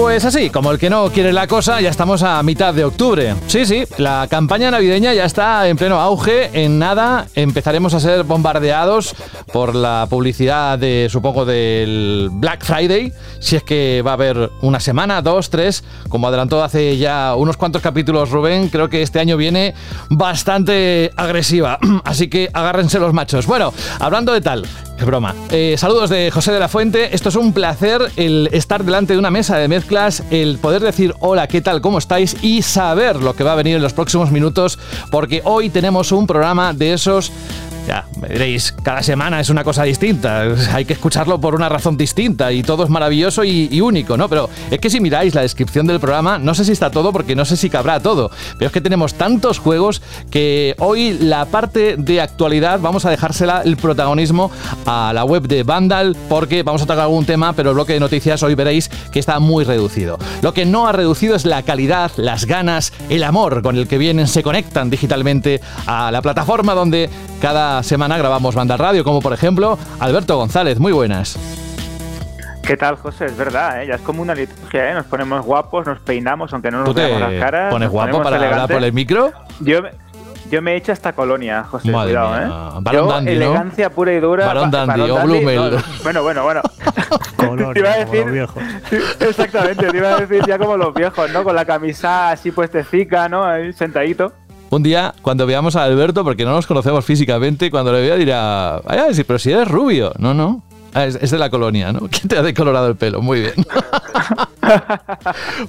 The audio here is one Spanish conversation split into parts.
Pues así, como el que no quiere la cosa, ya estamos a mitad de octubre. Sí, sí, la campaña navideña ya está en pleno auge. En nada empezaremos a ser bombardeados por la publicidad de, supongo, del Black Friday. Si es que va a haber una semana, dos, tres. Como adelantó hace ya unos cuantos capítulos Rubén, creo que este año viene bastante agresiva. Así que agárrense los machos. Bueno, hablando de tal, broma. Eh, saludos de José de la Fuente. Esto es un placer el estar delante de una mesa de mezcla el poder decir hola, ¿qué tal? ¿Cómo estáis? Y saber lo que va a venir en los próximos minutos, porque hoy tenemos un programa de esos ya, veréis, cada semana es una cosa distinta, hay que escucharlo por una razón distinta y todo es maravilloso y, único, ¿no? Pero es que si miráis la descripción del programa, no sé si está todo porque no sé si cabrá todo, pero es que tenemos tantos juegos que hoy la parte de actualidad vamos a dejársela el protagonismo a la web de Vandal porque vamos a tocar algún tema, pero el bloque de noticias hoy veréis que está muy reducido. Lo que no ha reducido es la calidad, las ganas, el amor con el que vienen, se conectan digitalmente a la plataforma donde cada semana grabamos banda radio, como por ejemplo Alberto González. Muy buenas. ¿Qué tal, José? Es verdad, ¿eh? ya es como una liturgia, ¿eh? nos ponemos guapos, nos peinamos, aunque no nos veamos las caras. ¿Pones guapo para hablar por el micro? Yo, yo me he hecho hasta colonia, José, cuidado, ¿eh? Barón Dandy, elegancia pura y dura. Barón Dandy o Blumel. bueno, bueno, bueno. Colonia, te iba a decir, los viejos. Exactamente, te iba a decir ya como los viejos, ¿no? Con la camisa así puestecica, ¿no? Ahí sentadito. Un día, cuando veamos a Alberto, porque no nos conocemos físicamente, cuando le vea dirá, ay, pero si eres rubio. No, no. Ah, es, de la colonia, ¿no? ¿Quién te ha decolorado el pelo? Muy bien.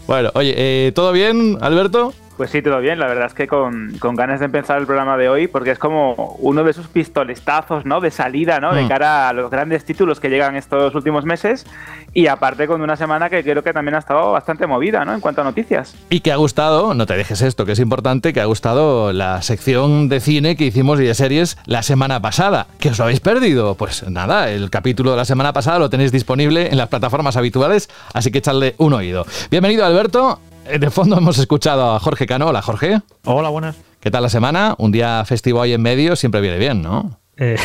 bueno, oye, eh, ¿todo bien, Alberto? Pues sí, todo bien. La verdad es que con, ganas de empezar el programa de hoy, porque es como uno de esos pistolestazos, ¿no? De salida, ¿no? De mm. cara a los grandes títulos que llegan estos últimos meses. Y aparte con una semana que creo que también ha estado bastante movida, ¿no? En cuanto a noticias. Y que ha gustado, no te dejes esto, que es importante, que ha gustado la sección de cine que hicimos y de series la semana pasada. ¿Que os lo habéis perdido? Pues nada, el capítulo de la semana pasada lo tenéis disponible en las plataformas habituales, así que echadle un oído. Bienvenido, Alberto. Eh, de fondo hemos escuchado a Jorge Cano. Hola, Jorge. Hola, buenas. ¿Qué tal la semana? Un día festivo ahí en medio siempre viene bien, ¿no? Eh,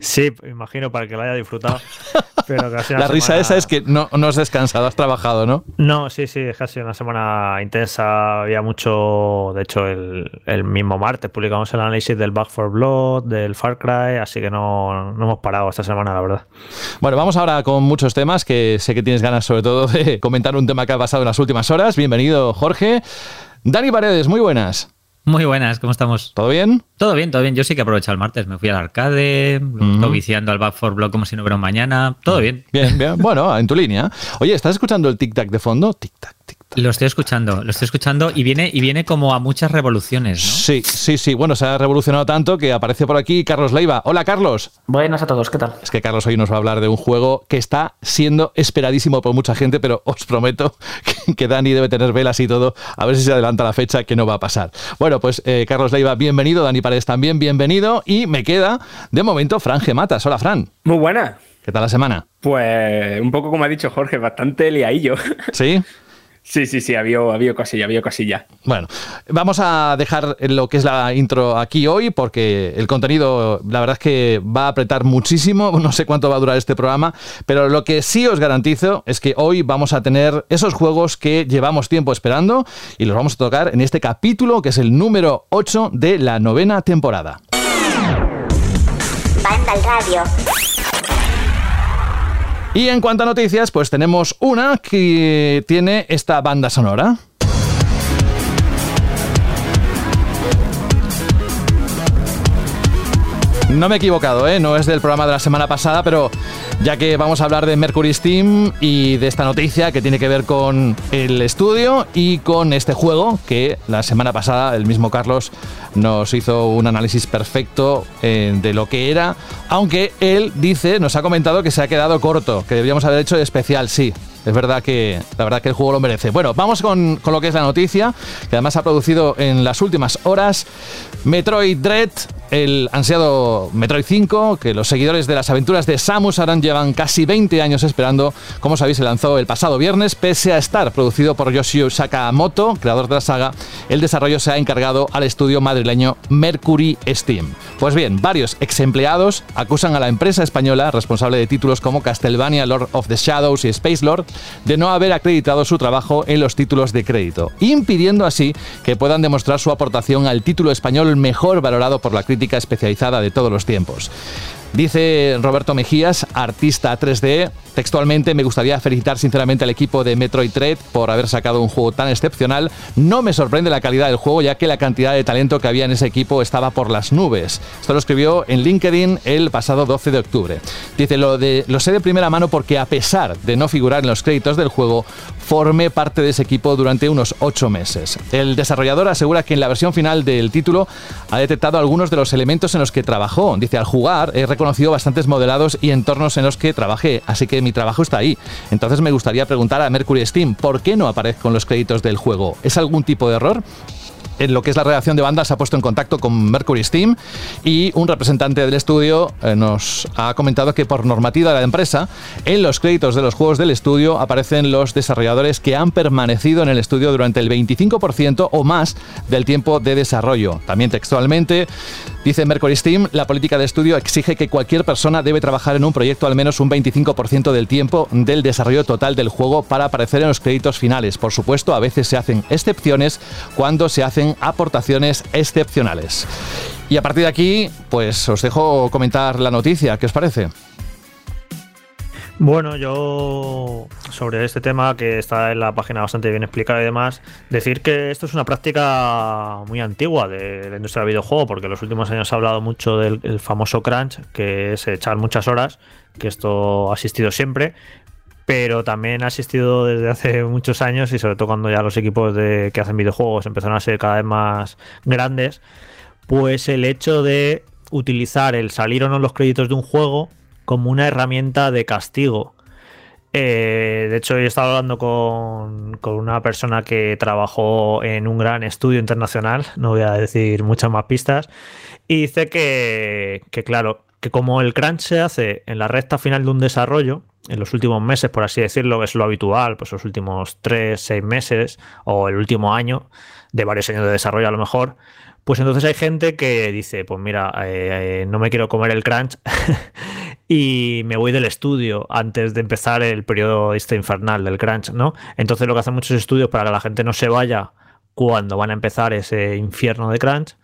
sí, imagino para que lo haya disfrutado. Pero la risa esa es que no, no has descansado, has trabajado, ¿no? No, sí, sí, es casi una semana intensa. Había mucho, de hecho, el, el, mismo martes publicamos el análisis del Back for Blood, del Far Cry, así que no, no hemos parado esta semana, la verdad. Bueno, vamos ahora con muchos temas que sé que tienes ganas, sobre todo, de comentar un tema que ha pasado en las últimas horas. Bienvenido, Jorge. Dani Paredes, muy buenas. Muy buenas, ¿cómo estamos? ¿Todo bien? Todo bien, todo bien. Yo sí que aproveché el martes. Me fui al arcade, estoy viciando al Back for Block como si no hubiera un mañana. Todo bien. Bien, bien. Bueno, en tu línea. Oye, ¿estás escuchando el tic-tac de fondo? Tic-tac, tic lo estoy escuchando, lo estoy escuchando y viene, y viene como a muchas revoluciones, ¿no? Sí, sí, sí. Bueno, se ha revolucionado tanto que aparece por aquí Carlos Leiva. Hola, Carlos. Buenas a todos, ¿qué tal? Es que Carlos hoy nos va a hablar de un juego que está siendo esperadísimo por mucha gente, pero os prometo que, Dani debe tener velas y todo. A ver si se adelanta la fecha, que no va a pasar. Bueno, pues eh, Carlos Leiva, bienvenido. Dani Paredes también, bienvenido. Y me queda, de momento, Fran Gematas. Hola, Fran. Muy buena. ¿Qué tal la semana? Pues un poco como ha dicho Jorge, bastante liadillo. ¿Sí? Sí, sí, sí, había, había cosilla, había cosilla. Bueno, vamos a dejar lo que es la intro aquí hoy porque el contenido, la verdad es que va a apretar muchísimo, no sé cuánto va a durar este programa, pero lo que sí os garantizo es que hoy vamos a tener esos juegos que llevamos tiempo esperando y los vamos a tocar en este capítulo que es el número 8 de la novena temporada. Banda Radio. Y en cuanto a noticias, pues tenemos una que tiene esta banda sonora. No me he equivocado, ¿eh? no es del programa de la semana pasada, pero ya que vamos a hablar de Mercury Steam y de esta noticia que tiene que ver con el estudio y con este juego que la semana pasada el mismo Carlos nos hizo un análisis perfecto eh, de lo que era, aunque él dice, nos ha comentado que se ha quedado corto, que deberíamos haber hecho especial, sí. Es verdad que la verdad que el juego lo merece. Bueno, vamos con, con lo que es la noticia, que además ha producido en las últimas horas Metroid Dread, el ansiado Metroid 5, que los seguidores de las aventuras de Samus Aran llevan casi 20 años esperando. Como sabéis, se lanzó el pasado viernes, pese a estar producido por Yoshio Sakamoto, creador de la saga, el desarrollo se ha encargado al estudio madrileño Mercury Steam. Pues bien, varios ex empleados acusan a la empresa española responsable de títulos como Castlevania, Lord of the Shadows y Space Lord de no haber acreditado su trabajo en los títulos de crédito, impidiendo así que puedan demostrar su aportación al título español mejor valorado por la crítica especializada de todos los tiempos. Dice Roberto Mejías, artista 3D, textualmente me gustaría felicitar sinceramente al equipo de Metroid Dread por haber sacado un juego tan excepcional. No me sorprende la calidad del juego ya que la cantidad de talento que había en ese equipo estaba por las nubes. Esto lo escribió en LinkedIn el pasado 12 de octubre. Dice, lo, de, lo sé de primera mano porque a pesar de no figurar en los créditos del juego, formé parte de ese equipo durante unos 8 meses. El desarrollador asegura que en la versión final del título ha detectado algunos de los elementos en los que trabajó. Dice, al jugar he reconocido bastantes modelados y entornos en los que trabajé, así que mi trabajo está ahí. Entonces me gustaría preguntar a Mercury Steam, ¿por qué no aparezco en los créditos del juego? ¿Es algún tipo de error? en lo que es la redacción de banda se ha puesto en contacto con Mercury Steam y un representante del estudio eh, nos ha comentado que por normativa de la empresa, en los créditos de los juegos del estudio aparecen los desarrolladores que han permanecido en el estudio durante el 25% o más del tiempo de desarrollo. También textualmente, dice Mercury Steam, la política de estudio exige que cualquier persona debe trabajar en un proyecto al menos un 25% del tiempo del desarrollo total del juego para aparecer en los créditos finales. Por supuesto, a veces se hacen excepciones cuando se hacen aportaciones excepcionales. Y a partir de aquí, pues os dejo comentar la noticia. ¿Qué os parece? Bueno, yo sobre este tema que está en la página bastante bien explicado y demás, decir que esto es una práctica muy antigua de la industria del videojuego, porque en los últimos años se ha hablado mucho del famoso crunch, que es echar muchas horas, que esto ha existido siempre, pero también ha existido desde hace muchos años y sobre todo cuando ya los equipos de, que hacen videojuegos empezaron a ser cada vez más grandes, pues el hecho de utilizar el salir o no los créditos de un juego como una herramienta de castigo. Eh, de hecho, he estado hablando con, con, una persona que trabajó en un gran estudio internacional, no voy a decir muchas más pistas, y dice que, que claro, que como el crunch se hace en la recta final de un desarrollo, en los últimos meses, por así decirlo, es lo habitual, pues los últimos 3, 6 meses o el último año, de varios años de desarrollo a lo mejor, pues entonces hay gente que dice, pues mira, eh, no me quiero comer el crunch y me voy del estudio antes de empezar el periodo este infernal del crunch, ¿no? Entonces lo que hacen muchos estudios para que la gente no se vaya cuando van a empezar ese infierno de crunch,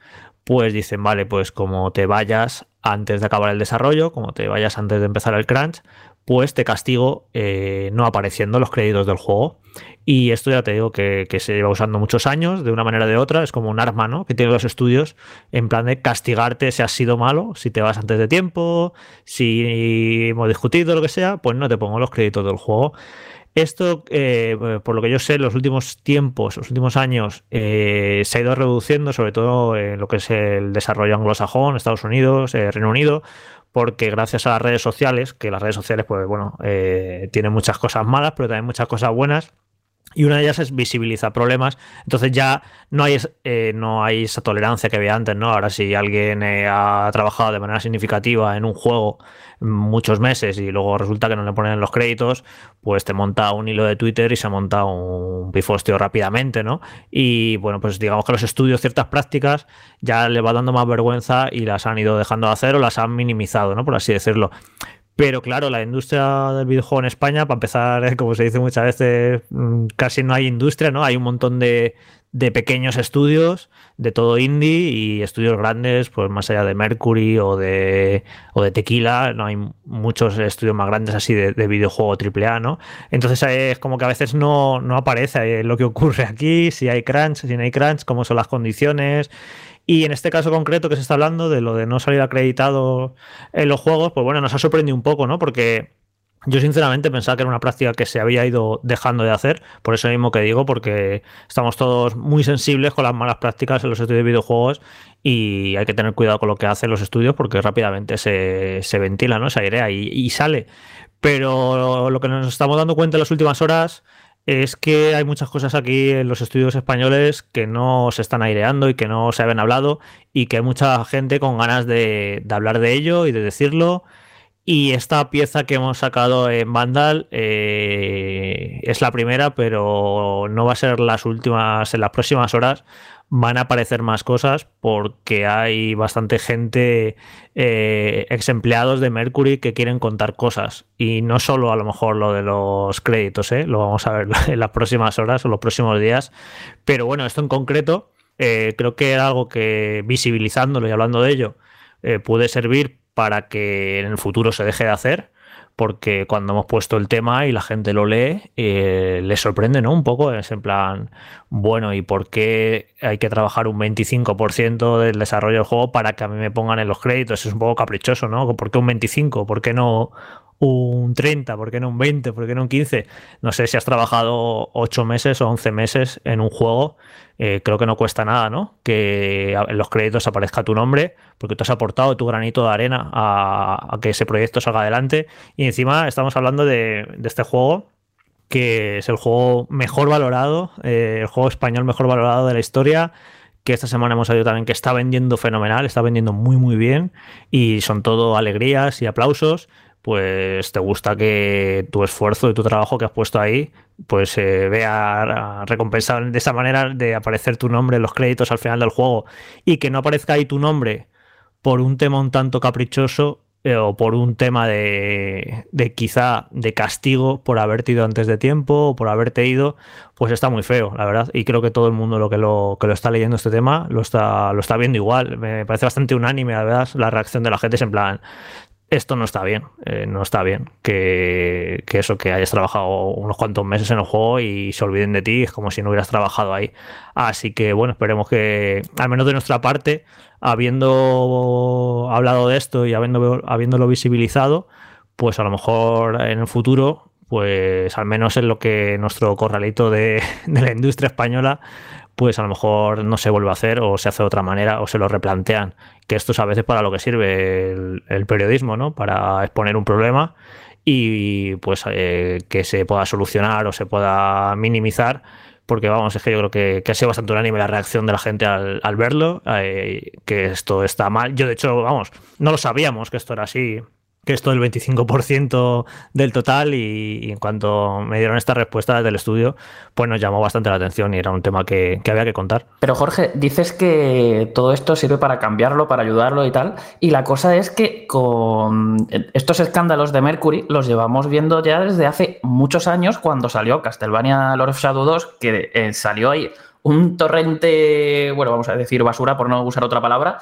pues dicen, vale, pues como te vayas antes de acabar el desarrollo, como te vayas antes de empezar el crunch, pues te castigo eh, no apareciendo los créditos del juego. Y esto ya te digo que, se lleva usando muchos años, de una manera o de otra, es como un arma, ¿no? Que tienen los estudios en plan de castigarte si has sido malo, si te vas antes de tiempo, si hemos discutido, lo que sea, pues no te pongo los créditos del juego. Esto, eh, por lo que yo sé, los últimos tiempos, los últimos años, eh, se ha ido reduciendo, sobre todo en lo que es el desarrollo anglosajón, Estados Unidos, Reino Unido, porque gracias a las redes sociales, que las redes sociales, pues bueno, eh, tienen muchas cosas malas, pero también muchas cosas buenas. Y una de ellas es visibilizar problemas. Entonces ya no hay, eh, no hay esa tolerancia que había antes, ¿no? Ahora si alguien eh, ha trabajado de manera significativa en un juego muchos meses y luego resulta que no le ponen los créditos, pues te monta un hilo de Twitter y se monta un pifostio rápidamente, ¿no? Y bueno, pues digamos que los estudios ciertas prácticas ya le va dando más vergüenza y las han ido dejando de hacer o las han minimizado, ¿no? Por así decirlo. Pero claro, la industria del videojuego en España, para empezar, como se dice muchas veces, mm, casi no hay industria, ¿no? Hay un montón de, de pequeños estudios, de todo indie y estudios grandes, pues más allá de Mercury o de, o de Tequila, no hay muchos estudios más grandes así de, de videojuego AAA, ¿no? Entonces es como que a veces no, no aparece lo que ocurre aquí, si hay crunch, si no hay crunch, cómo son las condiciones. Y en este caso concreto que se está hablando de lo de no salir acreditado en los juegos, pues bueno, nos ha sorprendido un poco, ¿no? Porque yo sinceramente pensaba que era una práctica que se había ido dejando de hacer, por eso mismo que digo, porque estamos todos muy sensibles con las malas prácticas en los estudios de videojuegos y hay que tener cuidado con lo que hacen los estudios porque rápidamente se, se ventila, ¿no? se airea y, y sale. Pero lo que nos estamos dando cuenta en las últimas horas es que hay muchas cosas aquí en los estudios españoles que no se están aireando y que no se habían hablado y que hay mucha gente con ganas de, de hablar de ello y de decirlo. Y esta pieza que hemos sacado en Vandal eh, es la primera, pero no va a ser las últimas, en las próximas horas van a aparecer más cosas porque hay bastante gente, eh, ex empleados de Mercury que quieren contar cosas. Y no solo a lo mejor lo de los créditos, ¿eh? lo vamos a ver en las próximas horas o los próximos días. Pero bueno, esto en concreto eh, creo que era algo que visibilizándolo y hablando de ello eh, puede servir para que en el futuro se deje de hacer porque cuando hemos puesto el tema y la gente lo lee, eh, le sorprende, ¿no? Un poco, es en plan, bueno, ¿y por qué hay que trabajar un 25% del desarrollo del juego para que a mí me pongan en los créditos? Es un poco caprichoso, ¿no? ¿Por qué un 25? ¿Por qué no un 30? ¿Por qué no un 20? ¿Por qué no un 15? No sé si has trabajado 8 meses o 11 meses en un juego eh, creo que no cuesta nada, ¿no? Que en los créditos aparezca tu nombre, porque tú has aportado tu granito de arena a, que ese proyecto salga adelante. Y encima estamos hablando de, este juego, que es el juego mejor valorado, eh, el juego español mejor valorado de la historia que esta semana hemos sabido también que está vendiendo fenomenal, está vendiendo muy muy bien y son todo alegrías y aplausos pues te gusta que tu esfuerzo y tu trabajo que has puesto ahí, pues se vea recompensado de esa manera de aparecer tu nombre en los créditos al final del juego y que no aparezca ahí tu nombre por un tema un tanto caprichoso eh, o por un tema de, de, quizá de castigo por haberte ido antes de tiempo o por haberte ido, pues está muy feo, la verdad. Y creo que todo el mundo lo que lo, que lo está leyendo este tema lo está, lo está viendo igual. Me parece bastante unánime, la verdad, la reacción de la gente es en plan, esto no está bien, eh, no está bien que, eso, que hayas trabajado unos cuantos meses en el juego y se olviden de ti, es como si no hubieras trabajado ahí. Así que bueno, esperemos que, al menos de nuestra parte, habiendo hablado de esto y habiendo, habiéndolo visibilizado, pues a lo mejor en el futuro, pues al menos en lo que nuestro corralito de, de la industria española pues a lo mejor no se vuelve a hacer o se hace de otra manera o se lo replantean. Que esto es a veces para lo que sirve el, periodismo, ¿no? Para exponer un problema y pues eh, que se pueda solucionar o se pueda minimizar. Porque vamos, es que yo creo que, que ha sido bastante unánime la reacción de la gente al, verlo, eh, que esto está mal. Yo de hecho, vamos, no lo sabíamos que esto era así que esto del 25% del total y, en cuanto me dieron esta respuesta del estudio, pues nos llamó bastante la atención y era un tema que, había que contar. Pero Jorge, dices que todo esto sirve para cambiarlo, para ayudarlo y tal, y la cosa es que con estos escándalos de Mercury los llevamos viendo ya desde hace muchos años cuando salió Castlevania Lord of Shadow 2, que eh, salió ahí un torrente, bueno, vamos a decir basura por no usar otra palabra,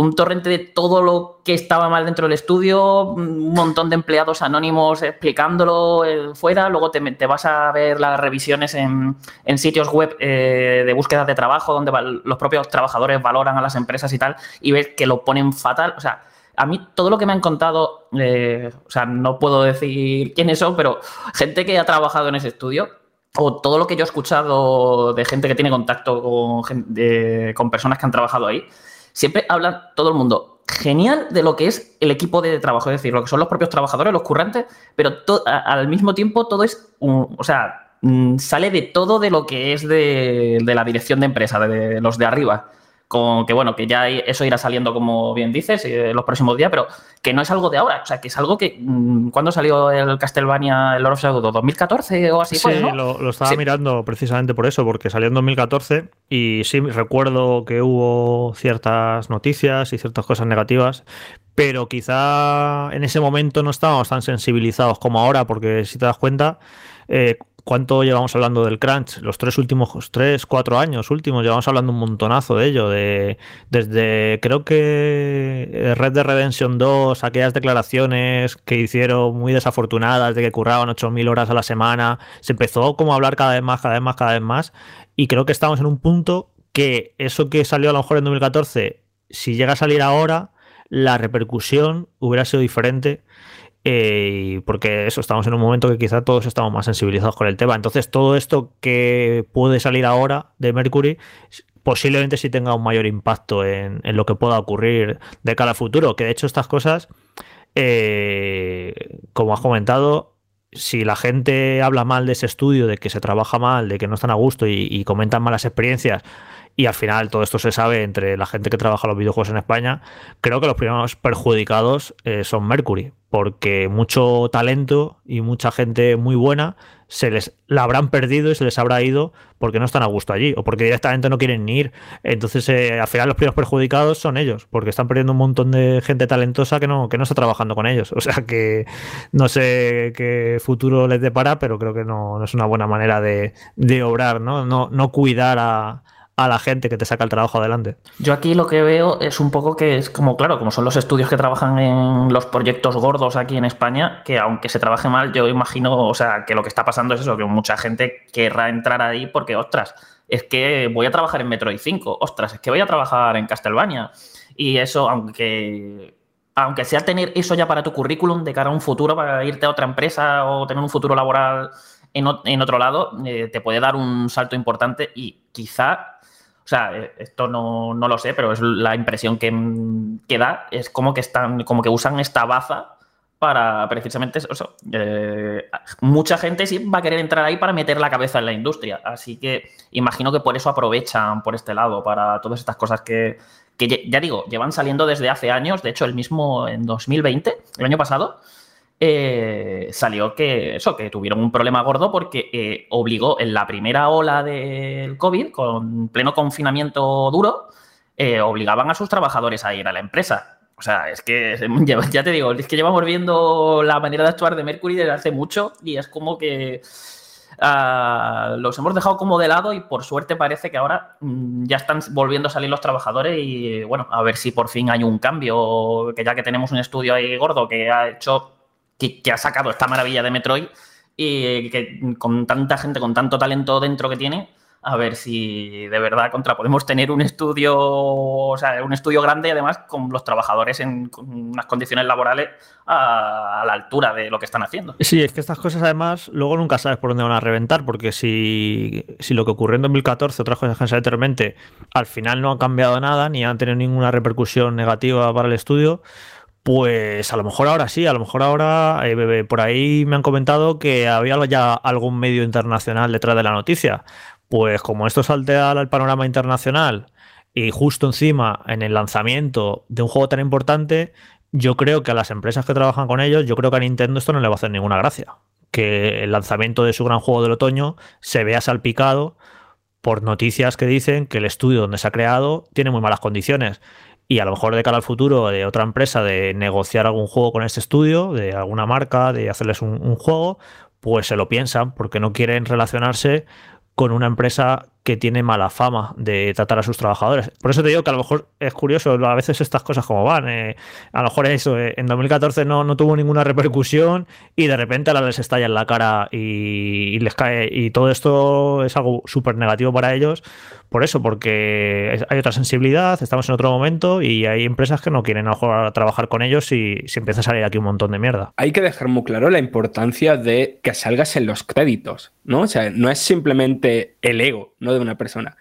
un torrente de todo lo que estaba mal dentro del estudio, un montón de empleados anónimos explicándolo eh, fuera, luego te, vas a ver las revisiones en, sitios web eh, de búsqueda de trabajo donde los propios trabajadores valoran a las empresas y tal, y ves que lo ponen fatal. O sea, a mí todo lo que me han contado, eh, o sea, no puedo decir quiénes son, pero gente que ha trabajado en ese estudio, o todo lo que yo he escuchado de gente que tiene contacto con, con personas que han trabajado ahí, siempre habla todo el mundo. Genial de lo que es el equipo de trabajo, es decir, lo que son los propios trabajadores, los currantes, pero al mismo tiempo todo es, o sea, mm, sale de todo de lo que es de la dirección de empresa, de los de arriba con que bueno, que ya eso irá saliendo como bien dices en los próximos días, pero que no es algo de ahora, o sea, que es algo que mm, ¿cuándo salió el Castlevania el Lord of Shadow? ¿2014 o así? Sí, lo, estaba mirando precisamente por eso, porque salió en 2014 y sí, recuerdo que hubo ciertas noticias y ciertas cosas negativas, pero quizá en ese momento no estábamos tan sensibilizados como ahora, porque si te das cuenta, eh, ¿Cuánto llevamos hablando del crunch? Los tres últimos, tres, cuatro años últimos, llevamos hablando un montonazo de ello. De, desde creo que Red de Redemption 2, aquellas declaraciones que hicieron muy desafortunadas de que curraban 8.000 horas a la semana, se empezó como a hablar cada vez más, cada vez más, cada vez más. Y creo que estamos en un punto que eso que salió a lo mejor en 2014, si llega a salir ahora, la repercusión hubiera sido diferente eh, porque eso, estamos en un momento que quizá todos estamos más sensibilizados con el tema. Entonces, todo esto que puede salir ahora de Mercury posiblemente sí tenga un mayor impacto en, lo que pueda ocurrir de cara al futuro. Que de hecho, estas cosas, eh, como has comentado, si la gente habla mal de ese estudio, de que se trabaja mal, de que no están a gusto y comentan malas experiencias, y al final todo esto se sabe entre la gente que trabaja los videojuegos en España, creo que los primeros perjudicados eh, son Mercury, porque mucho talento y mucha gente muy buena se les la habrán perdido y se les habrá ido porque no están a gusto allí o porque directamente no quieren ir. Entonces, eh, al final los primeros perjudicados son ellos, porque están perdiendo un montón de gente talentosa que no, que no está trabajando con ellos. O sea que no sé qué futuro les depara, pero creo que no, no es una buena manera de, de obrar, ¿no? No, no cuidar a, a la gente que te saca el trabajo adelante. Yo aquí lo que veo es un poco que es como, claro, como son los estudios que trabajan en los proyectos gordos aquí en España, que aunque se trabaje mal, yo imagino, o sea, que lo que está pasando es eso, que mucha gente querrá entrar ahí porque, ostras, es que voy a trabajar en Metroid 5, ostras, es que voy a trabajar en Castlevania. Y eso, aunque aunque sea tener eso ya para tu currículum de cara a un futuro, para irte a otra empresa o tener un futuro laboral en, otro lado, eh, te puede dar un salto importante y quizá sea, eh, esto no, lo sé, pero es la impresión que, que, da. Es como que están, como que usan esta baza para precisamente eso. Eh, mucha gente sí va a querer entrar ahí para meter la cabeza en la industria. Así que imagino que por eso aprovechan por este lado, para todas estas cosas que, que ya digo, llevan saliendo desde hace años. De hecho, el mismo en 2020, el año pasado, eh, salió que eso, que tuvieron un problema gordo porque eh, obligó en la primera ola del COVID, con pleno confinamiento duro, eh, obligaban a sus trabajadores a ir a la empresa. O sea, es que ya te digo, es que llevamos viendo la manera de actuar de Mercury desde hace mucho y es como que ah, los hemos dejado como de lado y por suerte parece que ahora mm, ya están volviendo a salir los trabajadores y bueno, a ver si por fin hay un cambio, que ya que tenemos un estudio ahí gordo que ha hecho que, ha sacado esta maravilla de Metroid y que con tanta gente, con tanto talento dentro que tiene, a ver si de verdad contra podemos tener un estudio, o sea, un estudio grande además con los trabajadores en unas condiciones laborales a, la altura de lo que están haciendo. Sí, es que estas cosas además luego nunca sabes por dónde van a reventar, porque si, si lo que ocurrió en 2014, otras cosas que han salido anteriormente, al final no han cambiado nada ni han tenido ninguna repercusión negativa para el estudio, pues a lo mejor ahora sí, a lo mejor ahora eh, por ahí me han comentado que había ya algún medio internacional detrás de la noticia. Pues como esto saltea al panorama internacional y justo encima en el lanzamiento de un juego tan importante, yo creo que a las empresas que trabajan con ellos, yo creo que a Nintendo esto no le va a hacer ninguna gracia. Que el lanzamiento de su gran juego del otoño se vea salpicado por noticias que dicen que el estudio donde se ha creado tiene muy malas condiciones y a lo mejor de cara al futuro de otra empresa de negociar algún juego con este estudio, de alguna marca, de hacerles un, juego, pues se lo piensan porque no quieren relacionarse con una empresa que tiene mala fama de tratar a sus trabajadores. Por eso te digo que a lo mejor es curioso, a veces estas cosas como van. Eh, a lo mejor eso, eh, en 2014 no, no, tuvo ninguna repercusión y de repente a la les estalla en la cara y, les cae. Y todo esto es algo súper negativo para ellos. Por eso, porque hay otra sensibilidad, estamos en otro momento y hay empresas que no quieren a trabajar con ellos y se empieza a salir aquí un montón de mierda. Hay que dejar muy claro la importancia de que salgas en los créditos, ¿no? O sea, no es simplemente el ego, ¿no? de una persona.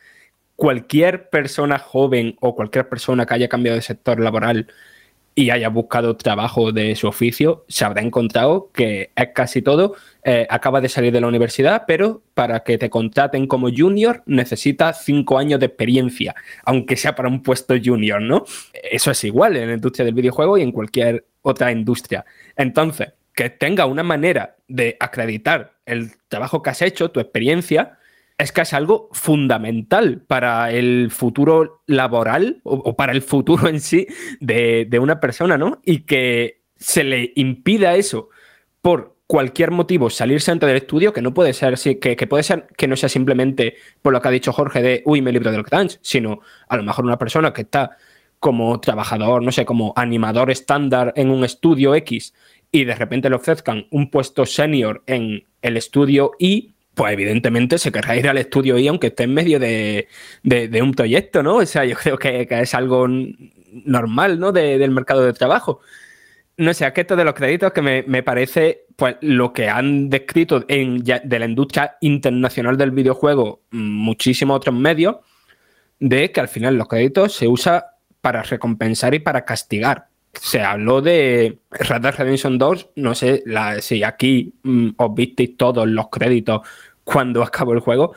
Cualquier persona joven o cualquier persona que haya cambiado de sector laboral y haya buscado trabajo de su oficio, se habrá encontrado que es casi todo, eh, acaba de salir de la universidad, pero para que te contraten como junior necesitas cinco años de experiencia, aunque sea para un puesto junior, ¿no? Eso es igual en la industria del videojuego y en cualquier otra industria. Entonces, que tenga una manera de acreditar el trabajo que has hecho, tu experiencia, es que es algo fundamental para el futuro laboral o, para el futuro en sí de, una persona, ¿no? Y que se le impida eso por cualquier motivo salirse antes del estudio, que no puede ser, que, puede ser que no sea simplemente por lo que ha dicho Jorge de, uy, me libro del crunch, sino a lo mejor una persona que está como trabajador, no sé, como animador estándar en un estudio X y de repente le ofrezcan un puesto senior en el estudio Y, pues evidentemente se querrá ir al estudio y aunque esté en medio de, un proyecto, ¿no? O sea, yo creo que, es algo normal, ¿no? del mercado de trabajo. No sé, que esto de los créditos que me, parece, pues, lo que han descrito en, de la industria internacional del videojuego muchísimos otros medios, de que al final los créditos se usa para recompensar y para castigar. se habló de Red Dead Redemption 2, no sé si aquí mm, os visteis todos los créditos cuando acabó el juego,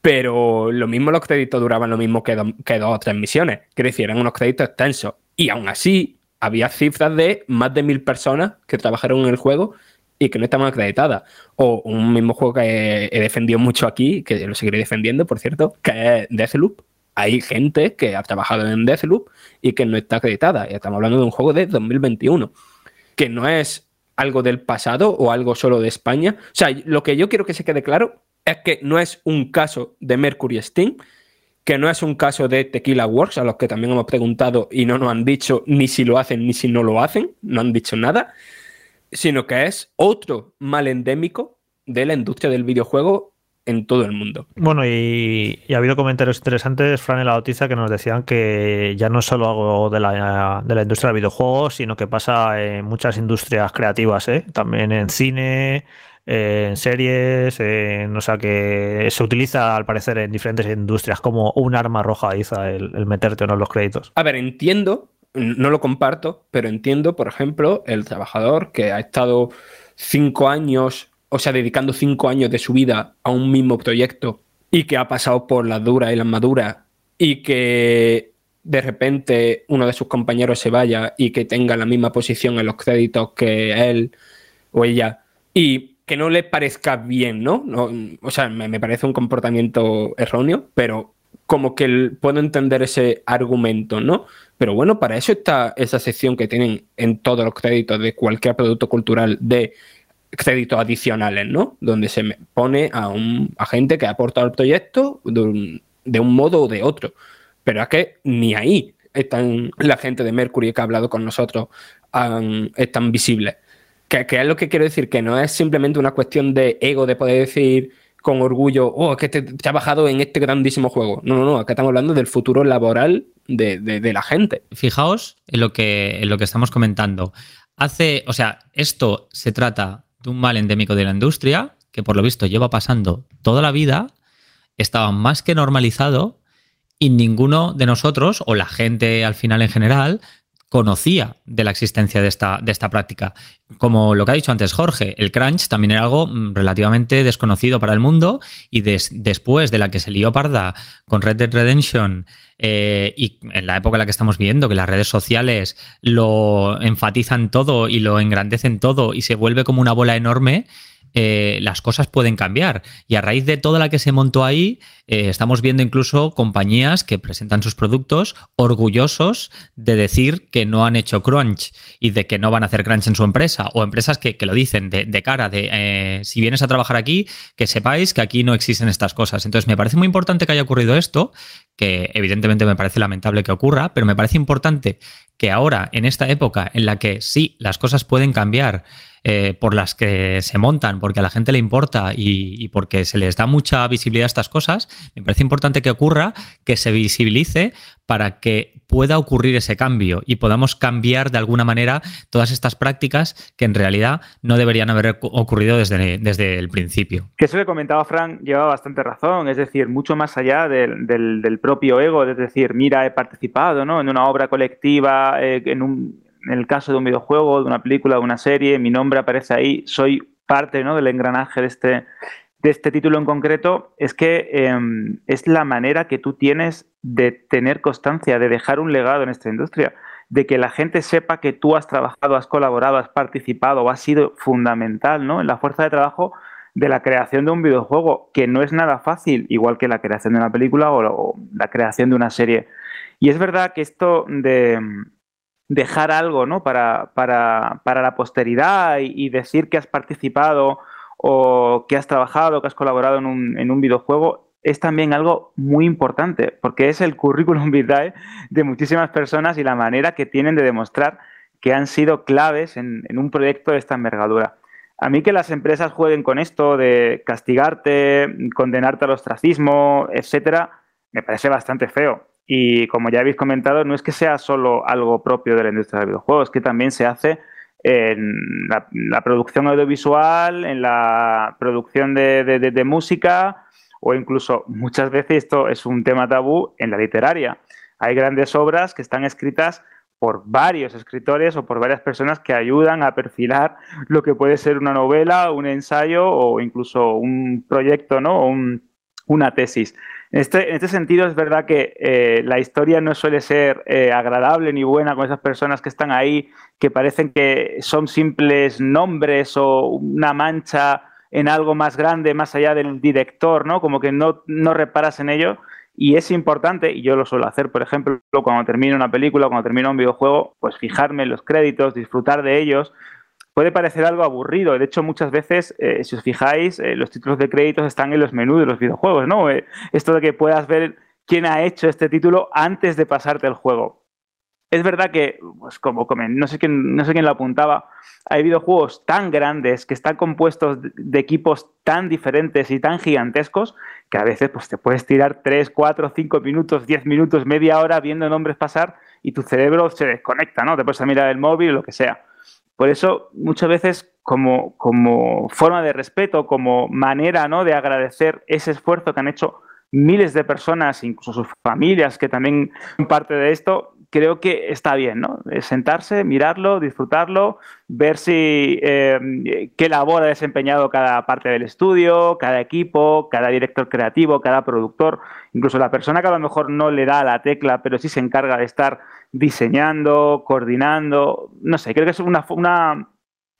pero lo mismo los créditos duraban lo mismo que, que dos o tres misiones, que decir, unos créditos extensos. Y aún así, había cifras de más de mil personas que trabajaron en el juego y que no estaban acreditadas. O un mismo juego que he defendido mucho aquí, que lo seguiré defendiendo, por cierto, que es Deathloop. Hay gente que ha trabajado en Deathloop y que no está acreditada. Y estamos hablando de un juego de 2021, que no es algo del pasado o algo solo de España. O sea, lo que yo quiero que se quede claro es que no es un caso de Mercury Steam, que no es un caso de Tequila Works, a los que también hemos preguntado y no nos han dicho ni si lo hacen ni si no lo hacen, no han dicho nada, sino que es otro mal endémico de la industria del videojuego en todo el mundo. Bueno, y, ha habido comentarios interesantes, Fran, en la noticia que nos decían que ya no es solo algo de la, de la industria del videojuego, sino que pasa en muchas industrias creativas, ¿eh? también en cine, en series, en, o sea que se utiliza al parecer en diferentes industrias como un arma roja, Iza, el, meterte o no los créditos. A ver, entiendo, no lo comparto, pero entiendo, por ejemplo, el trabajador que ha estado cinco años, o sea, dedicando cinco años de su vida a un mismo proyecto y que ha pasado por las duras y las maduras y que de repente uno de sus compañeros se vaya y que tenga la misma posición en los créditos que él o ella y que no le parezca bien, ¿no? o sea, me, parece un comportamiento erróneo, pero como que puedo entender ese argumento, ¿no? Pero bueno, para eso está esa sección que tienen en todos los créditos de cualquier producto cultural de créditos adicionales, ¿no? Donde se pone a un gente que ha aportado al proyecto de un, modo o de otro. Pero es que ni ahí están la gente de Mercury que ha hablado con nosotros están visibles. Que, es lo que quiero decir, que no es simplemente una cuestión de ego, de poder decir con orgullo, oh, es que te, he trabajado en este grandísimo juego. No, no, no, acá estamos hablando del futuro laboral de, la gente. Fijaos en lo, que, en lo que estamos comentando. Hace, o sea, esto se trata de un mal endémico de la industria, que por lo visto lleva pasando toda la vida, estaba más que normalizado y ninguno de nosotros, o la gente al final en general, conocía de la existencia de esta, de esta práctica. Como lo que ha dicho antes Jorge, el crunch también era algo mm, relativamente desconocido para el mundo y después de la que se lió parda con Red Dead Redemption eh, y en la época en la que estamos viendo, que las redes sociales lo enfatizan todo y lo engrandecen todo y se vuelve como una bola enorme, eh, las cosas pueden cambiar. Y a raíz de toda la que se montó ahí, eh, estamos viendo incluso compañías que presentan sus productos orgullosos de decir que no han hecho crunch y de que no van a hacer crunch en su empresa, o empresas que, lo dicen de, cara, de eh, si vienes a trabajar aquí, que sepáis que aquí no existen estas cosas. Entonces, me parece muy importante que haya ocurrido esto, que evidentemente me parece lamentable que ocurra, pero me parece importante que ahora, en esta época en la que sí, las cosas pueden cambiar, eh, por las que se montan, porque a la gente le importa y, porque se les da mucha visibilidad a estas cosas, me parece importante que ocurra, que se visibilice para que pueda ocurrir ese cambio y podamos cambiar de alguna manera todas estas prácticas que en realidad no deberían haber ocurrido desde, desde el principio. Que eso que comentaba Frank lleva bastante razón, es decir, mucho más allá del, propio ego, es decir, mira, he participado ¿no? en una obra colectiva, eh, en un en el caso de un videojuego, de una película, de una serie, mi nombre aparece ahí, soy parte ¿no? del engranaje de este, de este título en concreto, es que em, es la manera que tú tienes de tener constancia, de dejar un legado en esta industria, de que la gente sepa que tú has trabajado, has colaborado, has participado, has sido fundamental ¿no? en la fuerza de trabajo de la creación de un videojuego, que no es nada fácil, igual que la creación de una película o la creación de una serie. Y es verdad que esto de dejar algo ¿no? para, para, para la posteridad y, decir que has participado o que has trabajado, que has colaborado en un, en un videojuego, es también algo muy importante, porque es el currículum vitae de muchísimas personas y la manera que tienen de demostrar que han sido claves en, en un proyecto de esta envergadura. A mí que las empresas jueguen con esto de castigarte, condenarte al ostracismo, etcétera, me parece bastante feo. Y como ya habéis comentado, no es que sea solo algo propio de la industria del videojuego, es que también se hace en la, producción audiovisual, en la producción de, música o incluso muchas veces esto es un tema tabú en la literaria. Hay grandes obras que están escritas por varios escritores o por varias personas que ayudan a perfilar lo que puede ser una novela, un ensayo o incluso un proyecto, ¿no? O una tesis. En este, en este, sentido es verdad que eh, la historia no suele ser eh, agradable ni buena con esas personas que están ahí, que parecen que son simples nombres o una mancha en algo más grande, más allá del director, ¿no? Como que no, no reparas en ello. Y es importante, y yo lo suelo hacer, por ejemplo, cuando termino una película, cuando termino un videojuego, pues fijarme en los créditos, disfrutar de ellos. Puede parecer algo aburrido, de hecho muchas veces, eh, si os fijáis, eh, los títulos de créditos están en los menús de los videojuegos, ¿no? Eh, esto de que puedas ver quién ha hecho este título antes de pasarte el juego. Es verdad que, pues como no sé quién, no sé quién lo apuntaba, hay videojuegos tan grandes que están compuestos de equipos tan diferentes y tan gigantescos que a veces pues, te puedes tirar 3, 4, 5 minutos, 10 minutos, media hora viendo nombres pasar y tu cerebro se desconecta, ¿no? Te puedes mirar el móvil o lo que sea. Por eso, muchas veces, como, como forma de respeto, como manera ¿no? de agradecer ese esfuerzo que han hecho miles de personas, incluso sus familias, que también son parte de esto, creo que está bien, ¿no? Sentarse, mirarlo, disfrutarlo, ver si eh, qué labor ha desempeñado cada parte del estudio, cada equipo, cada director creativo, cada productor, incluso la persona que a lo mejor no le da la tecla, pero sí se encarga de estar diseñando, coordinando, no sé, creo que es una, una,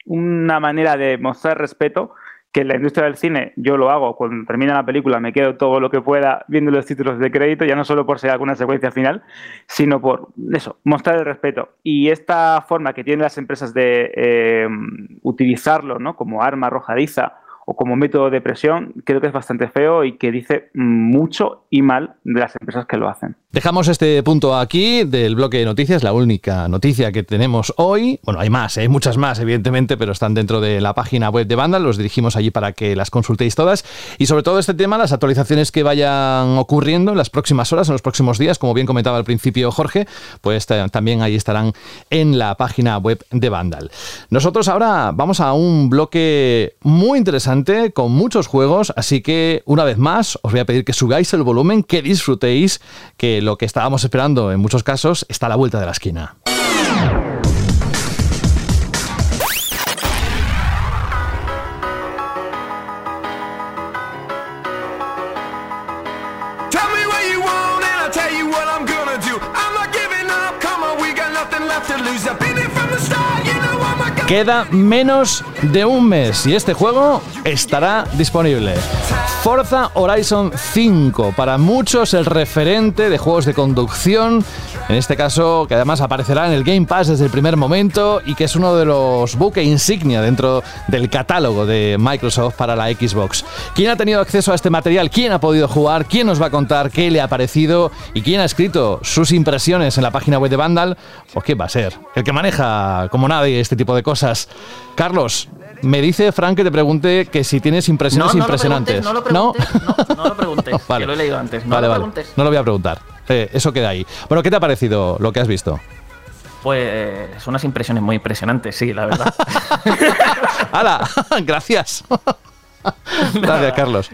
una manera de mostrar respeto que en la industria del cine yo lo hago, cuando termina la película me quedo todo lo que pueda viendo los títulos de crédito, ya no solo por ser alguna secuencia final, sino por eso, mostrar el respeto. Y esta forma que tienen las empresas de eh, utilizarlo ¿no? como arma arrojadiza o como método de presión, creo que es bastante feo y que dice mucho y mal de las empresas que lo hacen. Dejamos este punto aquí del bloque de noticias, la única noticia que tenemos hoy. Bueno, hay más, ¿eh? hay muchas más, evidentemente, pero están dentro de la página web de Vandal, los dirigimos allí para que las consultéis todas. Y sobre todo este tema, las actualizaciones que vayan ocurriendo en las próximas horas, en los próximos días, como bien comentaba al principio Jorge, pues también ahí estarán en la página web de Vandal. Nosotros ahora vamos a un bloque muy interesante con muchos juegos, así que una vez más os voy a pedir que subáis el volumen, que disfrutéis, que lo que estábamos esperando en muchos casos está a la vuelta de la esquina. Queda menos de un mes y este juego estará disponible. Forza Horizon 5, para muchos el referente de juegos de conducción, en este caso que además aparecerá en el Game Pass desde el primer momento y que es uno de los buques insignia dentro del catálogo de Microsoft para la Xbox. ¿Quién ha tenido acceso a este material? ¿Quién ha podido jugar? ¿Quién nos va a contar qué le ha parecido? ¿Y quién ha escrito sus impresiones en la página web de Vandal? Pues quién va a ser, el que maneja como nadie este tipo de cosas Carlos, me dice Frank que te pregunte que si tienes impresiones impresionantes. no lo preguntes, no, lo preguntes, que lo he leído antes. No lo preguntes. No lo voy a preguntar. Eh, eso queda ahí. Bueno, ¿qué te ha parecido lo que has visto? Pues son unas impresiones muy impresionantes, sí, la verdad. ¡Hala! Gracias. Gracias, Carlos.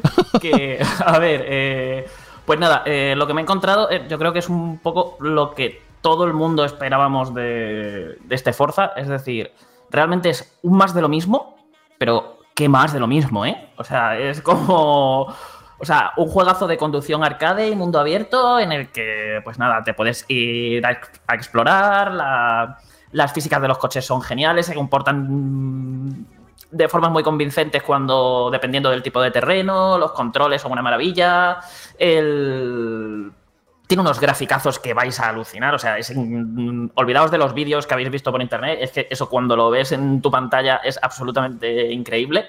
a ver, eh, pues nada, eh, lo que me he encontrado, yo creo que es un poco lo que todo el mundo esperábamos de, de este Forza, es decir, realmente es un más de lo mismo, pero qué más de lo mismo, ¿eh? O sea, es como... O sea, un juegazo de conducción arcade y mundo abierto en el que, pues nada, te puedes ir a, explorar, las físicas de los coches son geniales, se comportan de formas muy convincentes cuando, dependiendo del tipo de terreno, los controles son una maravilla, el tiene unos graficazos que vais a alucinar. O sea, es, olvidaos de los vídeos que habéis visto por internet. Es que eso cuando lo ves en tu pantalla es absolutamente increíble.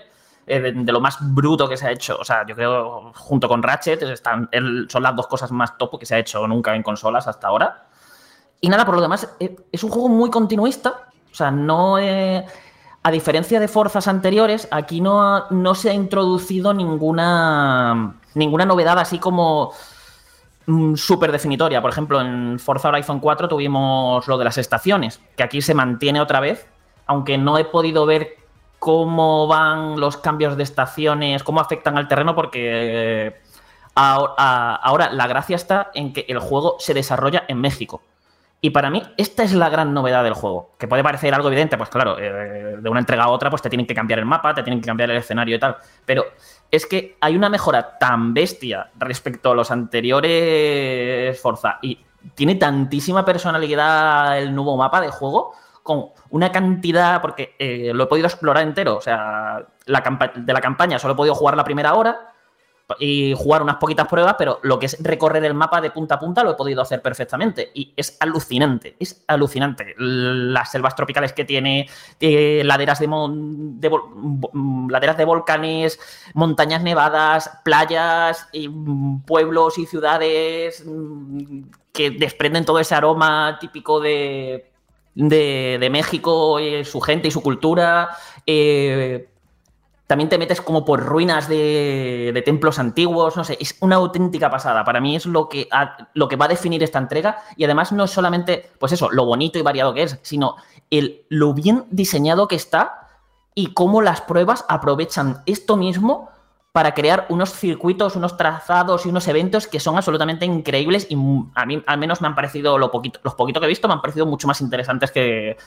Eh, de, lo más bruto que se ha hecho. O sea, yo creo, junto con Ratchet, están, son las dos cosas más top que se ha hecho nunca en consolas hasta ahora. Y nada, por lo demás, eh, es un juego muy continuista. O sea, no. a diferencia de Forzas anteriores, aquí no, no se ha introducido ninguna, ninguna novedad así como Mm, súper definitoria. Por ejemplo, en Forza Horizon 4 tuvimos lo de las estaciones, que aquí se mantiene otra vez, aunque no he podido ver cómo van los cambios de estaciones, cómo afectan al terreno, porque eh, ahora, la gracia está en que el juego se desarrolla en México. Y para mí, esta es la gran novedad del juego. Que puede parecer algo evidente, pues claro, eh, de una entrega a otra, pues te tienen que cambiar el mapa, te tienen que cambiar el escenario y tal. Pero es que hay una mejora tan bestia respecto a los anteriores Forza y tiene tantísima personalidad el nuevo mapa de juego con una cantidad, porque eh, lo he podido explorar entero, o sea, la de la campaña solo he podido jugar la primera hora y jugar unas poquitas pruebas, pero lo que es recorrer el mapa de punta a punta lo he podido hacer perfectamente y es alucinante, es alucinante. Las selvas tropicales que tiene, eh, laderas, de, laderas de volcanes, montañas nevadas, playas, y, pueblos y ciudades mm, que desprenden todo ese aroma típico de, de, México, y su gente y su cultura. Eh, también te metes como por ruinas de, templos antiguos, no sé, es una auténtica pasada. Para mí es lo que, lo que va a definir esta entrega y además no es solamente, pues eso, lo bonito y variado que es, sino el, lo bien diseñado que está y cómo las pruebas aprovechan esto mismo para crear unos circuitos, unos trazados y unos eventos que son absolutamente increíbles y a mí al menos me han parecido, lo poquito, los poquitos que he visto, me han parecido mucho más interesantes que,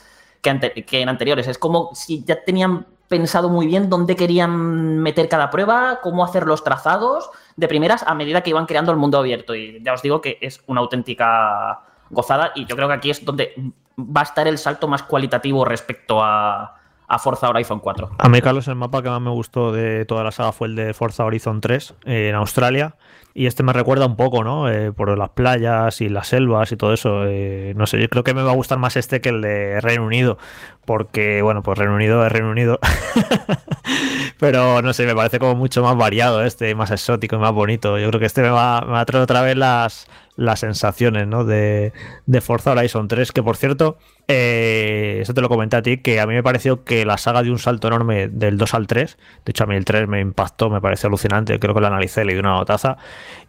que en anteriores. Es como si ya tenían pensado muy bien dónde querían meter cada prueba, cómo hacer los trazados de primeras a medida que iban creando el mundo abierto. Y ya os digo que es una auténtica gozada y yo creo que aquí es donde va a estar el salto más cualitativo respecto a, a Forza Horizon 4. A mí, Carlos, el mapa que más me gustó de toda la saga fue el de Forza Horizon 3 en Australia. Y este me recuerda un poco, ¿no? Eh, por las playas y las selvas y todo eso. Eh, no sé, yo creo que me va a gustar más este que el de Reino Unido. Porque, bueno, pues Reino Unido es Reino Unido. Pero no sé, me parece como mucho más variado este, más exótico y más bonito. Yo creo que este me va, me va a traer otra vez las, las sensaciones ¿no? de, de Forza Horizon 3, que por cierto, eh, eso te lo comenté a ti, que a mí me pareció que la saga dio un salto enorme del 2 al 3, de hecho a mí el 3 me impactó, me pareció alucinante, creo que lo analicé, le di una notaza,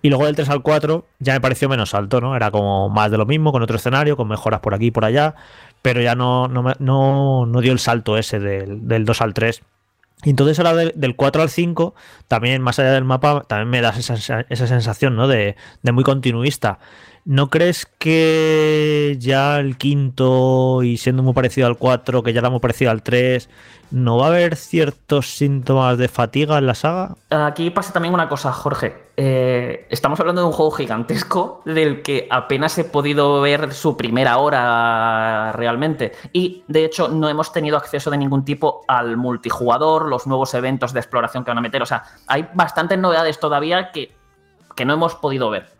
y luego del 3 al 4 ya me pareció menos alto, ¿no? Era como más de lo mismo, con otro escenario, con mejoras por aquí y por allá, pero ya no, no, no, no dio el salto ese del, del 2 al 3 y entonces ahora del 4 al 5, también más allá del mapa, también me das esa, esa sensación ¿no? de, de, muy continuista. ¿No crees que ya el quinto, y siendo muy parecido al 4, que ya era muy parecido al 3, no va a haber ciertos síntomas de fatiga en la saga? Aquí pasa también una cosa, Jorge. Eh, estamos hablando de un juego gigantesco del que apenas he podido ver su primera hora realmente. Y de hecho no hemos tenido acceso de ningún tipo al multijugador, los nuevos eventos de exploración que van a meter. O sea, hay bastantes novedades todavía que, que no hemos podido ver.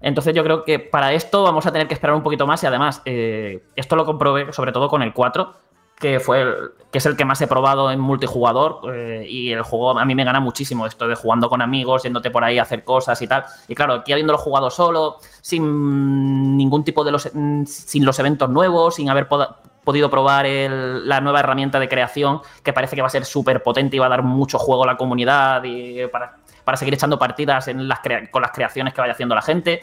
Entonces yo creo que para esto vamos a tener que esperar un poquito más y además eh, esto lo comprobé sobre todo con el 4, que fue el, que es el que más he probado en multijugador eh, y el juego a mí me gana muchísimo esto de jugando con amigos, yéndote por ahí a hacer cosas y tal. Y claro, aquí habiéndolo jugado solo, sin ningún tipo de los sin los eventos nuevos, sin haber podido probar la nueva herramienta de creación que parece que va a ser súper potente y va a dar mucho juego a la comunidad y para para seguir echando partidas en las con las creaciones que vaya haciendo la gente.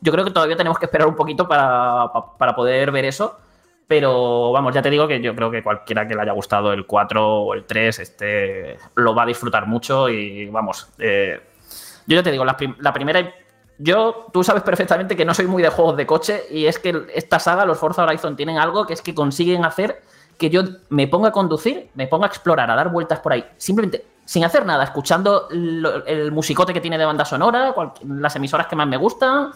Yo creo que todavía tenemos que esperar un poquito para, para, poder ver eso. Pero vamos, ya te digo que yo creo que cualquiera que le haya gustado el 4 o el 3 este, lo va a disfrutar mucho. Y vamos, eh, yo ya te digo, la, la, primera. Yo, tú sabes perfectamente que no soy muy de juegos de coche. Y es que esta saga, los Forza Horizon, tienen algo que es que consiguen hacer que yo me ponga a conducir, me ponga a explorar, a dar vueltas por ahí. Simplemente sin hacer nada, escuchando el musicote que tiene de banda sonora, las emisoras que más me gustan,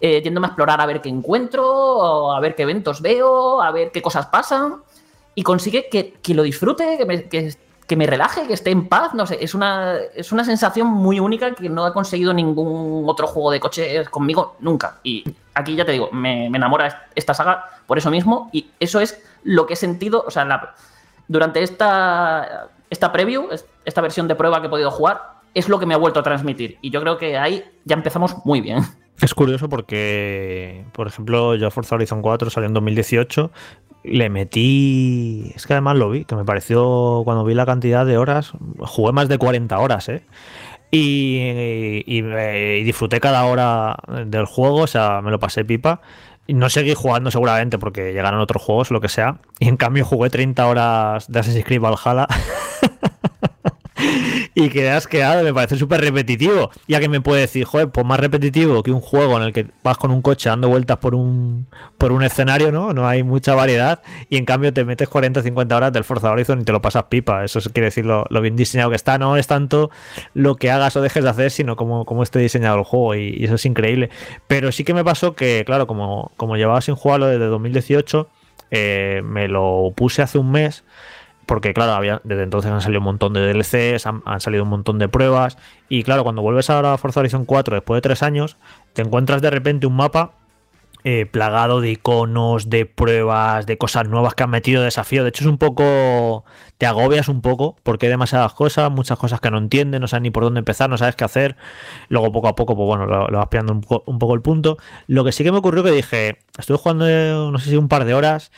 eh, yéndome a explorar a ver qué encuentro, a ver qué eventos veo, a ver qué cosas pasan, y consigue que, lo disfrute, que me, que, me, relaje, que esté en paz, no sé, es una, es una sensación muy única que no ha conseguido ningún otro juego de coche conmigo nunca. Y aquí ya te digo, me, enamora esta saga por eso mismo, y eso es lo que he sentido, o sea, durante esta esta preview, esta versión de prueba que he podido jugar, es lo que me ha vuelto a transmitir. Y yo creo que ahí ya empezamos muy bien. Es curioso porque, por ejemplo, yo Forza Horizon 4 salió en 2018, le metí. Es que además lo vi, que me pareció cuando vi la cantidad de horas, jugué más de 40 horas, ¿eh? Y, y, disfruté cada hora del juego, o sea, me lo pasé pipa. No seguí jugando seguramente porque llegaron otros juegos, lo que sea. Y en cambio jugué 30 horas de Assassin's Creed Valhalla. y que has quedado, me parece súper repetitivo. Ya que me puede decir, joder, pues más repetitivo que un juego en el que vas con un coche dando vueltas por un, por un escenario, ¿no? No hay mucha variedad y en cambio te metes 40 o 50 horas del Forza Horizon y te lo pasas pipa. Eso quiere decir lo, bien diseñado que está. No es tanto lo que hagas o dejes de hacer, sino cómo, cómo esté diseñado el juego y, y, eso es increíble. Pero sí que me pasó que, claro, como, como llevaba sin jugarlo desde 2018, eh, me lo puse hace un mes porque claro, desde entonces han salido un montón de DLCs, han, salido un montón de pruebas, y claro, cuando vuelves ahora a Forza Horizon 4 después de tres años, te encuentras de repente un mapa eh, plagado de iconos, de pruebas, de cosas nuevas que han metido desafío. De hecho, es un poco. Te agobias un poco porque hay demasiadas cosas, muchas cosas que no entiendes, no sabes ni por dónde empezar, no sabes qué hacer. Luego, poco a poco, pues bueno, lo, vas pillando un poco, el punto. Lo que sí que me ocurrió que dije, estuve jugando, no sé si un par de horas,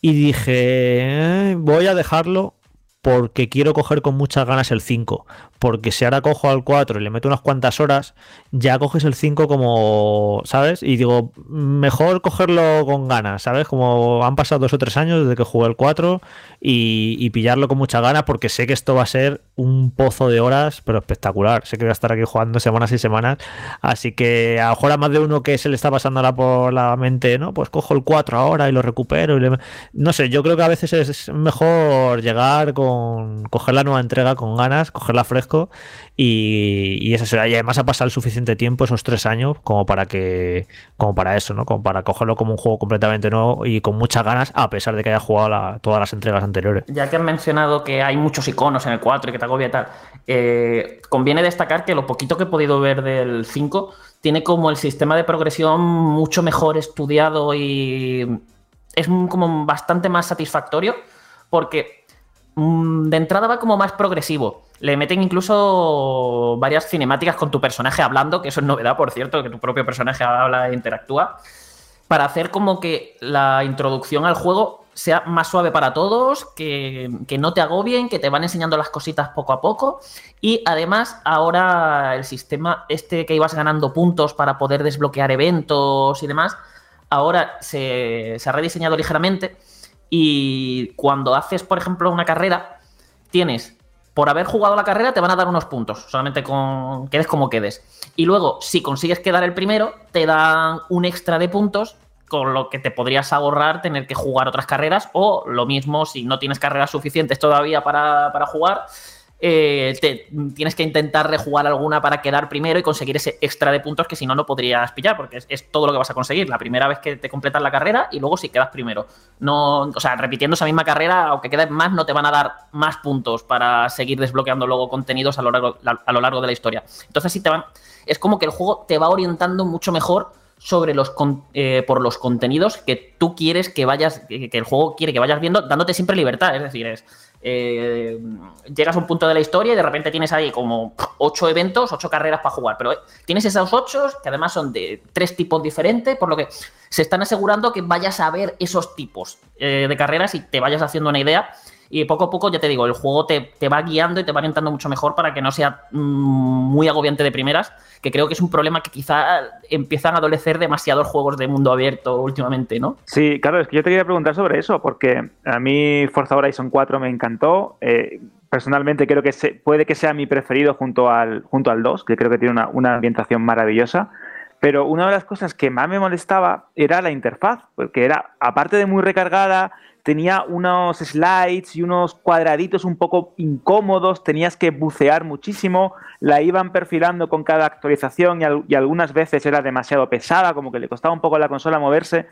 y dije, eh, voy a dejarlo porque quiero coger con muchas ganas el 5. Porque si ahora cojo al 4 y le meto unas cuantas horas, ya coges el 5 como, ¿sabes? Y digo, mejor cogerlo con ganas, ¿sabes? Como han pasado dos o tres años desde que jugué el 4 y, pillarlo con muchas ganas porque sé que esto va a ser un pozo de horas, pero espectacular. Sé que voy a estar aquí jugando semanas y semanas. Así que a lo mejor a más de uno que se le está pasando ahora por la mente, ¿no? Pues cojo el 4 ahora y lo recupero. Y No sé, yo creo que a veces es mejor llegar con. coger la nueva entrega con ganas, cogerla fresco y, y eso. Y además ha pasado el suficiente tiempo, esos tres años, como para que. como para eso, ¿no? Como para cogerlo como un juego completamente nuevo y con muchas ganas, a pesar de que haya jugado todas las entregas anteriores. Ya que han mencionado que hay muchos iconos en el 4 y que te agobia y tal, eh, conviene destacar que lo poquito que he podido ver del 5 tiene como el sistema de progresión mucho mejor estudiado y es como bastante más satisfactorio porque de entrada va como más progresivo. Le meten incluso varias cinemáticas con tu personaje hablando, que eso es novedad, por cierto, que tu propio personaje habla e interactúa, para hacer como que la introducción al juego sea más suave para todos, que, no te agobien, que te van enseñando las cositas poco a poco. Y además, ahora el sistema este que ibas ganando puntos para poder desbloquear eventos y demás, ahora se, ha rediseñado ligeramente. Y cuando haces, por ejemplo, una carrera, tienes por haber jugado la carrera te van a dar unos puntos, solamente con quedes como quedes. Y luego, si consigues quedar el primero, te dan un extra de puntos con lo que te podrías ahorrar tener que jugar otras carreras o lo mismo si no tienes carreras suficientes todavía para, jugar, eh, te, tienes que intentar rejugar alguna para quedar primero y conseguir ese extra de puntos que si no, no podrías pillar, porque es, todo lo que vas a conseguir la primera vez que te completas la carrera y luego si quedas primero. No, o sea, repitiendo esa misma carrera, aunque quedes más, no te van a dar más puntos para seguir desbloqueando luego contenidos a lo largo, a lo largo de la historia. Entonces, sí te van, es como que el juego te va orientando mucho mejor sobre los eh, por los contenidos que tú quieres que vayas, que, el juego quiere que vayas viendo, dándote siempre libertad. Es decir, es eh, llegas a un punto de la historia y de repente tienes ahí como ocho eventos, ocho carreras para jugar. Pero eh, tienes esos ocho que además son de tres tipos diferentes, por lo que se están asegurando que vayas a ver esos tipos de carreras y te vayas haciendo una idea y poco a poco, ya te digo, el juego te, va guiando y te va orientando mucho mejor para que no sea mm, muy agobiante de primeras, que creo que es un problema que quizá empiezan a adolecer demasiados juegos de mundo abierto últimamente, ¿no? Sí, claro, es que yo te quería preguntar sobre eso, porque a mí Forza Horizon 4 me encantó. Eh, personalmente creo que puede que sea mi preferido junto al, junto al 2, que creo que tiene una, una ambientación maravillosa. Pero una de las cosas que más me molestaba era la interfaz, porque era, aparte de muy recargada, tenía unos slides y unos cuadraditos un poco incómodos, tenías que bucear muchísimo, la iban perfilando con cada actualización y, algunas veces era demasiado pesada, como que le costaba un poco a la consola moverse.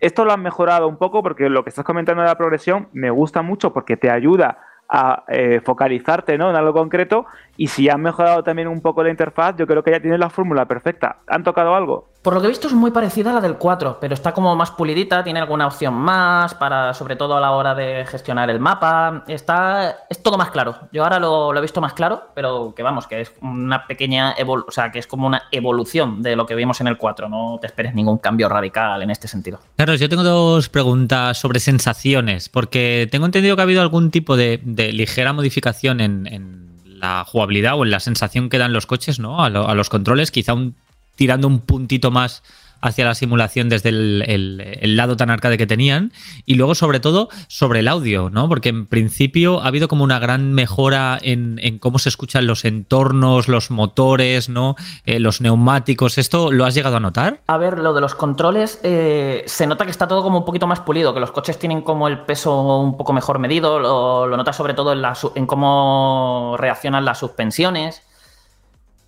Esto lo han mejorado un poco porque lo que estás comentando de la progresión me gusta mucho porque te ayuda a eh, focalizarte ¿no? en algo concreto y si han mejorado también un poco la interfaz, yo creo que ya tienes la fórmula perfecta. ¿Han tocado algo? Por lo que he visto es muy parecida a la del 4, pero está como más pulidita, tiene alguna opción más para, sobre todo a la hora de gestionar el mapa. Está, es todo más claro. Yo ahora lo, he visto más claro, pero que vamos, que es una pequeña evolución, o sea, que es como una evolución de lo que vimos en el 4. No te esperes ningún cambio radical en este sentido. Claro, yo tengo dos preguntas sobre sensaciones, porque tengo entendido que ha habido algún tipo de, ligera modificación en, la jugabilidad o en la sensación que dan los coches, ¿no? A los controles, quizá un tirando un puntito más hacia la simulación desde el, lado tan arcade que tenían. Y luego, sobre todo, sobre el audio, ¿no? Porque en principio ha habido como una gran mejora en, cómo se escuchan los entornos, los motores, ¿no? Eh, los neumáticos. ¿Esto lo has llegado a notar? A ver, lo de los controles, eh, se nota que está todo como un poquito más pulido, que los coches tienen como el peso un poco mejor medido. Lo, lo notas sobre todo en cómo reaccionan las suspensiones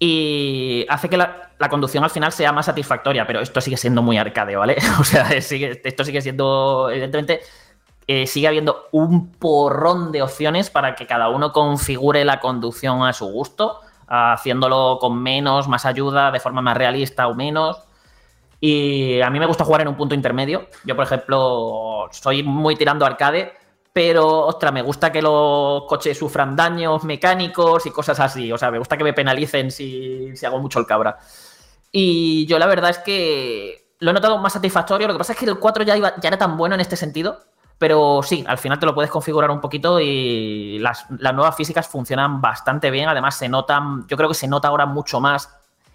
y hace que la, conducción al final sea más satisfactoria, pero esto sigue siendo muy arcade, ¿vale? O sea, esto sigue siendo, evidentemente, eh, sigue habiendo un porrón de opciones para que cada uno configure la conducción a su gusto, haciéndolo con menos, más ayuda, de forma más realista o menos. Y a mí me gusta jugar en un punto intermedio. Yo, por ejemplo, soy muy tirando arcade, pero, ostras, me gusta que los coches sufran daños mecánicos y cosas así. O sea, me gusta que me penalicen si, hago mucho el cabra. Y yo la verdad es que lo he notado más satisfactorio. Lo que pasa es que el 4 ya, ya era tan bueno en este sentido. Pero sí, al final te lo puedes configurar un poquito y las, las nuevas físicas funcionan bastante bien. Además, se notan, yo creo que se nota ahora mucho más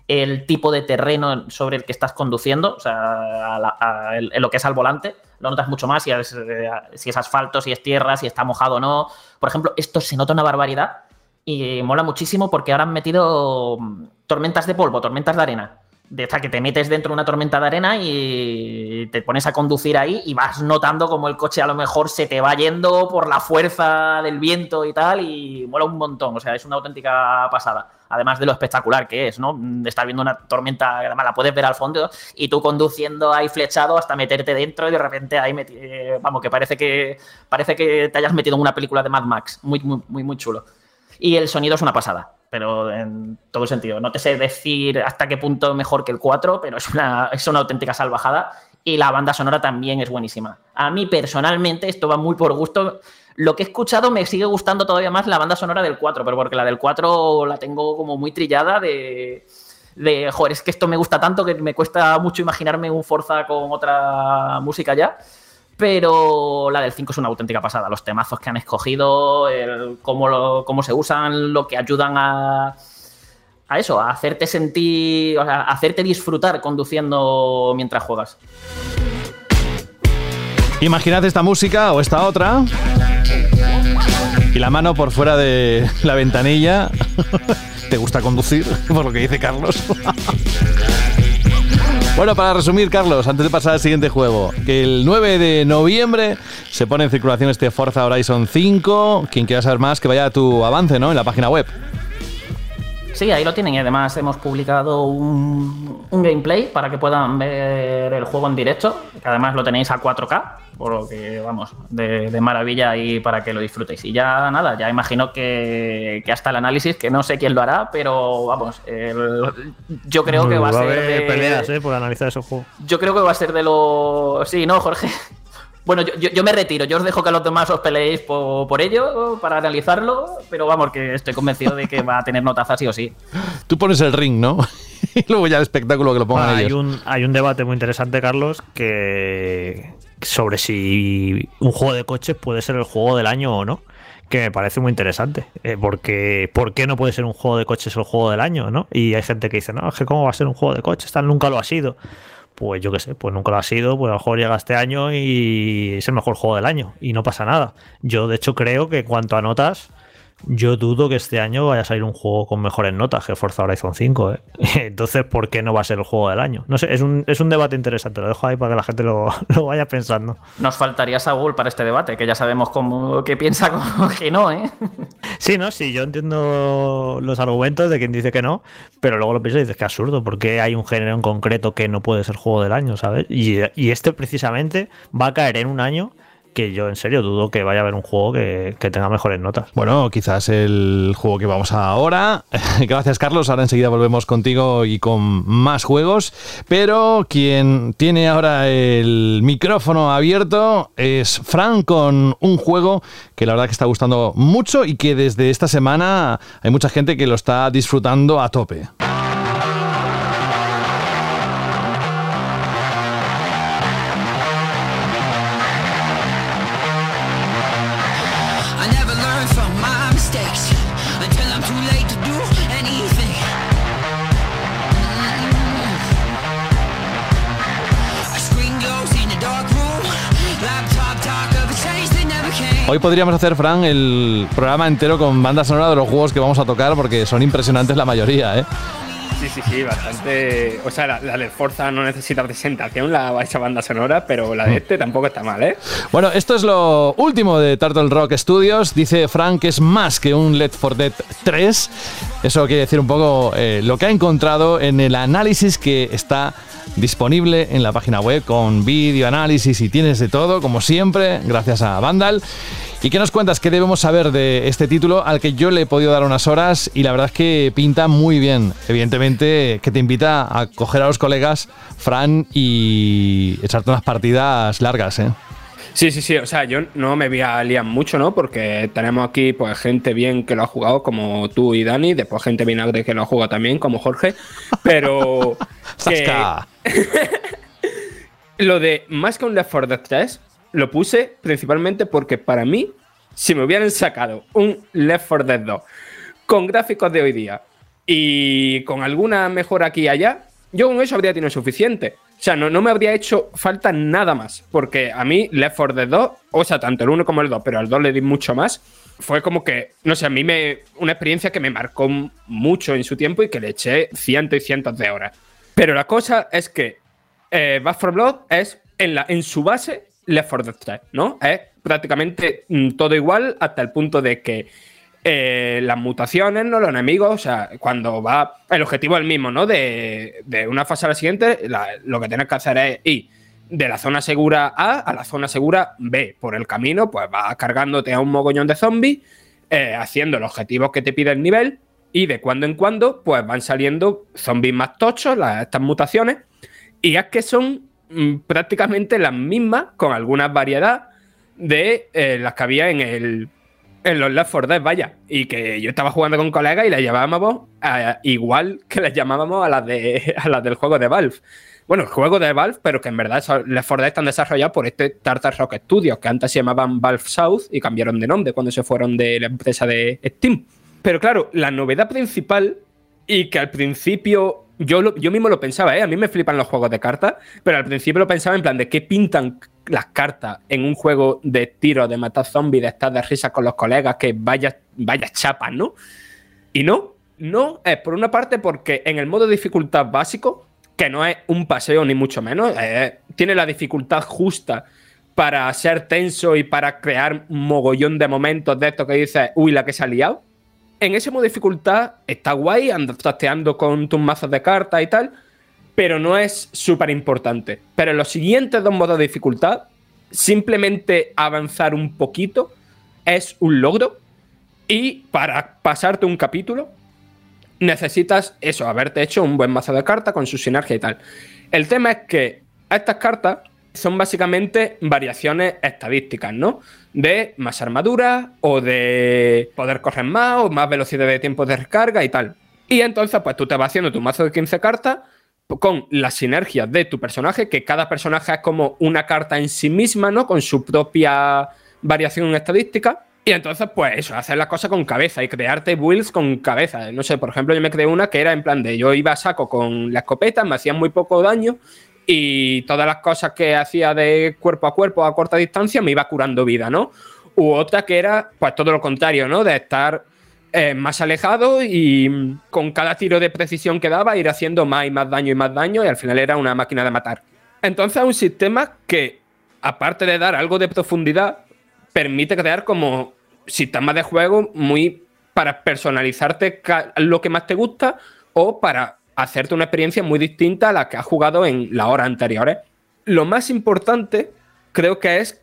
el tipo de terreno sobre el que estás conduciendo, o sea, lo que es al volante, lo notas mucho más si es, eh, si es asfalto, si es tierra, si está mojado o no. Por ejemplo, esto se nota una barbaridad y mola muchísimo porque ahora han metido mm, tormentas de polvo, tormentas de arena de esta que te metes dentro de una tormenta de arena y te pones a conducir ahí y vas notando como el coche a lo mejor se te va yendo por la fuerza del viento y tal y mola un montón, o sea, es una auténtica pasada. Además de lo espectacular que es, ¿no? De estar viendo una tormenta, además la puedes ver al fondo y tú conduciendo ahí flechado hasta meterte dentro y de repente ahí, eh, vamos, que parece que parece que te hayas metido en una película de Mad Max, muy, muy, muy, muy chulo. Y el sonido es una pasada pero en todo sentido. No te sé decir hasta qué punto mejor que el 4, pero es una, es una auténtica salvajada. Y la banda sonora también es buenísima. A mí personalmente, esto va muy por gusto. Lo que he escuchado me sigue gustando todavía más la banda sonora del 4, pero porque la del 4 la tengo como muy trillada de, de, joder, es que esto me gusta tanto que me cuesta mucho imaginarme un Forza con otra música ya pero la del 5 es una auténtica pasada. Los temazos que han escogido, cómo, cómo, se usan, lo que ayudan a, a eso, a hacerte sentir, o sea, a hacerte disfrutar conduciendo mientras juegas. Imaginad esta música o esta otra y la mano por fuera de la ventanilla. ¿Te gusta conducir? Por lo que dice Carlos. Bueno, para resumir, Carlos, antes de pasar al siguiente juego, que el 9 de noviembre se pone en circulación este Forza Horizon 5. Quien quiera saber más, que vaya a tu avance, ¿no? En la página web. Sí, ahí lo tienen y además hemos publicado un, un, gameplay para que puedan ver el juego en directo, que además lo tenéis a 4K, por lo que vamos, de, maravilla y para que lo disfrutéis. Y ya nada, ya imagino que, hasta el análisis, que no sé quién lo hará, pero vamos, yo creo que va, a ser. de, peleas, ¿eh? Por analizar ese juego. Yo creo que va a ser de los. Sí, ¿no, Jorge? Bueno, yo, me retiro, yo os dejo que los demás os peleéis por, ello, para analizarlo, pero vamos, que estoy convencido de que va a tener notas así o sí. Tú pones el ring, ¿no? y luego ya el espectáculo que lo pongan hay Un, hay un debate muy interesante, Carlos, que sobre si un juego de coches puede ser el juego del año o no que me parece muy interesante. Eh, porque, ¿por qué no puede ser un juego de coches el juego del año? ¿no? Y hay gente que dice, no, es que cómo va a ser un juego de coches, tal nunca lo ha sido pues yo qué sé, pues nunca lo ha sido, pues a lo mejor llega este año y es el mejor juego del año y no pasa nada. Yo de hecho creo que cuanto a notas, yo dudo que este año vaya a salir un juego con mejores notas que Forza Horizon 5. ¿eh? Entonces, ¿por qué no va a ser el juego del año? No sé, es un, es un debate interesante. Lo dejo ahí para que la gente lo, vaya pensando. Nos faltaría Saúl para este debate, que ya sabemos cómo, que piensa como que no, ¿eh? Sí, no, sí, yo entiendo los argumentos de quien dice que no, pero luego lo piensas y dices que absurdo, porque hay un género en concreto que no puede ser juego del año, ¿sabes? Y, y este precisamente va a caer en un año que yo en serio dudo que vaya a haber un juego que, tenga mejores notas. Bueno, quizás el juego que vamos a ahora. Gracias, Carlos. Ahora enseguida volvemos contigo y con más juegos. Pero quien tiene ahora el micrófono abierto es Fran con un juego que la verdad que está gustando mucho y que desde esta semana hay mucha gente que lo está disfrutando a tope. Hoy podríamos hacer, Fran, el programa entero con banda sonora de los juegos que vamos a tocar porque son impresionantes la mayoría, ¿eh? Sí, sí, sí, bastante. O sea, la, la de Forza no necesita presentación, la esa banda sonora, pero la de este tampoco está mal, ¿eh? Bueno, esto es lo último de Turtle Rock Studios. Dice Frank que es más que un Let for Dead 3. Eso quiere decir un poco eh, lo que ha encontrado en el análisis que está disponible en la página web con vídeo, análisis y tienes de todo, como siempre, gracias a Vandal. ¿Y qué nos cuentas? ¿Qué debemos saber de este título al que yo le he podido dar unas horas y la verdad es que pinta muy bien? Evidentemente que te invita a coger a los colegas, Fran, y echarte unas partidas largas, ¿eh? Sí, sí, sí. O sea, yo no me voy a liar mucho, ¿no? Porque tenemos aquí, pues, gente bien que lo ha jugado, como tú y Dani. Después, gente vinagre que lo ha jugado también, como Jorge. Pero. que... lo de más que un Left 4 Dead 3, lo puse principalmente porque para mí, si me hubieran sacado un Left 4 Dead 2 con gráficos de hoy día y con alguna mejora aquí y allá, yo con eso habría tenido suficiente. O sea, no, no me habría hecho falta nada más. Porque a mí, Left 4 Dead 2, o sea, tanto el 1 como el 2, pero al 2 le di mucho más. Fue como que, no sé, a mí me. Una experiencia que me marcó mucho en su tiempo y que le eché cientos y cientos de horas. Pero la cosa es que eh, Back 4 Blood es en, la, en su base Left 4 Dead 3, ¿no? Es prácticamente mm, todo igual hasta el punto de que eh, las mutaciones, ¿no? Los enemigos, o sea, cuando va. El objetivo es el mismo, ¿no? De, de una fase a la siguiente, lo que tienes que hacer es ir de la zona segura A a la zona segura B. Por el camino, pues vas cargándote a un mogollón de zombies, eh, haciendo los objetivos que te pide el nivel, y de cuando en cuando, pues van saliendo zombies más tochos, las- estas mutaciones, y es que son mm, prácticamente las mismas, con algunas variedades de eh, las que había en el, en los Left 4 Dead, vaya. Y que yo estaba jugando con colegas y las llamábamos igual que las llamábamos a las, de, a las del juego de Valve. Bueno, el juego de Valve, pero que en verdad Left 4 Dead están desarrollados por este Tartar Rock Studios, que antes se llamaban Valve South y cambiaron de nombre cuando se fueron de la empresa de Steam. Pero claro, la novedad principal, y que al principio yo, yo mismo lo pensaba, ¿eh? a mí me flipan los juegos de cartas, pero al principio lo pensaba en plan de qué pintan las cartas en un juego de tiro, de matar zombies, de estar de risa con los colegas, que vaya, vaya chapas, ¿no? Y no, no es por una parte porque en el modo de dificultad básico, que no es un paseo ni mucho menos, eh, tiene la dificultad justa para ser tenso y para crear un mogollón de momentos de esto que dices, uy, la que se ha liado. En ese modo de dificultad está guay, andas trasteando con tus mazos de cartas y tal, pero no es súper importante. Pero en los siguientes dos modos de dificultad, simplemente avanzar un poquito es un logro. Y para pasarte un capítulo, necesitas eso, haberte hecho un buen mazo de cartas con su sinergia y tal. El tema es que estas cartas son básicamente variaciones estadísticas, ¿no? De más armadura o de poder correr más o más velocidad de tiempo de recarga y tal. Y entonces, pues tú te vas haciendo tu mazo de 15 cartas con las sinergias de tu personaje, que cada personaje es como una carta en sí misma, ¿no? Con su propia variación estadística. Y entonces, pues eso, hacer las cosas con cabeza y crearte builds con cabeza. No sé, por ejemplo, yo me creé una que era en plan de yo iba a saco con la escopeta, me hacían muy poco daño y todas las cosas que hacía de cuerpo a cuerpo a corta distancia me iba curando vida, ¿no? U otra que era, pues todo lo contrario, ¿no? De estar eh, más alejado y con cada tiro de precisión que daba ir haciendo más y más daño y más daño y al final era una máquina de matar. Entonces es un sistema que, aparte de dar algo de profundidad, permite crear como sistemas de juego muy para personalizarte lo que más te gusta o para hacerte una experiencia muy distinta a la que has jugado en las horas anteriores. Lo más importante creo que es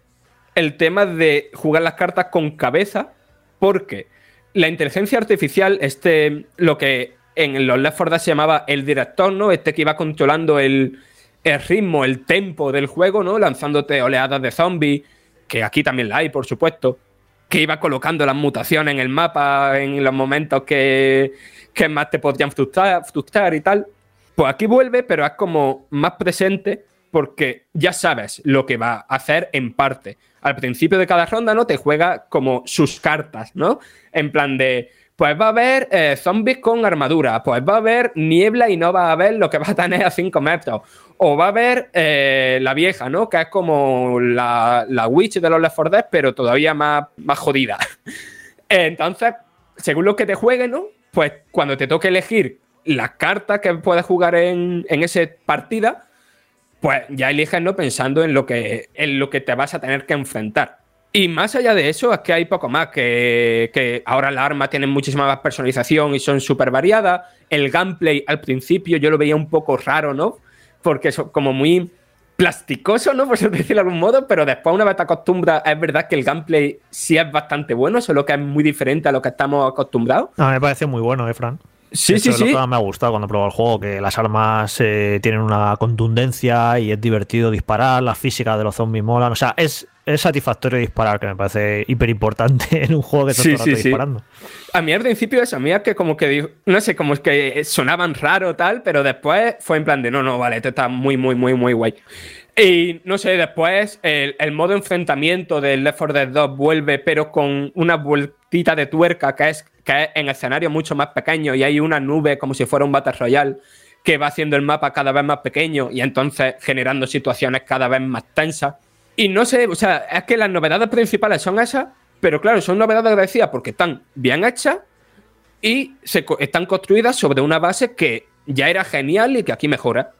el tema de jugar las cartas con cabeza, porque la inteligencia artificial, este, lo que en los Left 4 Dead se llamaba el director, ¿no? Este que iba controlando el, el ritmo, el tempo del juego, ¿no? Lanzándote oleadas de zombies, que aquí también la hay, por supuesto, que iba colocando las mutaciones en el mapa en los momentos que, que más te podrían frustrar, frustrar y tal. Pues aquí vuelve, pero es como más presente porque ya sabes lo que va a hacer en parte. Al principio de cada ronda, ¿no? Te juega como sus cartas, ¿no? En plan de, pues va a haber eh, zombies con armadura, pues va a haber niebla y no va a haber lo que va a tener a 5 metros. O va a haber eh, la vieja, ¿no? Que es como la, la Witch de los Left 4 Dead, pero todavía más, más jodida. Entonces, según lo que te juegue, ¿no? Pues cuando te toque elegir las cartas que puedes jugar en, en esa partida, pues ya ¿no? Pensando en lo, que, en lo que te vas a tener que enfrentar. Y más allá de eso, es que hay poco más, que, que ahora las armas tienen muchísima más personalización y son súper variadas. El gameplay al principio yo lo veía un poco raro, ¿no? Porque es como muy plasticoso, ¿no? Por decirlo de algún modo, pero después una vez te acostumbras, es verdad que el gameplay sí es bastante bueno, solo que es muy diferente a lo que estamos acostumbrados. Me parece muy bueno, ¿eh, Fran? Sí, Eso sí, es lo sí. que más me ha gustado cuando he probado el juego, que las armas eh, tienen una contundencia y es divertido disparar, las físicas de los zombies molan. O sea, es, es satisfactorio disparar, que me parece hiper importante en un juego que está Sí, todo el sí, rato sí. disparando. A mí al principio eso, a mí es que como que, no sé, como es que sonaban raro tal, pero después fue en plan de, no, no, vale, esto está muy, muy, muy, muy guay. Y no sé, después el, modo enfrentamiento del Left 4 Dead 2 vuelve, pero con una vueltita de tuerca que es, que es en escenario mucho más pequeño y hay una nube como si fuera un Battle Royale que va haciendo el mapa cada vez más pequeño y entonces generando situaciones cada vez más tensas. Y no sé, o sea, es que las novedades principales son esas, pero claro, son novedades agradecidas porque están bien hechas y se están construidas sobre una base que ya era genial y que aquí mejora.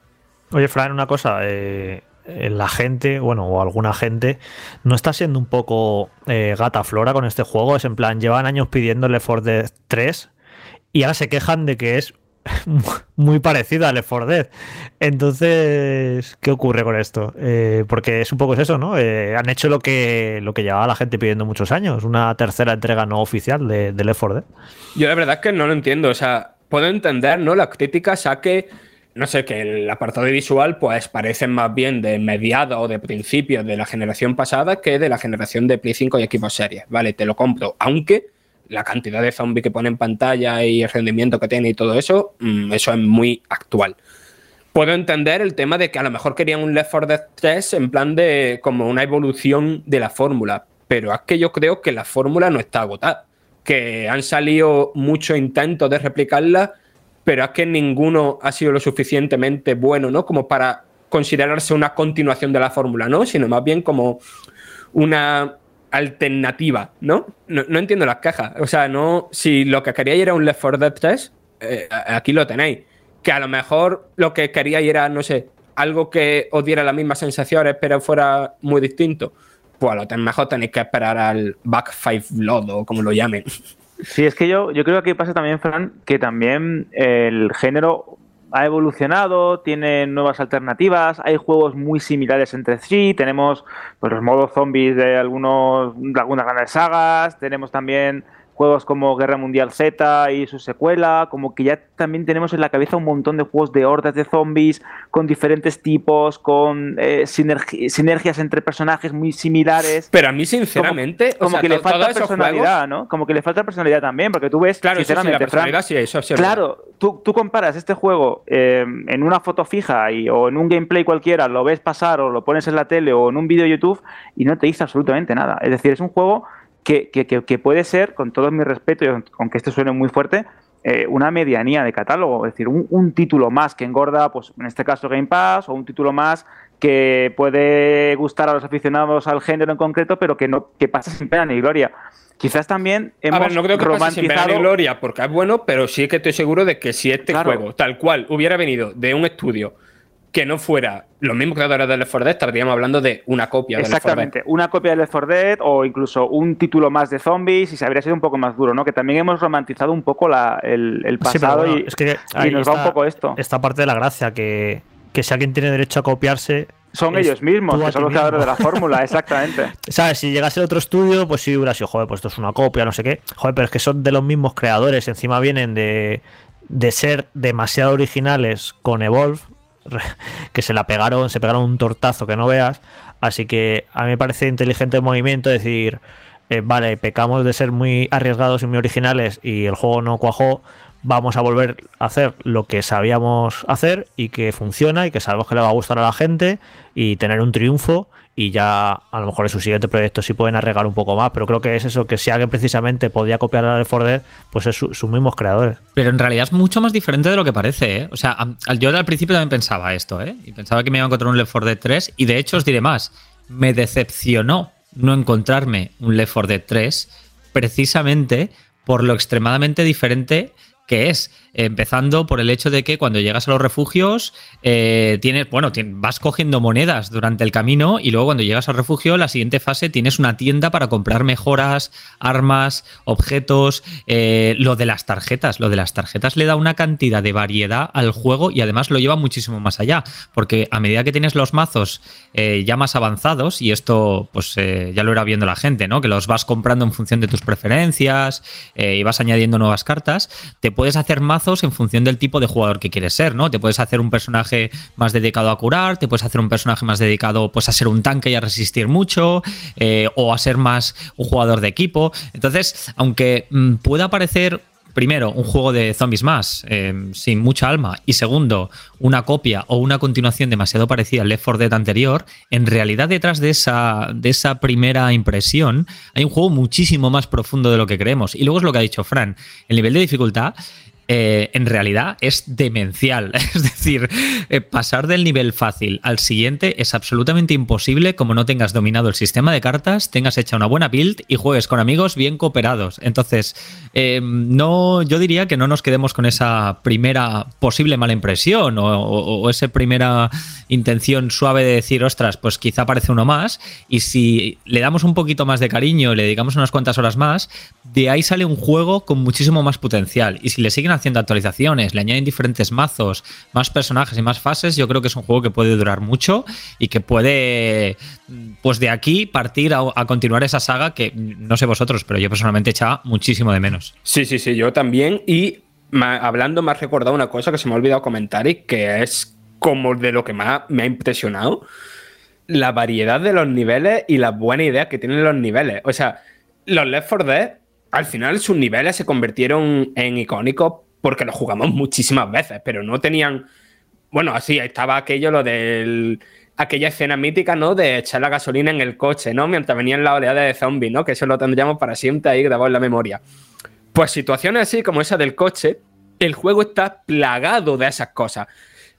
Oye, Fran, una cosa. eh, la gente, bueno, o alguna gente, no está siendo un poco eh, gata flora con este juego. Es en plan, llevan años pidiéndole 4 Dead 3 y ahora se quejan de que es muy parecido a Left 4 Dead. Entonces, ¿qué ocurre con esto? Eh, porque es un poco eso, ¿no? Eh, han hecho lo que, lo que llevaba la gente pidiendo muchos años, una tercera entrega no oficial de, de Left 4 Dead. Yo la verdad es que no lo entiendo. O sea, puedo entender, ¿no? Las críticas a que, no sé, que el apartado visual, pues parecen más bien de mediados o de principios de la generación pasada que de la generación de Play 5 y equipos series. Vale, te lo compro. Aunque la cantidad de zombies que pone en pantalla y el rendimiento que tiene y todo eso, mm, eso es muy actual. Puedo entender el tema de que a lo mejor querían un Left 4 Dead 3 en plan de como una evolución de la fórmula, pero es que yo creo que la fórmula no está agotada, que han salido muchos intentos de replicarla, pero es que ninguno ha sido lo suficientemente bueno, ¿no? Como para considerarse una continuación de la fórmula, ¿no? Sino más bien como una alternativa, ¿no? No, entiendo las quejas. O sea, no. Si lo que queríais era un Left 4 Dead 3, eh, aquí lo tenéis. Que a lo mejor lo que queríais era, no sé, algo que os diera las mismas sensaciones, pero fuera muy distinto. Pues a lo mejor tenéis que esperar al Back 5 Blood o como lo llamen. Sí, es que yo, yo creo que pasa también, Fran, que también el género ha evolucionado, tiene nuevas alternativas, hay juegos muy similares entre sí, tenemos pues, los modos zombies de, algunos, de algunas grandes sagas, tenemos también juegos como Guerra Mundial Z y su secuela, como que ya también tenemos en la cabeza un montón de juegos de hordas de zombies con diferentes tipos, con eh, sinergi- sinergias entre personajes muy similares. Pero a mí, sinceramente, Como sea, que le falta personalidad, juegos- ¿no? Como que le falta personalidad también, porque tú ves, Claro, sí, la sinceramente, Fran, personalidad sí, eso sí es. Claro, tú, tú comparas este juego eh, en una foto fija y, o en un gameplay cualquiera, lo ves pasar o lo pones en la tele o en un vídeo de YouTube y no te dice absolutamente nada. Es decir, es un juego que, que- que- que puede ser, con todo mi respeto y aunque este suene muy fuerte, eh, una medianía de catálogo. Es decir, un, un título más que engorda, pues en este caso Game Pass, o un título más que puede gustar a los aficionados al género en concreto, pero que no que pasa sin pena ni gloria. Quizás también hemos A ver, no creo que pase sin pena ni romantizado gloria, porque es bueno, pero sí que estoy seguro de que si este Claro. juego, tal cual, hubiera venido de un estudio que no fuera los mismos creadores de Left 4 Dead, estaríamos hablando de una copia de Left 4 Dead. Exactamente, una copia de Left 4 Dead o incluso un título más de zombies y se habría sido un poco más duro, ¿no? Que también hemos romantizado un poco la- el, el Sí, pero pasado bueno, y, es que y nos va un poco esto. Esta parte de la gracia, que, que si alguien tiene derecho a copiarse. Son ellos mismos, que son los creadores de la fórmula, exactamente. ¿Sabes? Si llegase el otro estudio, pues sí hubiera sido, joder, pues esto es una copia, no sé qué. Joder, pero es que son de los mismos creadores. Encima vienen de, de ser demasiado originales con Evolve, que se la pegaron, se pegaron un tortazo que no veas. Así que a mí me parece inteligente el movimiento decir, eh, vale, pecamos de ser muy arriesgados y muy originales y el juego no cuajó. vamos a volver a hacer lo que sabíamos hacer y que funciona y que sabemos que le va a gustar a la gente y tener un triunfo y ya a lo mejor en su siguiente proyecto sí pueden arreglar un poco más, pero creo que es eso, que si alguien precisamente podía copiar a Left 4 Dead, pues es sus mismos creadores. Pero en realidad es mucho más diferente de lo que parece, ¿eh? O sea, yo al principio también pensaba esto, ¿eh? Y pensaba que me iba a encontrar un Left 4 Dead 3 y de hecho os diré más, me decepcionó no encontrarme un Left 4 Dead 3 precisamente por lo extremadamente diferente que es. Empezando por el hecho de que cuando llegas a los refugios, eh, tienes, bueno, vas cogiendo monedas durante el camino y luego cuando llegas al refugio, la siguiente fase tienes una tienda para comprar mejoras, armas, objetos, eh, lo de las tarjetas. Lo de las tarjetas le da una cantidad de variedad al juego y además lo lleva muchísimo más allá, porque a medida que tienes los mazos eh, ya más avanzados, y esto pues ya lo irá viendo la gente, ¿no? Que los vas comprando en función de tus preferencias y vas añadiendo nuevas cartas, te puedes hacer mazos en función del tipo de jugador que quieres ser, ¿no? Te puedes hacer un personaje más dedicado a curar, te puedes hacer un personaje más dedicado pues, a ser un tanque y a resistir mucho, eh, o a ser más un jugador de equipo. Entonces, aunque mm, pueda parecer primero, un juego de zombies más, em, sin mucha alma, y segundo, una copia o una continuación demasiado parecida al Left 4 Dead anterior, en realidad detrás de esa, de esa primera impresión hay un juego muchísimo más profundo de lo que creemos. Y luego es lo que ha dicho Fran, el nivel de dificultad eh, en realidad es demencial. Es decir, eh, pasar del nivel fácil al siguiente es absolutamente imposible como no tengas dominado el sistema de cartas, tengas hecha una buena build y juegues con amigos bien cooperados. Entonces, eh, no, yo diría que no nos quedemos con esa primera posible mala impresión o, esa primera intención suave de decir, ostras, pues quizá parece uno más. Y si le damos un poquito más de cariño le dedicamos unas cuantas horas más, de ahí sale un juego con muchísimo más potencial. Y si le siguen haciendo actualizaciones, le añaden diferentes mazos, más personajes y más fases, yo creo que es un juego que puede durar mucho y que puede, pues de aquí partir a, continuar esa saga que no sé vosotros, pero yo personalmente echaba muchísimo de menos. Sí, sí, sí, yo también. Y hablando me ha recordado una cosa que se me ha olvidado comentar y que es como de lo que más me ha impresionado. La variedad de los niveles y la buena idea que tienen los niveles. O sea, los Left 4 Dead, al final sus niveles se convirtieron en icónicos porque lo jugamos muchísimas veces, pero no tenían. Bueno, así estaba aquello, lo del. Aquella escena mítica, ¿no? De echar la gasolina en el coche, ¿no? Mientras venían la oleada de zombies, ¿no? Que eso lo tendríamos para siempre ahí grabado en la memoria. Pues situaciones así como esa del coche, el juego está plagado de esas cosas.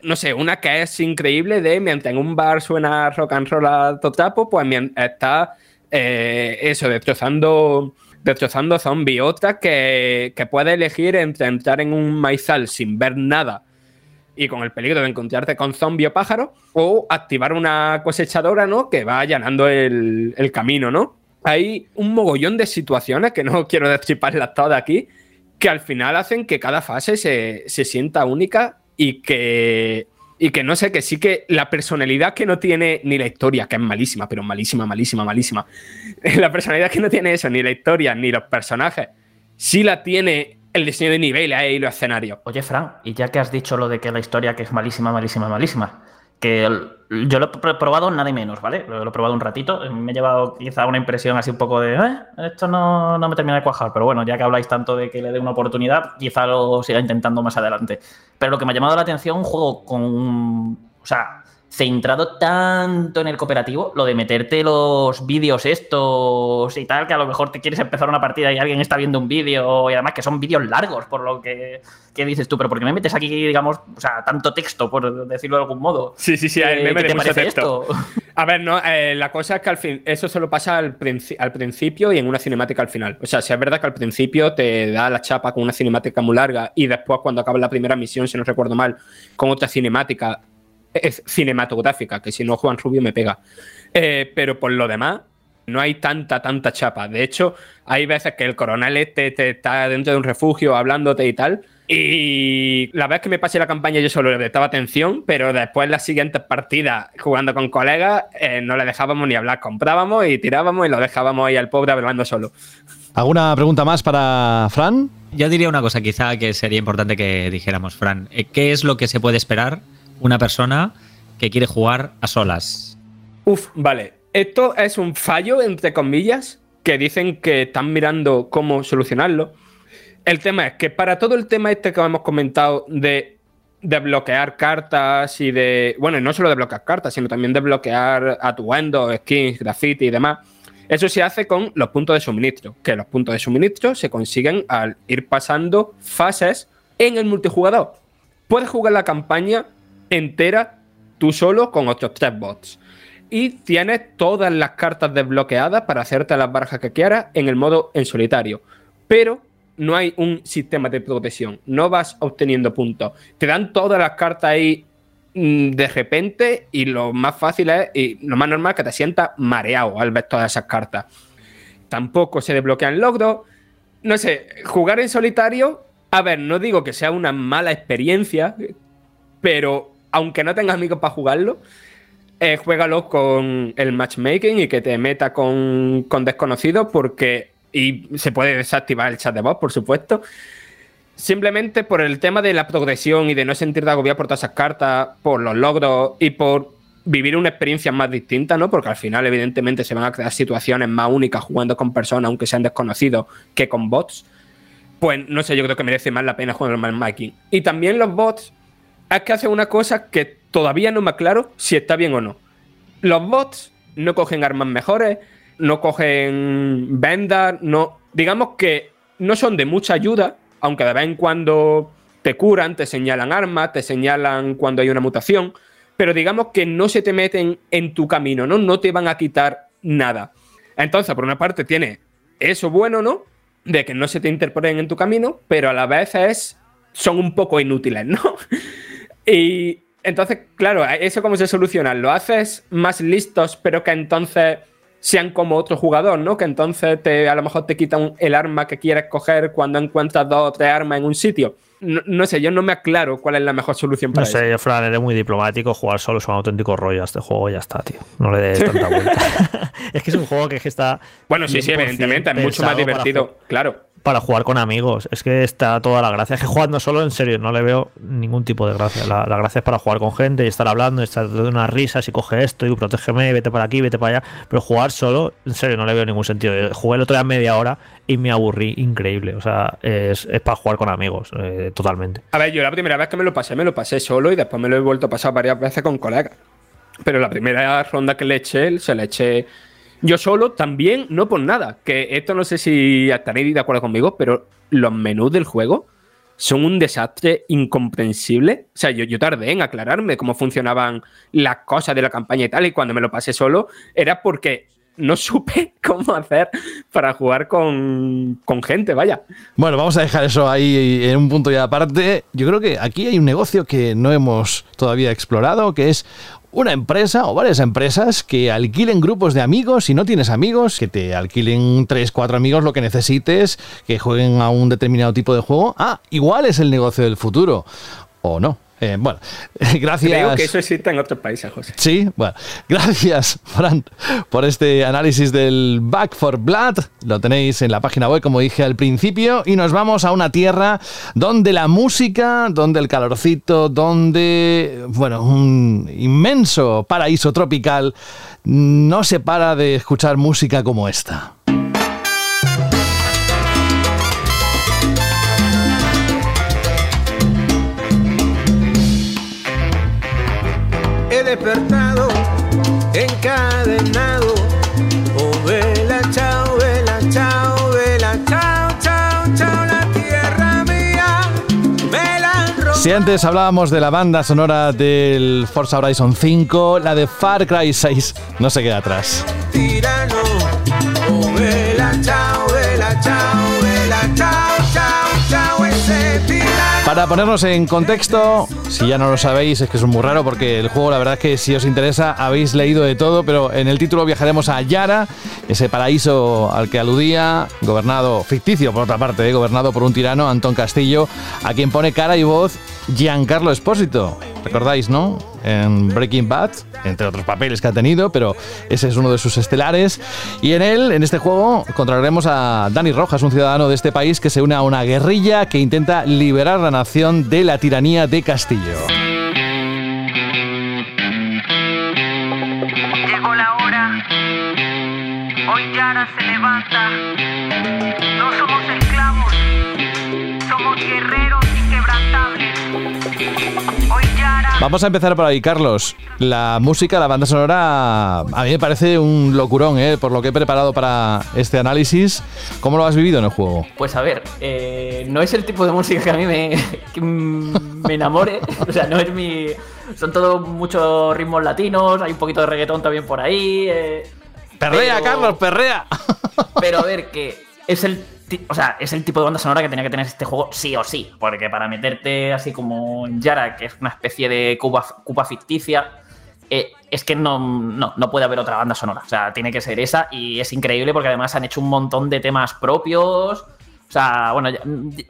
No sé, una que es increíble de mientras en un bar suena rock and roll a totapo, pues está eh, eso, destrozando destrozando zombies. Otra que, que puede elegir entre entrar en un maizal sin ver nada y con el peligro de encontrarte con zombie o pájaro, o activar una cosechadora, ¿no? Que va allanando el, camino, ¿no? Hay un mogollón de situaciones que no quiero destriparlas todas aquí, que al final hacen que cada fase se, se sienta única y que y que no sé, que sí que la personalidad que no tiene ni la historia, que es malísima, pero malísima, malísima, malísima. La personalidad que no tiene eso, ni la historia, ni los personajes, sí la tiene el diseño de niveles y los escenarios. Oye, Fran, y ya que has dicho lo de que la historia que es malísima, malísima, malísima, que yo lo he probado nada y menos, ¿vale? Lo, he probado un ratito, me he llevado quizá una impresión así un poco de, eh, esto no, no, me termina de cuajar, pero bueno, ya que habláis tanto de que le dé una oportunidad, quizá lo siga intentando más adelante. Pero lo que me ha llamado la atención, un juego con, o sea, centrado tanto en el cooperativo, lo de meterte los vídeos estos y tal, que a lo mejor te quieres empezar una partida y alguien está viendo un vídeo y además que son vídeos largos, por lo que, dices tú, pero ¿por qué me metes aquí, digamos, o sea, tanto texto, por decirlo de algún modo? Sí, sí, sí, a me te parece Esto? A ver, no, eh, la cosa es que al fin, eso solo pasa al, al principio y en una cinemática al final. O sea, si es verdad que al principio te da la chapa con una cinemática muy larga y después cuando acaba la primera misión, si no recuerdo mal, con otra cinemática es cinematográfica, que si no Juan Rubio me pega. Eh, pero por lo demás, no hay tanta, tanta chapa. De hecho, hay veces que el coronel este te está dentro de un refugio hablándote y tal. Y la vez que me pasé la campaña yo solo le prestaba atención, pero después las siguientes partidas jugando con colegas eh, no le dejábamos ni hablar, comprábamos y tirábamos y lo dejábamos ahí al pobre hablando solo. ¿Alguna pregunta más para Fran? Yo diría una cosa quizá que sería importante que dijéramos, Fran. Eh, ¿Qué es lo que se puede esperar una persona que quiere jugar a solas. Uf, vale. Esto es un fallo, entre comillas, que dicen que están mirando cómo solucionarlo. el tema es que para todo el tema este que hemos comentado de, de bloquear cartas y de. Bueno, no solo de bloquear cartas, sino también de bloquear atuendos, skins, graffiti y demás. Eso se hace con los puntos de suministro, que los puntos de suministro se consiguen al ir pasando fases en el multijugador. Puedes jugar la campaña entera tú solo con otros tres bots. Y tienes todas las cartas desbloqueadas para hacerte las barajas que quieras en el modo en solitario. Pero no hay un sistema de protección. No vas obteniendo puntos. Te dan todas las cartas ahí mm, de repente y lo más fácil es, y lo más normal es que te sientas mareado al ver todas esas cartas. Tampoco se desbloquean logros. No sé, jugar en solitario, a ver, no digo que sea una mala experiencia, pero aunque no tengas amigos para jugarlo, eh, juégalo con el matchmaking y que te meta con, con desconocidos porque... Y se puede desactivar el chat de voz, por supuesto. Simplemente por el tema de la progresión y de no sentirte agobiado por todas esas cartas, por los logros y por vivir una experiencia más distinta, ¿no? Porque al final, evidentemente, se van a crear situaciones más únicas jugando con personas, aunque sean desconocidos, que con bots. Pues no sé, yo creo que merece más la pena jugar el matchmaking. Y también los bots es que hacen una cosa que todavía no me aclaro si está bien o no. Los bots no cogen armas mejores, no cogen vendas, no. Digamos que no son de mucha ayuda, aunque de vez en cuando te curan, te señalan armas, te señalan cuando hay una mutación, pero digamos que no se te meten en tu camino, ¿no? No te van a quitar nada. Entonces, por una parte, tiene eso bueno, ¿no? De que no se te interponen en tu camino, pero a la vez es. son un poco inútiles, ¿no? Y entonces, claro, ¿eso cómo se soluciona? Lo haces más listos, pero que entonces sean como otro jugador, ¿no? Que entonces te, a lo mejor te quitan el arma que quieres coger cuando encuentras dos o tres armas en un sitio. No, sé, yo no me aclaro cuál es la mejor solución para eso. No sé, Fran, eres muy diplomático. Jugar solo es un auténtico rollo a este juego, ya está, tío. No le des tanta vuelta. es que es un juego que, está. Bueno, sí, sí, evidentemente, es mucho más divertido, claro para jugar con amigos. Es que está toda la gracia. Es que jugando solo, en serio, no le veo ningún tipo de gracia. La, gracia es para jugar con gente y estar hablando, y estar de unas risas y coge esto y protégeme, vete para aquí, vete para allá. Pero jugar solo, en serio, no le veo ningún sentido. Jugué el otro día media hora y me aburrí increíble. O sea, es, para jugar con amigos, eh, totalmente. A ver, yo la primera vez que me lo pasé, me lo pasé solo y después me lo he vuelto a pasar varias veces con colegas. Pero la primera ronda que le eché, se le eché yo solo también, no por nada. Que esto no sé si estaréis de acuerdo conmigo, pero los menús del juego son un desastre incomprensible. O sea, yo, yo tardé en aclararme cómo funcionaban las cosas de la campaña y tal. Y cuando me lo pasé solo, era porque no supe cómo hacer para jugar con, con, gente, vaya. Bueno, vamos a dejar eso ahí en un punto ya aparte. Yo creo que aquí hay un negocio que no hemos todavía explorado, que es una empresa o varias empresas que alquilen grupos de amigos, si no tienes amigos, que te alquilen tres, cuatro amigos lo que necesites, que jueguen a un determinado tipo de juego. Ah, igual es el negocio del futuro. O no. Eh, bueno, gracias. Creo que eso existe en otros países, José. Sí, bueno, gracias, Fran, por este análisis del Back for Blood. Lo tenéis en la página web, como dije al principio, y nos vamos a una tierra donde la música, donde el calorcito, donde, bueno, un inmenso paraíso tropical no se para de escuchar música como esta. Despertado, encadenado. Oh, vela, chao, vela, chao, vela, chao, chao, chao, la tierra mía. Me la si antes hablábamos de la banda sonora del Forza Horizon 5, la de Far Cry 6 no se queda atrás. Tirano, oh, vela, chao, vela, chao, para ponernos en contexto, si ya no lo sabéis, es que es muy raro porque el juego, la verdad es que si os interesa, habéis leído de todo, pero en el título viajaremos a Yara, ese paraíso al que aludía, gobernado, ficticio por otra parte, eh, gobernado por un tirano, Antón Castillo, a quien pone cara y voz Giancarlo Espósito. ¿Recordáis, no? En Breaking Bad, entre otros papeles que ha tenido, pero ese es uno de sus estelares. Y en él, en este juego, encontraremos a Dani Rojas, un ciudadano de este país que se une a una guerrilla que intenta liberar la nación de la tiranía de Castillo. Llegó la hora. Hoy Yara se levanta. Vamos a empezar por ahí, Carlos. La música, la banda sonora, a mí me parece un locurón, ¿eh? por lo que he preparado para este análisis. ¿Cómo lo has vivido en el juego? Pues a ver, eh, no es el tipo de música que a mí me, que me enamore. O sea, no es mi. Son todos muchos ritmos latinos, hay un poquito de reggaetón también por ahí. eh, ¡Perrea, pero- Carlos, perrea! Pero a ver, que es el, o sea, es el tipo de banda sonora que tenía que tener este juego sí o sí. Porque para meterte así como en Yara, que es una especie de Cuba, Cuba ficticia, eh, es que no, no, no puede haber otra banda sonora. O sea, tiene que ser esa y es increíble porque además han hecho un montón de temas propios. O sea, bueno, ya,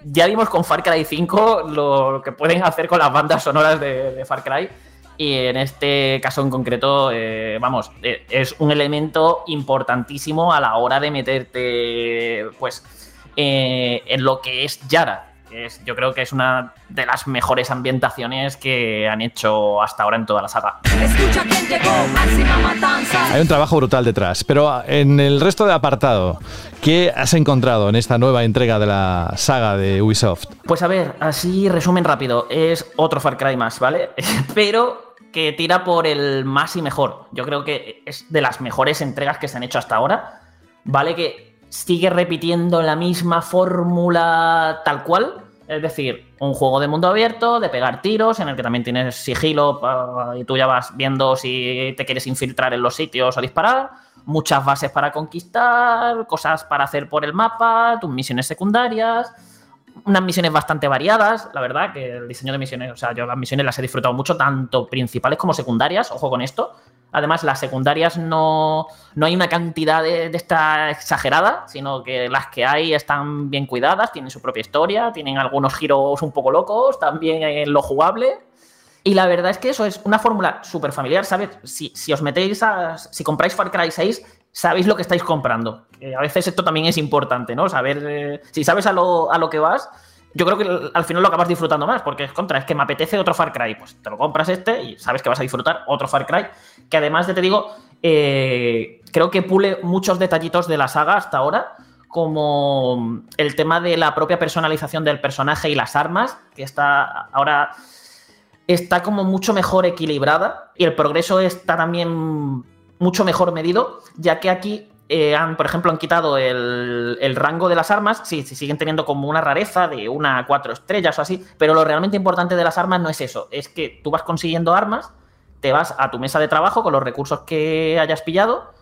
ya vimos con Far Cry 5 lo que pueden hacer con las bandas sonoras de, Far Cry. Y en este caso en concreto, eh, vamos, eh, es un elemento importantísimo a la hora de meterte, pues, eh, en lo que es Yara. que Es, yo creo que es una de las mejores ambientaciones que han hecho hasta ahora en toda la saga. Escucha quién llegó, máxima matanza. Hay un trabajo brutal detrás, pero en el resto de apartado, ¿qué has encontrado en esta nueva entrega de la saga de Ubisoft? Pues a ver, así resumen rápido, es otro Far Cry más, ¿vale? Pero que tira por el más y mejor. Yo creo que es de las mejores entregas que se han hecho hasta ahora, ¿vale? Que sigue repitiendo la misma fórmula tal cual. Es decir, un juego de mundo abierto, de pegar tiros, en el que también tienes sigilo pa- y tú ya vas viendo si te quieres infiltrar en los sitios o disparar. Muchas bases para conquistar, cosas para hacer por el mapa, tus misiones secundarias unas misiones bastante variadas, la verdad, que el diseño de misiones, o sea, yo las misiones las he disfrutado mucho, tanto principales como secundarias, ojo con esto. Además, las secundarias no, no hay una cantidad de, de esta exagerada, sino que las que hay están bien cuidadas, tienen su propia historia, tienen algunos giros un poco locos, también en lo jugable. Y la verdad es que eso es una fórmula súper familiar, ¿sabes? Si, si os metéis. Si compráis Far Cry 6, sabéis lo que estáis comprando. Eh, a veces esto también es importante, ¿no? Saber. eh, si sabes a lo, a lo que vas, yo creo que al final lo acabas disfrutando más, porque es contra, es que me apetece otro Far Cry. Pues te lo compras este y sabes que vas a disfrutar otro Far Cry. Que además de te digo, eh, creo que pule muchos detallitos de la saga hasta ahora. Como el tema de la propia personalización del personaje y las armas, que está ahora está como mucho mejor equilibrada y el progreso está también mucho mejor medido, ya que aquí eh, han, por ejemplo, han quitado el, el rango de las armas, sí, sí, siguen teniendo como una rareza de una a cuatro estrellas o así, pero lo realmente importante de las armas no es eso, es que tú vas consiguiendo armas, te vas a tu mesa de trabajo con los recursos que hayas pillado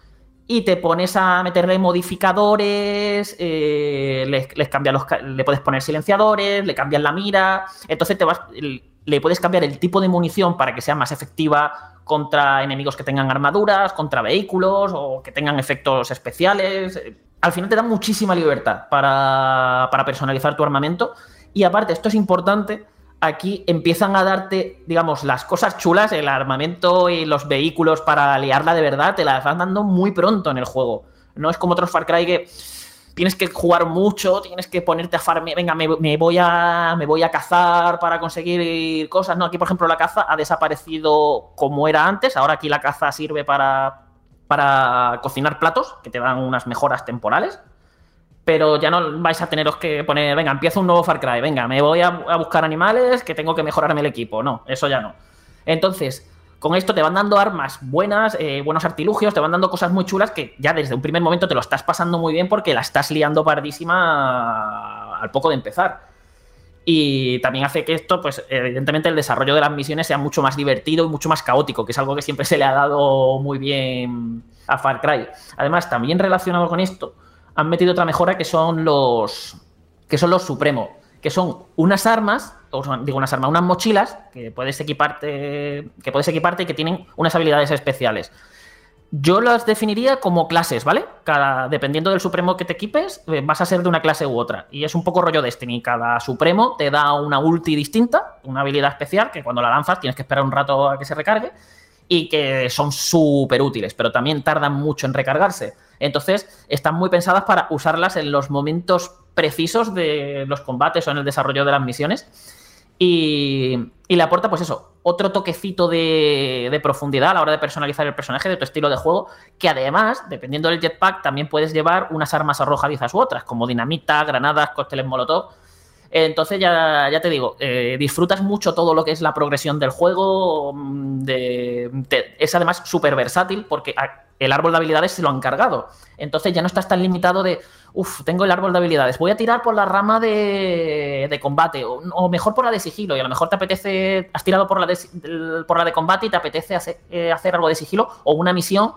y te pones a meterle modificadores, eh, les, les cambia los, le puedes poner silenciadores, le cambias la mira, entonces te vas, le puedes cambiar el tipo de munición para que sea más efectiva contra enemigos que tengan armaduras, contra vehículos o que tengan efectos especiales. Al final te da muchísima libertad para personalizar tu armamento y aparte, esto es importante, aquí empiezan a darte, digamos, las cosas chulas, el armamento y los vehículos para liarla de verdad, te las van dando muy pronto en el juego. No es como otros Far Cry que tienes que jugar mucho, tienes que ponerte a farmear, venga, me, me voy a, me voy a cazar para conseguir cosas. No, aquí, por ejemplo, la caza ha desaparecido como era antes, ahora aquí la caza sirve para, para cocinar platos, que te dan unas mejoras temporales pero ya no vais a teneros que poner, venga, empiezo un nuevo Far Cry, venga, me voy a, buscar animales que tengo que mejorarme el equipo. No, eso ya no. Entonces, con esto te van dando armas buenas, eh, buenos artilugios, te van dando cosas muy chulas que ya desde un primer momento te lo estás pasando muy bien porque la estás liando pardísima al poco de empezar. Y también hace que esto, pues evidentemente el desarrollo de las misiones sea mucho más divertido y mucho más caótico, que es algo que siempre se le ha dado muy bien a Far Cry. Además, también relacionado con esto, han metido otra mejora que son los que son los Supremo, que son unas armas, o digo unas armas, unas mochilas que puedes equiparte, que puedes equiparte y que tienen unas habilidades especiales. Yo las definiría como clases, ¿vale? Cada, dependiendo del supremo que te equipes, eh, vas a ser de una clase u otra. Y es un poco rollo Destiny. Cada supremo te da una ulti distinta, una habilidad especial, que cuando la lanzas tienes que esperar un rato a que se recargue, y que son súper útiles, pero también tardan mucho en recargarse. Entonces, están muy pensadas para usarlas en los momentos precisos de los combates o en el desarrollo de las misiones. Y, y le aporta, pues eso, otro toquecito de, de, profundidad a la hora de personalizar el personaje de tu estilo de juego, que además, dependiendo del jetpack, también puedes llevar unas armas arrojadizas u otras, como dinamita, granadas, cócteles molotov. Entonces ya, ya te digo, eh, disfrutas mucho todo lo que es la progresión del juego. mm, es además súper versátil porque a- el árbol de habilidades se lo han cargado. Entonces ya no estás tan limitado de, uff, tengo el árbol de habilidades, voy a tirar por la rama de, de combate o, mejor por la de sigilo y a lo mejor te apetece, has tirado por la de, por la de combate y te apetece hacer, eh, hacer algo de sigilo o una misión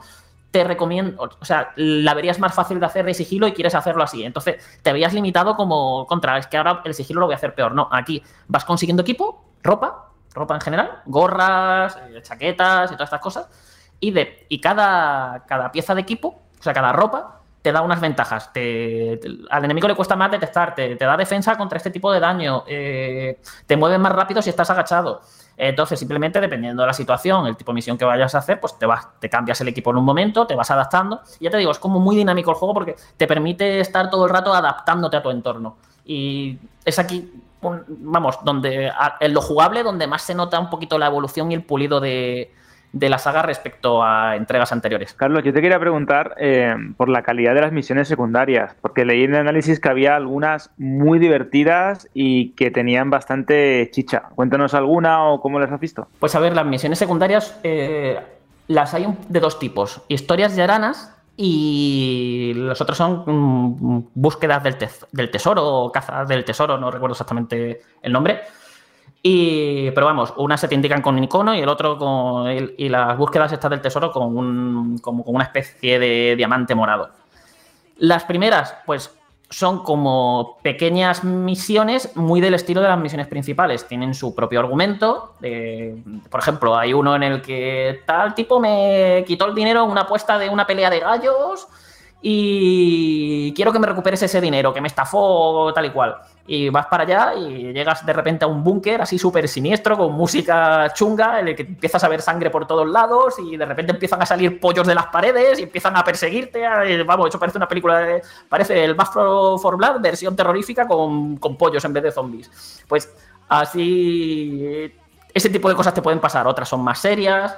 te recomiendo, o sea, la verías más fácil de hacer de sigilo y quieres hacerlo así. Entonces, te veías limitado como contra, es que ahora el sigilo lo voy a hacer peor. No, aquí vas consiguiendo equipo, ropa, ropa en general, gorras, eh, chaquetas y todas estas cosas. Y, de, y cada, cada pieza de equipo, o sea, cada ropa, te da unas ventajas. Te- te- al enemigo le cuesta más detectar, te, te da defensa contra este tipo de daño, eh, te mueves más rápido si estás agachado. Entonces, simplemente dependiendo de la situación, el tipo de misión que vayas a hacer, pues te vas, te cambias el equipo en un momento, te vas adaptando. Y ya te digo, es como muy dinámico el juego porque te permite estar todo el rato adaptándote a tu entorno. Y es aquí, vamos, donde en lo jugable, donde más se nota un poquito la evolución y el pulido de, de la saga respecto a entregas anteriores. Carlos, yo te quería preguntar eh, por la calidad de las misiones secundarias, porque leí en el análisis que había algunas muy divertidas y que tenían bastante chicha. Cuéntanos alguna o cómo las has visto. Pues a ver, las misiones secundarias eh, las hay de dos tipos: historias llaranas y los otros son mm, búsquedas del, del tesoro o cazas del tesoro, no recuerdo exactamente el nombre. Pero vamos, una se te indican con icono y el otro con. y las búsquedas estas del tesoro con, un, como con una especie de diamante morado. Las primeras, pues son como pequeñas misiones muy del estilo de las misiones principales. Tienen su propio argumento. por ejemplo, hay uno en el que tal tipo me quitó el dinero en una apuesta de una pelea de gallos y quiero que me recuperes ese dinero, que me estafó tal y cual. Y vas para allá y llegas de repente a un búnker así súper siniestro, con música chunga, en el que empiezas a ver sangre por todos lados y de repente empiezan a salir pollos de las paredes y empiezan a perseguirte. eh, Vamos, eso parece una película de... Parece el Back for Blood, versión terrorífica con, con pollos en vez de zombies. Pues así... Ese tipo de cosas te pueden pasar, otras son más serias.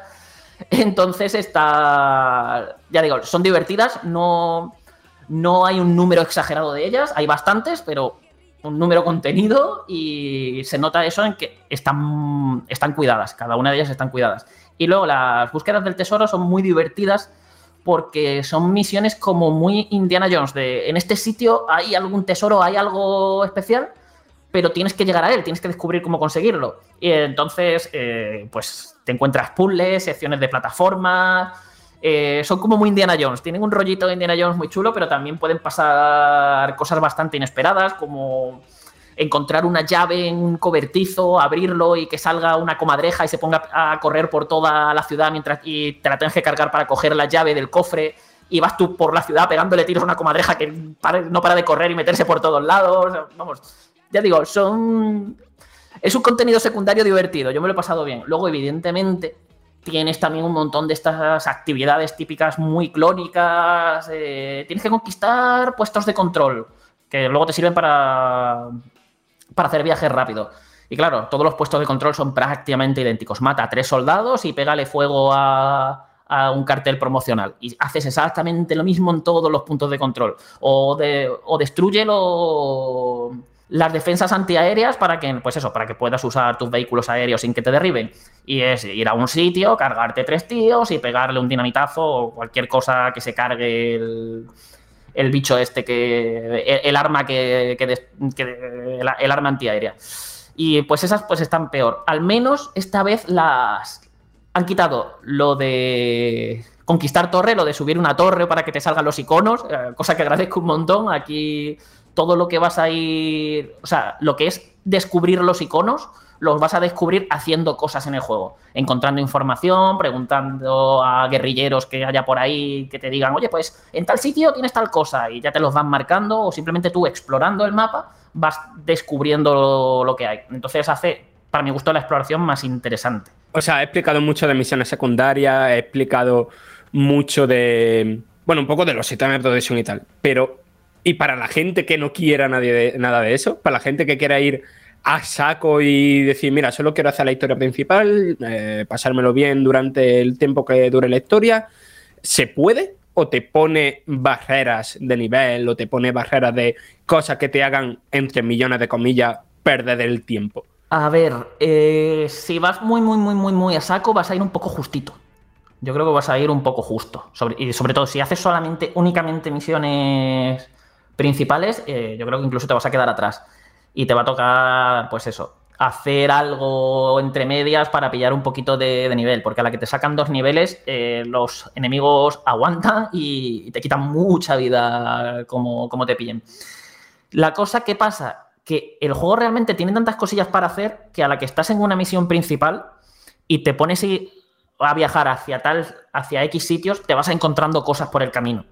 Entonces está, ya digo, son divertidas, no, no hay un número exagerado de ellas, hay bastantes, pero un número contenido y se nota eso en que están, están cuidadas, cada una de ellas están cuidadas. Y luego las búsquedas del tesoro son muy divertidas porque son misiones como muy Indiana Jones, de en este sitio hay algún tesoro, hay algo especial, pero tienes que llegar a él, tienes que descubrir cómo conseguirlo. Y entonces, eh, pues te encuentras puzzles, secciones de plataforma. eh, son como muy Indiana Jones. Tienen un rollito de Indiana Jones muy chulo, pero también pueden pasar cosas bastante inesperadas, como encontrar una llave en un cobertizo, abrirlo y que salga una comadreja y se ponga a correr por toda la ciudad mientras y te la tienes que cargar para coger la llave del cofre y vas tú por la ciudad pegándole tiros a una comadreja que no para de correr y meterse por todos lados. Vamos, ya digo, son. Es un contenido secundario divertido, yo me lo he pasado bien. Luego, evidentemente, tienes también un montón de estas actividades típicas muy clónicas. eh, tienes que conquistar puestos de control, que luego te sirven para, para hacer viajes rápido. Y claro, todos los puestos de control son prácticamente idénticos. Mata a tres soldados y pégale fuego a, a un cartel promocional. Y haces exactamente lo mismo en todos los puntos de control. O, de, o destruye lo- las defensas antiaéreas para que, pues eso, para que puedas usar tus vehículos aéreos sin que te derriben. Y es ir a un sitio, cargarte tres tíos y pegarle un dinamitazo o cualquier cosa que se cargue el, el bicho este que. el, arma que. que- el, el arma antiaérea. Y pues esas pues están peor. Al menos esta vez las. Han quitado lo de conquistar torre, lo de subir una torre para que te salgan los iconos, eh, cosa que agradezco un montón. Aquí todo lo que vas a ir. O sea, lo que es descubrir los iconos, los vas a descubrir haciendo cosas en el juego. Encontrando información, preguntando a guerrilleros que haya por ahí que te digan, oye, pues en tal sitio tienes tal cosa, y ya te los van marcando, o simplemente tú explorando el mapa vas descubriendo lo, que hay. Entonces hace, para mi gusto, la exploración más interesante. O sea, he explicado mucho de misiones secundarias, he explicado mucho de. Bueno, un poco de los sistemas de progresión y tal. Pero. Y para la gente que no quiera nadie de- nada de eso, para la gente que quiera ir a saco y decir, mira, solo quiero hacer la historia principal, eh, pasármelo bien durante el tiempo que dure la historia, ¿se puede? ¿O te pone barreras de nivel o te pone barreras de cosas que te hagan, entre millones de comillas, perder el tiempo? A ver, eh, si vas muy, muy, muy, muy, muy a saco, vas a ir un poco justito. Yo creo que vas a ir un poco justo. Y sobre todo, si haces solamente, únicamente misiones principales, eh, yo creo que incluso te vas a quedar atrás. Y te va a tocar, pues eso, hacer algo entre medias para pillar un poquito de, nivel. Porque a la que te sacan dos niveles, eh, los enemigos aguantan y, te quitan mucha vida como, como te pillen. La cosa que pasa, que el juego realmente tiene tantas cosillas para hacer que a la que estás en una misión principal y te pones a viajar hacia tal, hacia X sitios, te vas encontrando cosas por el camino.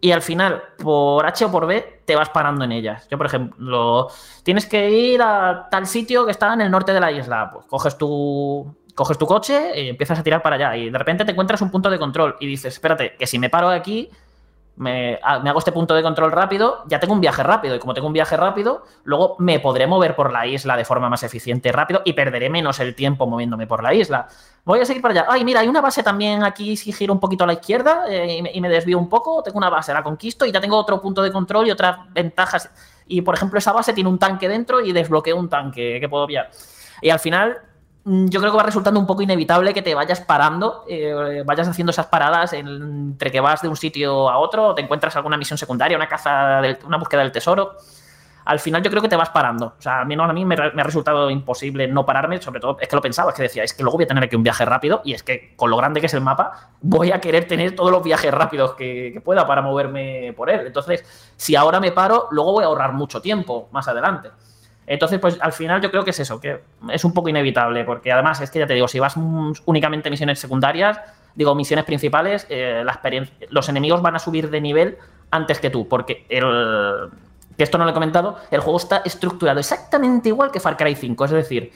Y al final, por H o por B, te vas parando en ellas. Yo, por ejemplo, tienes que ir a tal sitio que está en el norte de la isla. Pues coges tu, coges tu coche y empiezas a tirar para allá. Y de repente te encuentras un punto de control y dices, espérate, que si me paro aquí, me, ha- me hago este punto de control rápido, ya tengo un viaje rápido. Y como tengo un viaje rápido, luego me podré mover por la isla de forma más eficiente y rápido y perderé menos el tiempo moviéndome por la isla. Voy a seguir para allá. Ay, mira, hay una base también aquí, si giro un poquito a la izquierda eh, y, me, desvío un poco, tengo una base, la conquisto y ya tengo otro punto de control y otras ventajas. Y por ejemplo, esa base tiene un tanque dentro y desbloqueo un tanque que puedo pillar. Y al final, yo creo que va resultando un poco inevitable que te vayas parando, eh, vayas haciendo esas paradas en- entre que vas de un sitio a otro, te encuentras alguna misión secundaria, una caza, del- una búsqueda del tesoro. Al final yo creo que te vas parando. O sea, al menos a mí me, ha resultado imposible no pararme, sobre todo es que lo pensaba, es que decía, es que luego voy a tener aquí un viaje rápido y es que con lo grande que es el mapa, voy a querer tener todos los viajes rápidos que pueda para moverme por él. Entonces, si ahora me paro, luego voy a ahorrar mucho tiempo más adelante. Entonces, pues al final yo creo que es eso, que es un poco inevitable, porque además es que ya te digo, si vas únicamente a misiones secundarias, digo, misiones principales, eh, los enemigos van a subir de nivel antes que tú, porque el, que esto no lo he comentado, el juego está estructurado exactamente igual que Far Cry 5, es decir,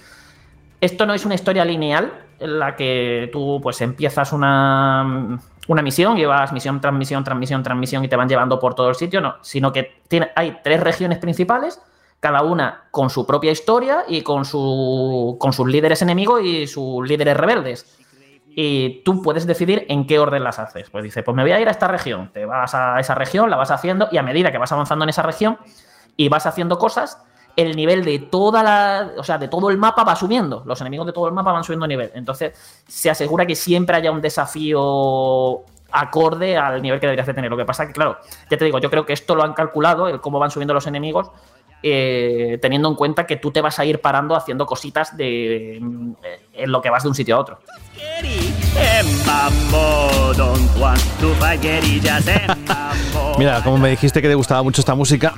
esto no es una historia lineal en la que tú pues empiezas una, una misión, llevas misión tras misión, tras misión, tras misión y te van llevando por todo el sitio, no, sino que tiene, hay tres regiones principales, cada una con su propia historia y con, su, con sus líderes enemigos y sus líderes rebeldes. Y tú puedes decidir en qué orden las haces. Pues dice, pues me voy a ir a esta región. Te vas a esa región, la vas haciendo y a medida que vas avanzando en esa región y vas haciendo cosas, el nivel de toda la, o sea, de todo el mapa va subiendo. Los enemigos de todo el mapa van subiendo nivel. Entonces, se asegura que siempre haya un desafío acorde al nivel que deberías de tener. Lo que pasa que, claro, ya te digo, yo creo que esto lo han calculado, el cómo van subiendo los enemigos, eh, teniendo en cuenta que tú te vas a ir parando haciendo cositas de mm, eh, en lo que vas de un sitio a otro. Mira, como me dijiste que te gustaba mucho esta música,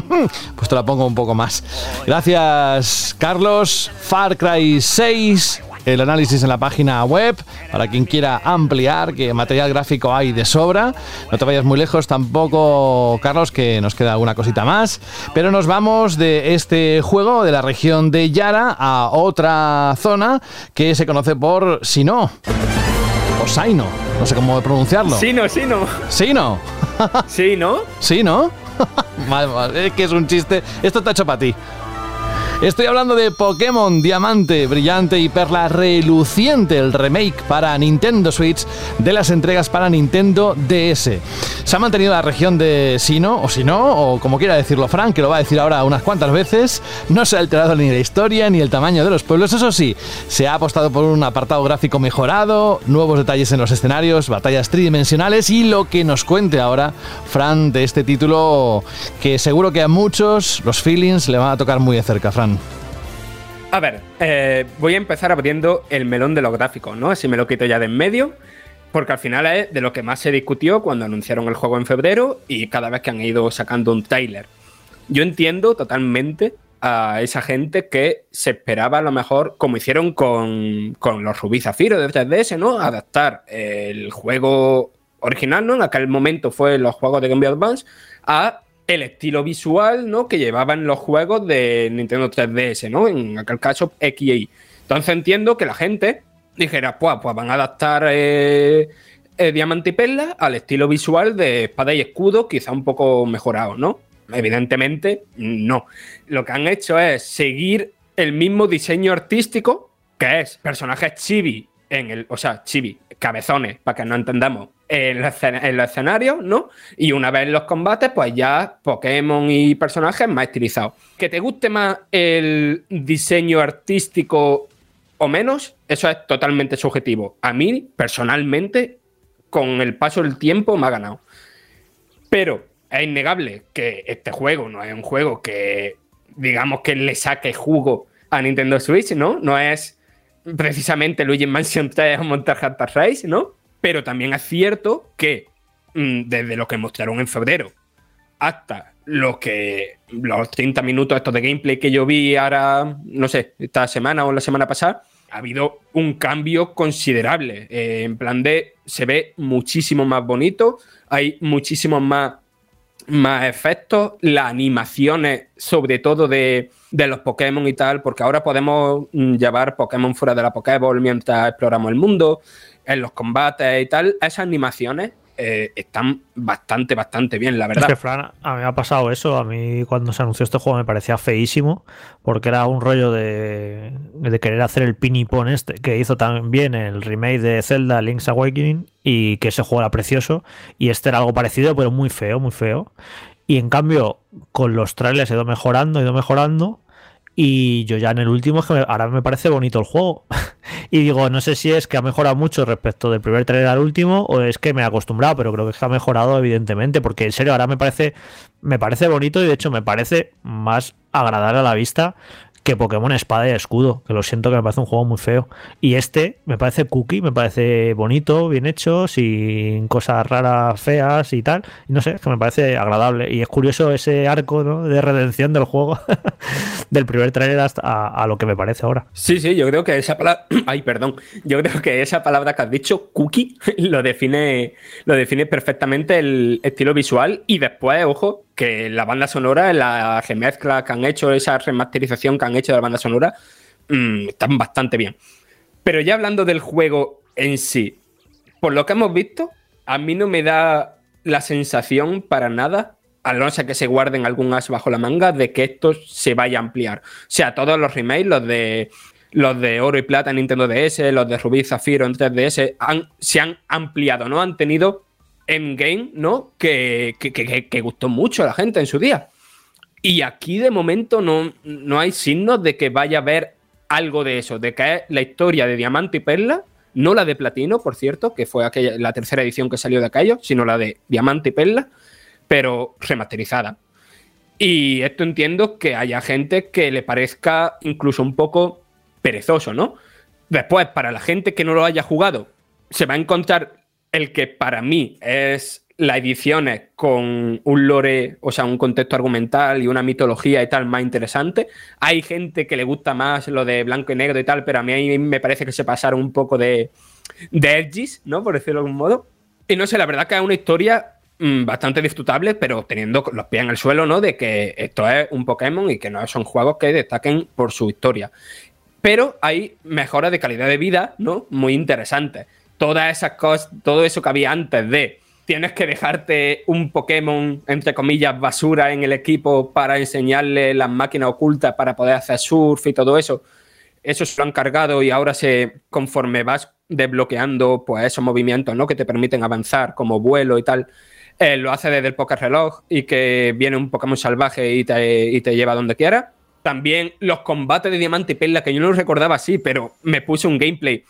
pues te la pongo un poco más. Gracias, Carlos. Far Cry 6, el análisis en la página web, para quien quiera ampliar, que material gráfico hay de sobra. No te vayas muy lejos tampoco, Carlos, que nos queda alguna cosita más. Pero nos vamos de este juego, de la región de Yara, a otra zona que se conoce por Sino. O Saino, no sé cómo pronunciarlo. Sí, no, sí, no. Sino. Sí, ¿no? Sí, ¿no? Vale, vale, es que es un chiste. Esto está hecho para ti. Estoy hablando de Pokémon Diamante, Brillante y Perla Reluciente, el remake para Nintendo Switch de las entregas para Nintendo DS. Se ha mantenido la región de Sino, o Sino, o como quiera decirlo Frank, que lo va a decir ahora unas cuantas veces. No se ha alterado ni la historia ni el tamaño de los pueblos, eso sí, se ha apostado por un apartado gráfico mejorado, nuevos detalles en los escenarios, batallas tridimensionales y lo que nos cuente ahora Fran de este título que seguro que a muchos los feelings le van a tocar muy de cerca, Fran. A ver, eh, voy a empezar abriendo el melón de los gráficos, ¿no? Así me lo quito ya de en medio, porque al final es de lo que más se discutió cuando anunciaron el juego en febrero y cada vez que han ido sacando un trailer. Yo entiendo totalmente a esa gente que se esperaba a lo mejor, como hicieron con, con los Rubí Zafiro de 3DS, ¿no? Adaptar el juego original, ¿no? En aquel momento fue los juegos de Game Boy Advance, a el estilo visual, ¿no? Que llevaban los juegos de Nintendo 3DS, ¿no? En aquel caso, X y Y. Entonces entiendo que la gente dijera, pues, pues van a adaptar eh, eh, Diamante y Perla al estilo visual de Espada y Escudo, quizá un poco mejorado, ¿no? Evidentemente, no. Lo que han hecho es seguir el mismo diseño artístico, que es personajes chibi en el, o sea, chibi, cabezones, para que no entendamos, en los, escena- en los escenarios, ¿no? Y una vez los combates, pues ya Pokémon y personajes más estilizados. Que te guste más el diseño artístico o menos, eso es totalmente subjetivo. A mí, personalmente, con el paso del tiempo me ha ganado. Pero es innegable que este juego no es un juego que, digamos, que le saque jugo a Nintendo Switch, ¿no? No es precisamente Luigi Mansion 3 o Monster Hunter Race, ¿no? Pero también es cierto que mm, desde lo que mostraron en febrero hasta lo que los 30 minutos estos de gameplay que yo vi ahora, no sé, esta semana o la semana pasada, ha habido un cambio considerable. Eh, en plan de, se ve muchísimo más bonito, hay muchísimos más, más efectos, las animaciones, sobre todo de, de los Pokémon y tal, porque ahora podemos mm, llevar Pokémon fuera de la Pokéball mientras exploramos el mundo, en los combates y tal. Esas animaciones eh, están bastante, bastante bien, la verdad. Que, Fran, a mí me ha pasado eso. A mí, cuando se anunció este juego, me parecía feísimo. Porque era un rollo de, de querer hacer el pinipón este, que hizo también el remake de Zelda Link's Awakening. Y que ese juego era precioso. Y este era algo parecido, pero muy feo, muy feo. Y en cambio, con los trailers he ido mejorando, he ido mejorando. Y yo ya en el último, es que me- ahora me parece bonito el juego. y digo, no sé si es que ha mejorado mucho respecto del primer trailer al último o es que me he acostumbrado, pero creo que ha mejorado evidentemente, porque en serio ahora me parece, me parece bonito y de hecho me parece más agradable a la vista que Pokémon Espada y Escudo, que lo siento que me parece un juego muy feo. Y este me parece cookie, me parece bonito, bien hecho, sin cosas raras, feas y tal. Y no sé, es que me parece agradable. Y es curioso ese arco ¿no? de redención del juego, del primer trailer hasta a, a lo que me parece ahora. Sí, sí, yo creo que esa palabra. Ay, perdón. Yo creo que esa palabra que has dicho, cookie, lo define, lo define perfectamente el estilo visual. Y después, ojo, que la banda sonora, la remezcla que han hecho, esa remasterización que han hecho de la banda sonora, mm, están bastante bien. Pero ya hablando del juego en sí, por lo que hemos visto, a mí no me da la sensación para nada, a no ser que se guarden algún as bajo la manga, de que esto se vaya a ampliar. O sea, todos los remakes, los de los de oro y plata en Nintendo DS, los de Rubí Zafiro en 3DS, han- se han ampliado, ¿no? Han tenido endgame, ¿no? Que, que, que- que- gustó mucho a la gente en su día. Y aquí de momento no, no hay signos de que vaya a haber algo de eso, de que es la historia de Diamante y Perla, no la de Platino, por cierto, que fue aquella, la tercera edición que salió de aquello, sino la de Diamante y Perla, pero remasterizada. Y esto entiendo que haya gente que le parezca incluso un poco perezoso, ¿no? Después, para la gente que no lo haya jugado, se va a encontrar el que para mí es las ediciones con un lore, o sea, un contexto argumental y una mitología y tal más interesante. Hay gente que le gusta más lo de blanco y negro y tal, pero a mí me parece que se pasaron un poco de, de edgys, ¿no? Por decirlo de algún modo. Y no sé, la verdad que es una historia mm, bastante disfrutable, pero teniendo los pies en el suelo, ¿no? De que esto es un Pokémon y que no son juegos que destaquen por su historia. Pero hay mejoras de calidad de vida, ¿no? Muy interesantes. Todas esas cosas, todo eso que había antes de tienes que dejarte un Pokémon, entre comillas, basura en el equipo para enseñarle las máquinas ocultas para poder hacer surf y todo eso. Eso se lo han cargado y ahora se, conforme vas desbloqueando pues esos movimientos, ¿no? Que te permiten avanzar, como vuelo y tal, eh, lo hace desde el Poker Reloj y que viene un Pokémon salvaje y te, y te lleva donde quiera. También los combates de Diamante y Perla, que yo no los recordaba así, pero me puse un gameplay.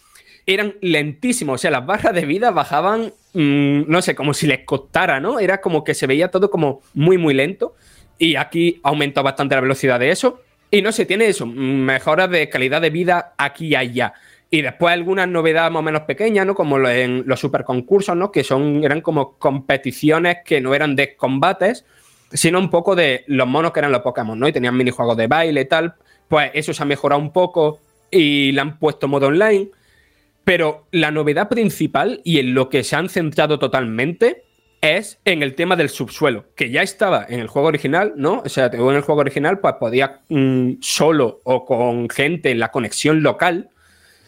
Eran lentísimos, o sea, las barras de vida bajaban, mm, no sé, como si les costara, ¿no? Era como que se veía todo como muy, muy lento. Y aquí ha aumentado bastante la velocidad de eso. Y no sé, tiene eso, mm, mejoras de calidad de vida aquí y allá. Y después algunas novedades más o menos pequeñas, ¿no? Como en los superconcursos, ¿no? Que son, eran como competiciones que no eran de combates, sino un poco de los monos que eran los Pokémon, ¿no? Y tenían minijuegos de baile y tal. Pues eso se ha mejorado un poco y le han puesto modo online. Pero la novedad principal y en lo que se han centrado totalmente es en el tema del subsuelo, que ya estaba en el juego original, ¿no? O sea, en el juego original, pues podías mm, solo o con gente en la conexión local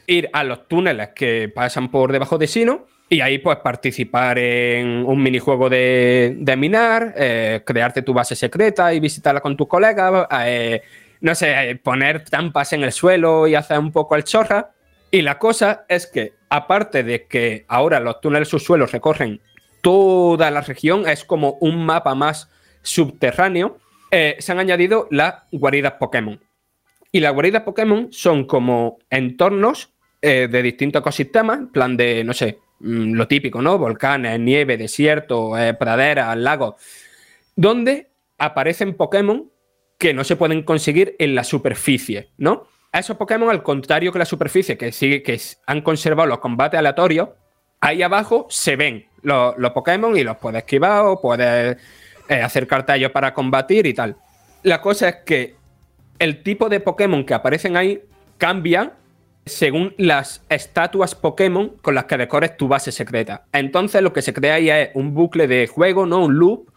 ir a los túneles que pasan por debajo de Sino y ahí pues participar en un minijuego de, de minar, eh, crearte tu base secreta y visitarla con tus colegas, eh, no sé, eh, poner trampas en el suelo y hacer un poco el chorra. Y la cosa es que, aparte de que ahora los túneles subsuelos recorren toda la región, es como un mapa más subterráneo, eh, se han añadido las guaridas Pokémon. Y las guaridas Pokémon son como entornos eh, de distintos ecosistemas, en plan de, no sé, mm, lo típico, ¿no? Volcanes, nieve, desierto, eh, praderas, lagos, donde aparecen Pokémon que no se pueden conseguir en la superficie, ¿no? A esos Pokémon, al contrario que la superficie, que sigue, que han conservado los combates aleatorios, ahí abajo se ven los, Pokémon y los puedes esquivar o puedes eh, hacer cartallos para combatir y tal. La cosa es que el tipo de Pokémon que aparecen ahí cambia según las estatuas Pokémon con las que decores tu base secreta. Entonces lo que se crea ahí es un bucle de juego, ¿no? Un loop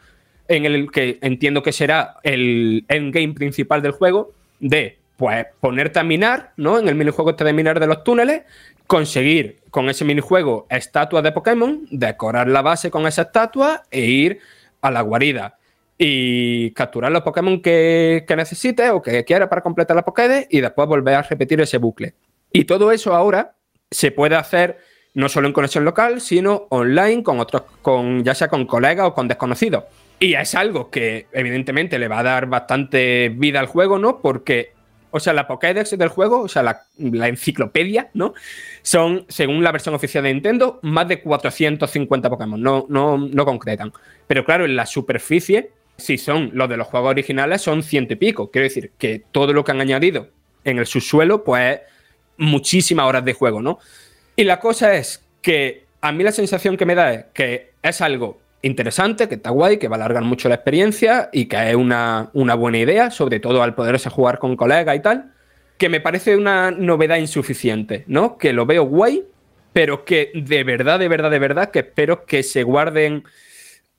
en el que entiendo que será el endgame principal del juego de pues ponerte a minar, ¿no? En el minijuego este de minar de los túneles, conseguir con ese minijuego estatuas de Pokémon, decorar la base con esa estatua e ir a la guarida y capturar los Pokémon que, que necesites o que quieras para completar la Pokédex y después volver a repetir ese bucle. Y todo eso ahora se puede hacer no solo en conexión local, sino online con otros, con, ya sea con colegas o con desconocidos. Y es algo que evidentemente le va a dar bastante vida al juego, ¿no? Porque, o sea, la Pokédex del juego, o sea, la, enciclopedia, ¿no? Son, según la versión oficial de Nintendo, más de 450 Pokémon, no, no, no concretan. Pero claro, en la superficie, si son los de los juegos originales, son ciento y pico. Quiero decir que todo lo que han añadido en el subsuelo, pues muchísimas horas de juego, ¿no? Y la cosa es que a mí la sensación que me da es que es algo interesante, que está guay, que va a alargar mucho la experiencia y que es una, una buena idea, sobre todo al poderse jugar con colegas y tal, que me parece una novedad insuficiente, ¿no? Que lo veo guay, pero que de verdad, de verdad, de verdad, que espero que se guarden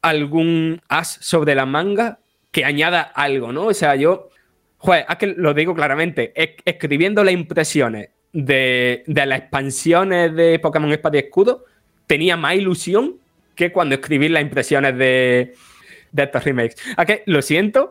algún as sobre la manga que añada algo, ¿no? O sea, yo, joder, es que lo digo claramente, es- escribiendo las impresiones de, de las expansiones de Pokémon Espada y Escudo, tenía más ilusión que cuando escribí las impresiones de, de estos remakes. ¿A que Lo siento,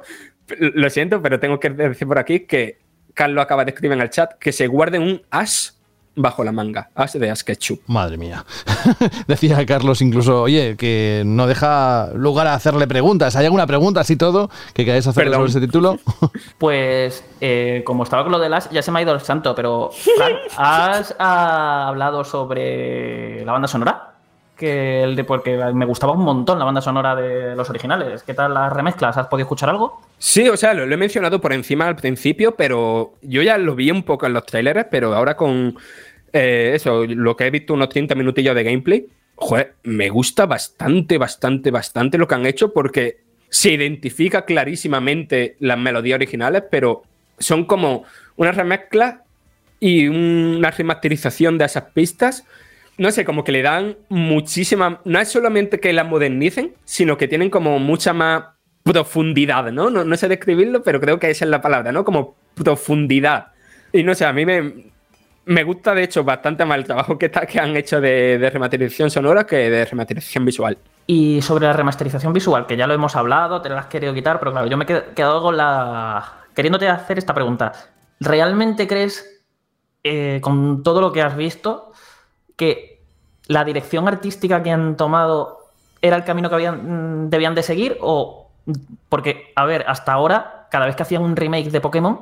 lo siento, pero tengo que decir por aquí que Carlos acaba de escribir en el chat que se guarden un as bajo la manga, as de Ash Ketchum. Madre mía. Decía Carlos incluso, oye, que no deja lugar a hacerle preguntas. ¿Hay alguna pregunta así todo que queráis hacerle Perdón. sobre ese título? Pues, eh, como estaba con lo de las, ya se me ha ido el santo, pero ¿has ah, hablado sobre la banda sonora? Que el de porque me gustaba un montón la banda sonora de los originales. ¿Qué tal las remezclas? ¿Has podido escuchar algo? Sí, o sea, lo, he mencionado por encima al principio, pero yo ya lo vi un poco en los trailers, pero ahora con eh, eso, lo que he visto unos 30 minutillos de gameplay, joder, me gusta bastante, bastante, bastante lo que han hecho porque se identifica clarísimamente las melodías originales, pero son como una remezcla y una remasterización de esas pistas. No sé, como que le dan muchísima. No es solamente que las modernicen, sino que tienen como mucha más profundidad, ¿no? No, no sé describirlo, pero creo que esa es la palabra, ¿no? Como profundidad. Y no sé, a mí me, me gusta, de hecho, bastante más el trabajo que, está, que han hecho de, de remasterización sonora que de remasterización visual. Y sobre la remasterización visual, que ya lo hemos hablado, te la has querido quitar, pero claro, yo me he qued- quedado con la. queriéndote hacer esta pregunta. ¿Realmente crees, eh, con todo lo que has visto, que la dirección artística que han tomado era el camino que habían, mm, debían de seguir? O. Porque, a ver, hasta ahora, cada vez que hacían un remake de Pokémon,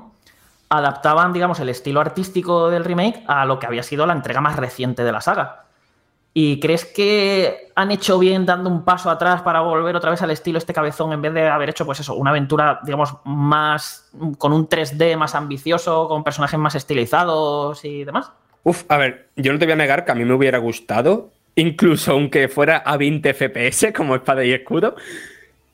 adaptaban, digamos, el estilo artístico del remake a lo que había sido la entrega más reciente de la saga. ¿Y crees que han hecho bien dando un paso atrás para volver otra vez al estilo este cabezón en vez de haber hecho, pues eso, una aventura, digamos, más con un 3D más ambicioso, con personajes más estilizados y demás? Uf, a ver, yo no te voy a negar que a mí me hubiera gustado, incluso aunque fuera a 20 FPS como espada y escudo,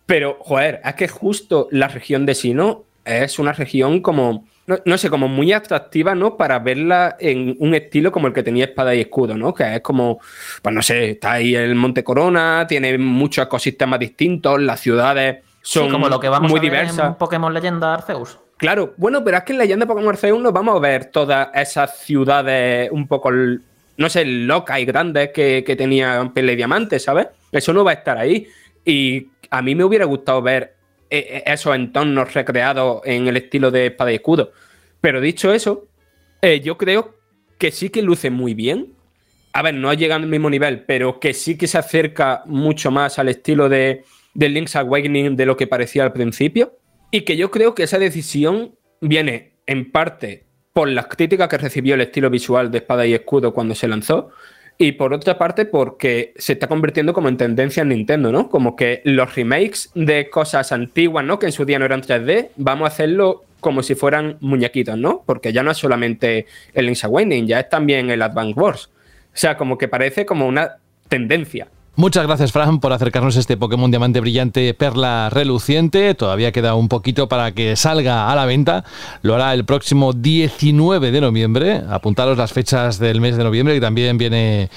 pero, joder, es que justo la región de Sino es una región como, no, no sé, como muy atractiva, ¿no? Para verla en un estilo como el que tenía espada y escudo, ¿no? Que es como, pues no sé, está ahí el Monte Corona, tiene muchos ecosistemas distintos, las ciudades son sí, como lo que vamos muy a ver diversas. en Pokémon Leyenda Arceus. Claro, bueno, pero es que en Leyenda Pokémon Arceus nos vamos a ver todas esas ciudades un poco, no sé, locas y grandes que, que tenía Pele Diamante, ¿sabes? Eso no va a estar ahí. Y a mí me hubiera gustado ver eh, eh, esos entornos recreados en el estilo de espada y escudo. Pero dicho eso, eh, yo creo que sí que luce muy bien. A ver, no llega al mismo nivel, pero que sí que se acerca mucho más al estilo de, de Link's Awakening de lo que parecía al principio. Y que yo creo que esa decisión viene en parte por las críticas que recibió el estilo visual de Espada y Escudo cuando se lanzó. Y por otra parte, porque se está convirtiendo como en tendencia en Nintendo, ¿no? Como que los remakes de cosas antiguas, ¿no? Que en su día no eran 3D, vamos a hacerlo como si fueran muñequitos, ¿no? Porque ya no es solamente el Link's Awakening, ya es también el Advance Wars. O sea, como que parece como una tendencia. Muchas gracias, Fran, por acercarnos a este Pokémon Diamante Brillante Perla Reluciente. Todavía queda un poquito para que salga a la venta. Lo hará el próximo 19 de noviembre. Apuntaros las fechas del mes de noviembre, que también viene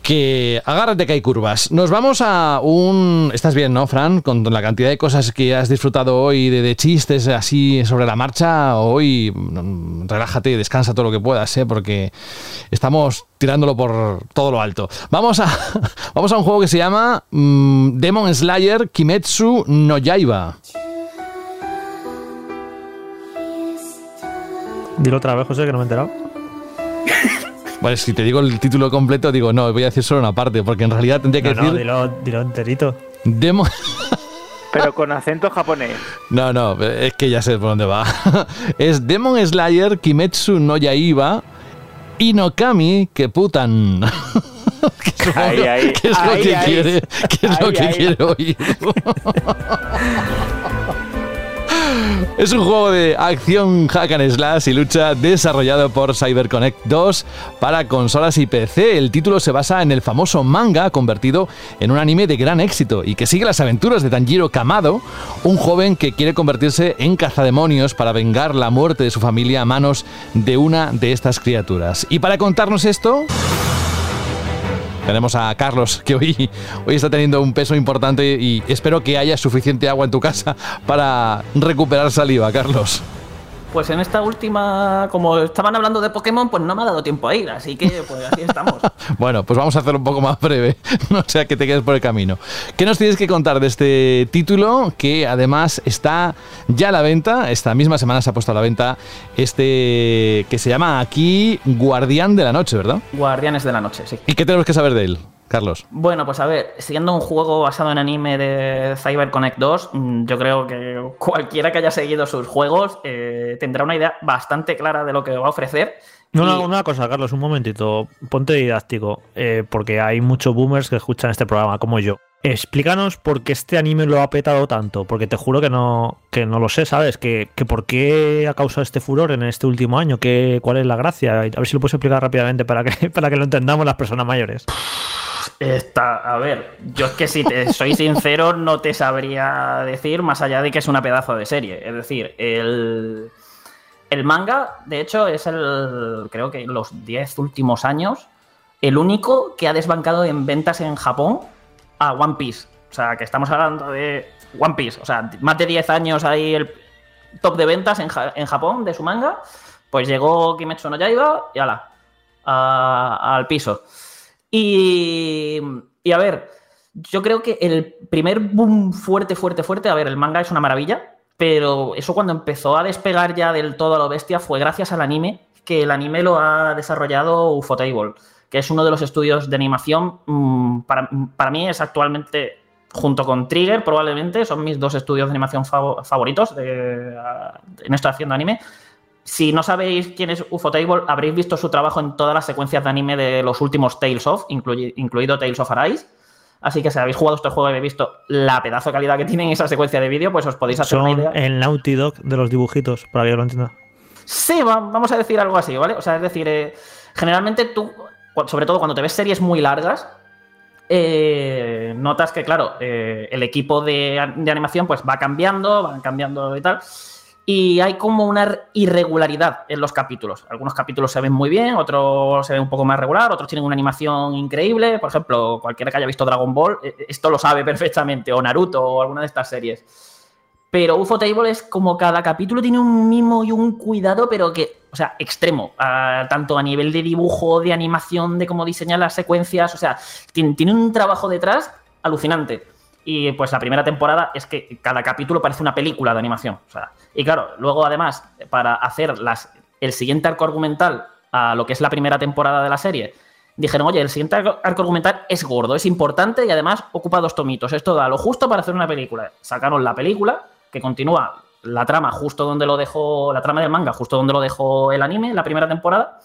que agárrate que hay curvas. Nos vamos a un... Estás bien, ¿no, Fran? Con la cantidad de cosas que has disfrutado hoy, de, chistes así sobre la marcha. Hoy mm, relájate y descansa todo lo que puedas, ¿eh? Porque estamos tirándolo por todo lo alto. Vamos a, vamos a un juego que se llama mm, Demon Slayer Kimetsu no Yaiba. Dilo otra vez, José, que no me he enterado. Bueno, si te digo el título completo, digo, no, voy a decir solo una parte, porque en realidad tendría que No, no, decir dilo, dilo enterito. Demon... Pero con acento japonés. No, no, es que ya sé por dónde va. Es Demon Slayer Kimetsu no Yaiba Inokami que putan. ¿Qué es lo, es lo que que quiere oír? Es un juego de acción hack and slash y lucha desarrollado por CyberConnect 2 para consolas y PC. El título se basa en el famoso manga convertido en un anime de gran éxito y que sigue las aventuras de Tanjiro Kamado, un joven que quiere convertirse en cazademonios para vengar la muerte de su familia a manos de una de estas criaturas. Y para contarnos esto... Tenemos a Carlos, que hoy, hoy está teniendo un peso importante y espero que haya suficiente agua en tu casa para recuperar saliva, Carlos. Pues en esta última, como estaban hablando de Pokémon, pues no me ha dado tiempo a ir, así que pues así estamos. Bueno, pues vamos a hacerlo un poco más breve, no sea que te quedes por el camino. ¿Qué nos tienes que contar de este título que además está ya a la venta? Esta misma semana se ha puesto a la venta este que se llama aquí Guardián de la Noche, ¿verdad? Guardianes de la Noche, sí. ¿Y qué tenemos que saber de él, Carlos? Bueno, pues a ver, siendo un juego basado en anime de CyberConnect 2, mm, yo creo que cualquiera que haya seguido sus juegos eh, tendrá una idea bastante clara de lo que va a ofrecer. No, Y- no, una cosa, Carlos, un momentito. Ponte didáctico, eh, porque hay muchos boomers que escuchan este programa, como yo. Explícanos por qué este anime lo ha petado tanto, porque te juro que no, que no lo sé, ¿sabes? Que, que por qué ha causado este furor en este último año, ¿Qué, cuál es la gracia. A ver si lo puedes explicar rápidamente para que, para que lo entendamos las personas mayores. Está, a ver, yo es que si te soy sincero, no te sabría decir más allá de que es una pedazo de serie. Es decir, el, el manga, de hecho, es el, creo que los 10 últimos años, el único que ha desbancado en ventas en Japón a One Piece. O sea, que estamos hablando de One Piece. O sea, más de 10 años ahí el top de ventas en, en Japón de su manga. Pues llegó Kimetsu no Yaiba y ala, al piso. Y, a ver, yo creo que el primer boom fuerte, fuerte, fuerte, a ver, el manga es una maravilla, pero eso cuando empezó a despegar ya del todo a lo bestia fue gracias al anime, que el anime lo ha desarrollado Ufotable, que es uno de los estudios de animación, mm, para, para mí es actualmente, junto con Trigger probablemente, son mis dos estudios de animación favo- favoritos de, en esto haciendo anime. Si no sabéis quién es Ufotable, habréis visto su trabajo en todas las secuencias de anime de los últimos Tales of, incluido Tales of Arise. Así que si habéis jugado este juego y habéis visto la pedazo de calidad que tienen esa secuencia de vídeo, pues os podéis hacer una Son idea. el Naughty Dog de los dibujitos, para que yo lo entienda. Sí, va- vamos a decir algo así, ¿vale? O sea, es decir, eh, generalmente tú, sobre todo cuando te ves series muy largas, eh, notas que, claro, eh, el equipo de, de animación pues va cambiando, van cambiando y tal. Y hay como una irregularidad en los capítulos. Algunos capítulos se ven muy bien, otros se ven un poco más regular, otros tienen una animación increíble. Por ejemplo, cualquiera que haya visto Dragon Ball, eh, esto lo sabe perfectamente, o Naruto, o alguna de estas series. Pero UFO Table es como cada capítulo tiene un mimo y un cuidado, pero que, o sea, extremo. tanto a nivel de dibujo, de animación, de cómo diseñan las secuencias. O sea, tiene un trabajo detrás alucinante. Y pues la primera temporada es que cada capítulo parece una película de animación. O sea, y claro, luego además, para hacer las, el siguiente arco argumental a lo que es la primera temporada de la serie, dijeron, oye, el siguiente arco argumental es gordo, es importante y además ocupa dos tomitos. Esto da lo justo para hacer una película. Sacaron la película, que continúa la trama justo donde lo dejó, la trama del manga, justo donde lo dejó el anime, la primera temporada.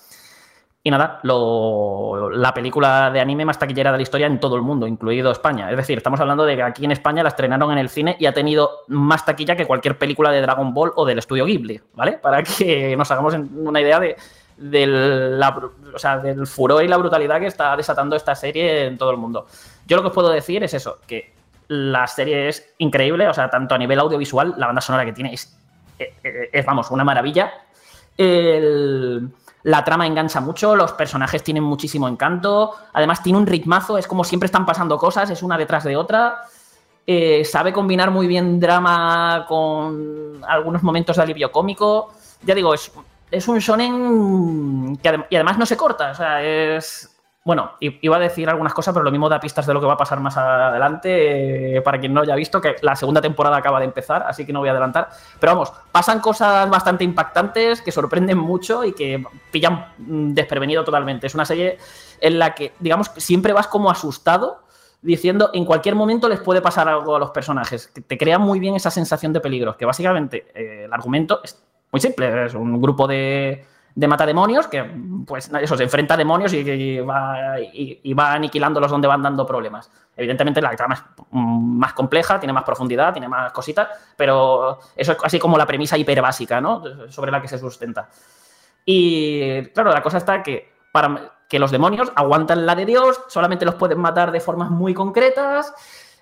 Y nada, lo- la película de anime más taquillera de la historia en todo el mundo, incluido España. Es decir, estamos hablando de que aquí en España la estrenaron en el cine y ha tenido más taquilla que cualquier película de Dragon Ball o del estudio Ghibli, ¿vale? Para que nos hagamos una idea de, del, la o sea, del furor y la brutalidad que está desatando esta serie en todo el mundo. Yo lo que os puedo decir es eso, que la serie es increíble, o sea, tanto a nivel audiovisual, la banda sonora que tiene es, eh, eh, es, vamos, una maravilla. El- la trama engancha mucho, los personajes tienen muchísimo encanto, además tiene un ritmazo, es como siempre están pasando cosas, es una detrás de otra. Eh, sabe combinar muy bien drama con algunos momentos de alivio cómico. Ya digo, es, es un shonen que y además no se corta. O sea, es. Bueno, iba a decir algunas cosas, pero lo mismo da pistas de lo que va a pasar más adelante. eh, para quien no haya visto, que la segunda temporada acaba de empezar, así que no voy a adelantar. Pero vamos, pasan cosas bastante impactantes que sorprenden mucho y que pillan mm, desprevenido totalmente. Es una serie en la que, digamos, siempre vas como asustado diciendo en cualquier momento les puede pasar algo a los personajes. Que te crea muy bien esa sensación de peligro, que básicamente eh, el argumento es muy simple, es un grupo de, de matademonios que pues eso, se enfrenta a demonios y, va, y- va aniquilándolos donde van dando problemas. Evidentemente la trama es más compleja, tiene más profundidad, tiene más cositas, pero eso es así como la premisa hiper básica, ¿no? Sobre la que se sustenta. Y claro, la cosa está que para que los demonios aguantan la de Dios, solamente los pueden matar de formas muy concretas,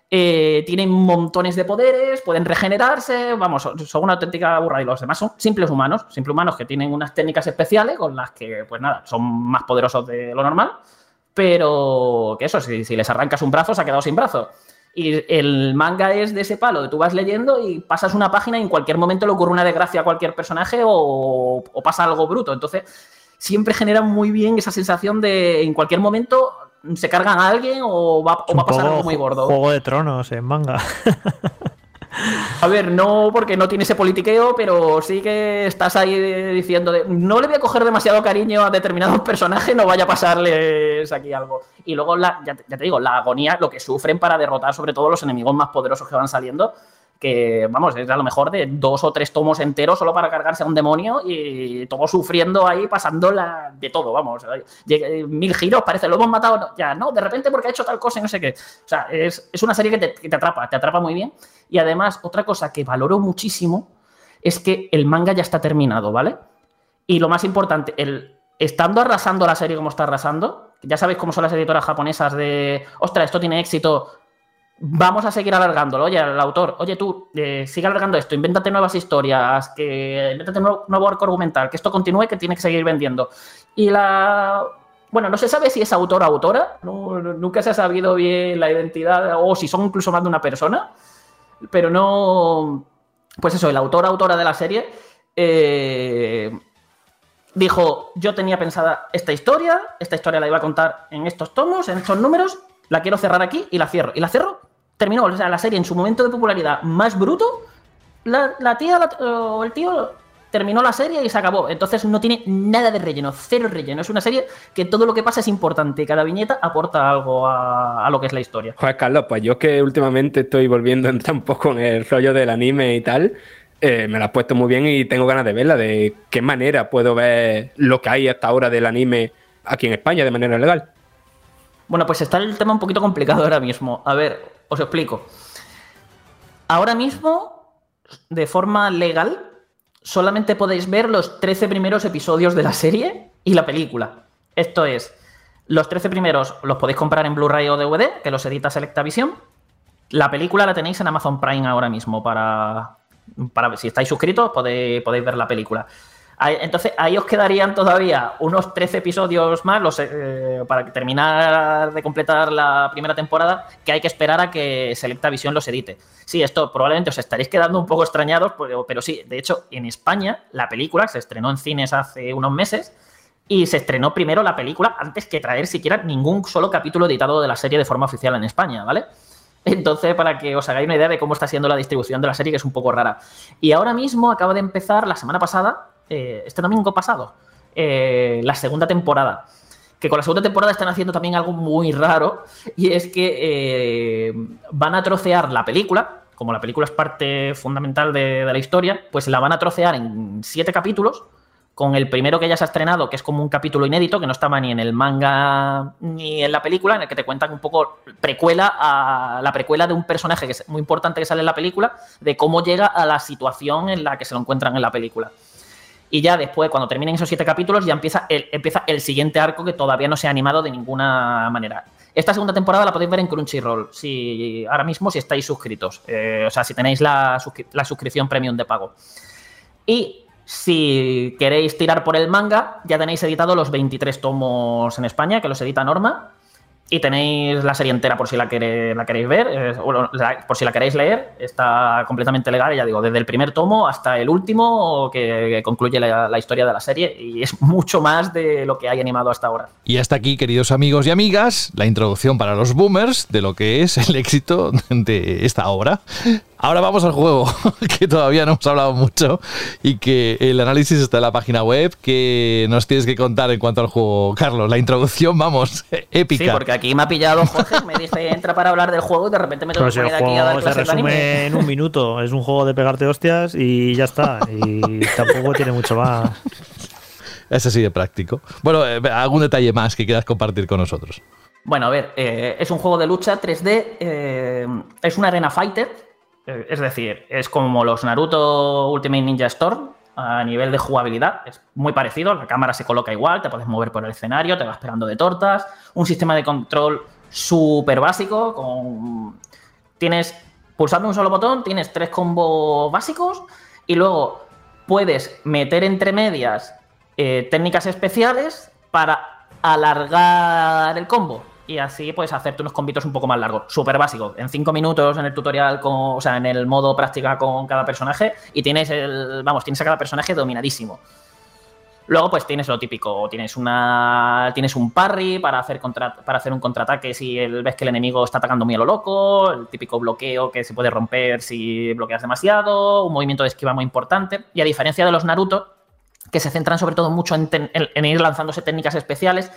eh, tienen montones de poderes, pueden regenerarse, vamos, son, una auténtica burra y los demás son simples humanos, simples humanos que tienen unas técnicas especiales con las que, pues nada, son más poderosos de lo normal, pero que eso, si, si les arrancas un brazo, se ha quedado sin brazo. Y el manga es de ese palo, tú vas leyendo y pasas una página y en cualquier momento le ocurre una desgracia a cualquier personaje o pasa algo bruto. Entonces, siempre genera muy bien esa sensación de en cualquier momento se cargan a alguien o va, o va a pasar algo muy gordo. Juego de tronos en manga. A ver, no porque no tiene ese politiqueo, pero sí que estás ahí diciendo de, no le voy a coger demasiado cariño a determinados personajes, no vaya a pasarles aquí algo. Y luego, la, ya, te- ya te digo, la agonía, lo que sufren para derrotar sobre todo los enemigos más poderosos que van saliendo, que vamos, es a lo mejor de dos o tres tomos enteros solo para cargarse a un demonio y todo sufriendo ahí, pasando la, de todo, vamos. Llega- Mil giros, parece, lo hemos matado, no, ya, no, de repente porque ha hecho tal cosa y no sé qué. O sea, es, es una serie que te, que te atrapa, te atrapa muy bien. Y además, otra cosa que valoro muchísimo es que el manga ya está terminado, ¿vale? Y lo más importante, el, estando arrasando la serie como está arrasando, ya sabéis cómo son las editoras japonesas de, ostras, esto tiene éxito, vamos a seguir alargándolo. Oye, al autor, oye tú, eh, sigue alargando esto, invéntate nuevas historias, que invéntate nuevo, nuevo arco argumental, que esto continúe, que tiene que seguir vendiendo. Y la... Bueno, no se sabe si es autor o autora, no- nunca se ha sabido bien la identidad, o si son incluso más de una persona, pero no... Pues eso, el autor autora de la serie eh, dijo, yo tenía pensada esta historia, esta historia la iba a contar en estos tomos, en estos números, la quiero cerrar aquí y la cierro. Y la cierro, terminó, o sea, la serie en su momento de popularidad más bruto, la, la tía la- o el tío terminó la serie y se acabó. Entonces no tiene nada de relleno, cero relleno. Es una serie que todo lo que pasa es importante cada viñeta aporta algo a, a lo que es la historia. Joder, Carlos, pues yo que últimamente estoy volviendo a entrar un poco en el rollo del anime y tal, eh, me la has puesto muy bien y tengo ganas de verla, de qué manera puedo ver lo que hay hasta ahora del anime aquí en España de manera legal. Bueno, pues está el tema un poquito complicado ahora mismo. A ver, os explico. Ahora mismo, de forma legal, solamente podéis ver los 13 primeros episodios de la serie y la película. Esto es, los 13 primeros los podéis comprar en Blu-ray o DVD, que los edita Selectavision. La película la tenéis en Amazon Prime ahora mismo para, para si estáis suscritos podéis, podéis ver la película. Entonces ahí os quedarían todavía unos 13 episodios más los, eh, para terminar de completar la primera temporada que hay que esperar a que Selectavision los edite. Sí, esto probablemente os estaréis quedando un poco extrañados, pero, pero sí, de hecho en España la película se estrenó en cines hace unos meses y se estrenó primero la película antes que traer siquiera ningún solo capítulo editado de la serie de forma oficial en España, ¿vale? Entonces, para que os hagáis una idea de cómo está siendo la distribución de la serie, que es un poco rara. Y ahora mismo acaba de empezar, la semana pasada, eh, este domingo pasado, eh, la segunda temporada. Que con la segunda temporada están haciendo también algo muy raro y es que eh, van a trocear la película, como la película es parte fundamental de, de la historia, pues la van a trocear en siete capítulos con el primero que ya se ha estrenado, que es como un capítulo inédito, que no estaba ni en el manga ni en la película, en el que te cuentan un poco precuela a la precuela de un personaje que es muy importante que sale en la película, de cómo llega a la situación en la que se lo encuentran en la película. Y ya después, cuando terminen esos siete capítulos, ya empieza el, empieza el siguiente arco que todavía no se ha animado de ninguna manera. Esta segunda temporada la podéis ver en Crunchyroll, si, ahora mismo si estáis suscritos. Eh, o sea, si tenéis la, la suscripción premium de pago. Y si queréis tirar por el manga, ya tenéis editado los 23 tomos en España, que los edita Norma. Y tenéis la serie entera por si la, queréis ver, o lo- la- por si la queréis leer. Está completamente legal, ya digo, desde el primer tomo hasta el último, que, que concluye la, la historia de la serie. Y es mucho más de lo que hay animado hasta ahora. Y hasta aquí, queridos amigos y amigas, la introducción para los boomers de lo que es el éxito de esta obra. Ahora vamos al juego, que todavía no hemos hablado mucho y que el análisis está en la página web. que nos tienes que contar en cuanto al juego, Carlos? La introducción, vamos, épica. Sí, porque aquí me ha pillado Jorge, me dice entra para hablar del juego y de repente me tengo que poner aquí a dar se clases de anime. resume en un minuto, es un juego de pegarte hostias y ya está. Y tampoco tiene mucho más. Es así de práctico. Bueno, eh, algún detalle más que quieras compartir con nosotros. Bueno, a ver, eh, es un juego de lucha 3D, eh, es una arena fighter, es decir, es como los Naruto Ultimate Ninja Storm a nivel de jugabilidad, es muy parecido, la cámara se coloca igual, te puedes mover por el escenario, te va esperando de tortas, un sistema de control súper básico, con... tienes, pulsando un solo botón, tienes tres combos básicos y luego puedes meter entre medias eh, técnicas especiales para alargar el combo y así pues hacerte unos combitos un poco más largos. Súper básico. En cinco minutos en el tutorial, o sea, en el modo práctica con cada personaje y tienes el, vamos, tienes a cada personaje dominadísimo. Luego, pues tienes lo típico, tienes una. Tienes un parry para hacer contra, para hacer un contraataque si el- ves que el enemigo está atacando muy a lo loco, el típico bloqueo que se puede romper si bloqueas demasiado, un movimiento de esquiva muy importante. Y a diferencia de los Naruto, que se centran sobre todo mucho en- en ir lanzándose técnicas especiales,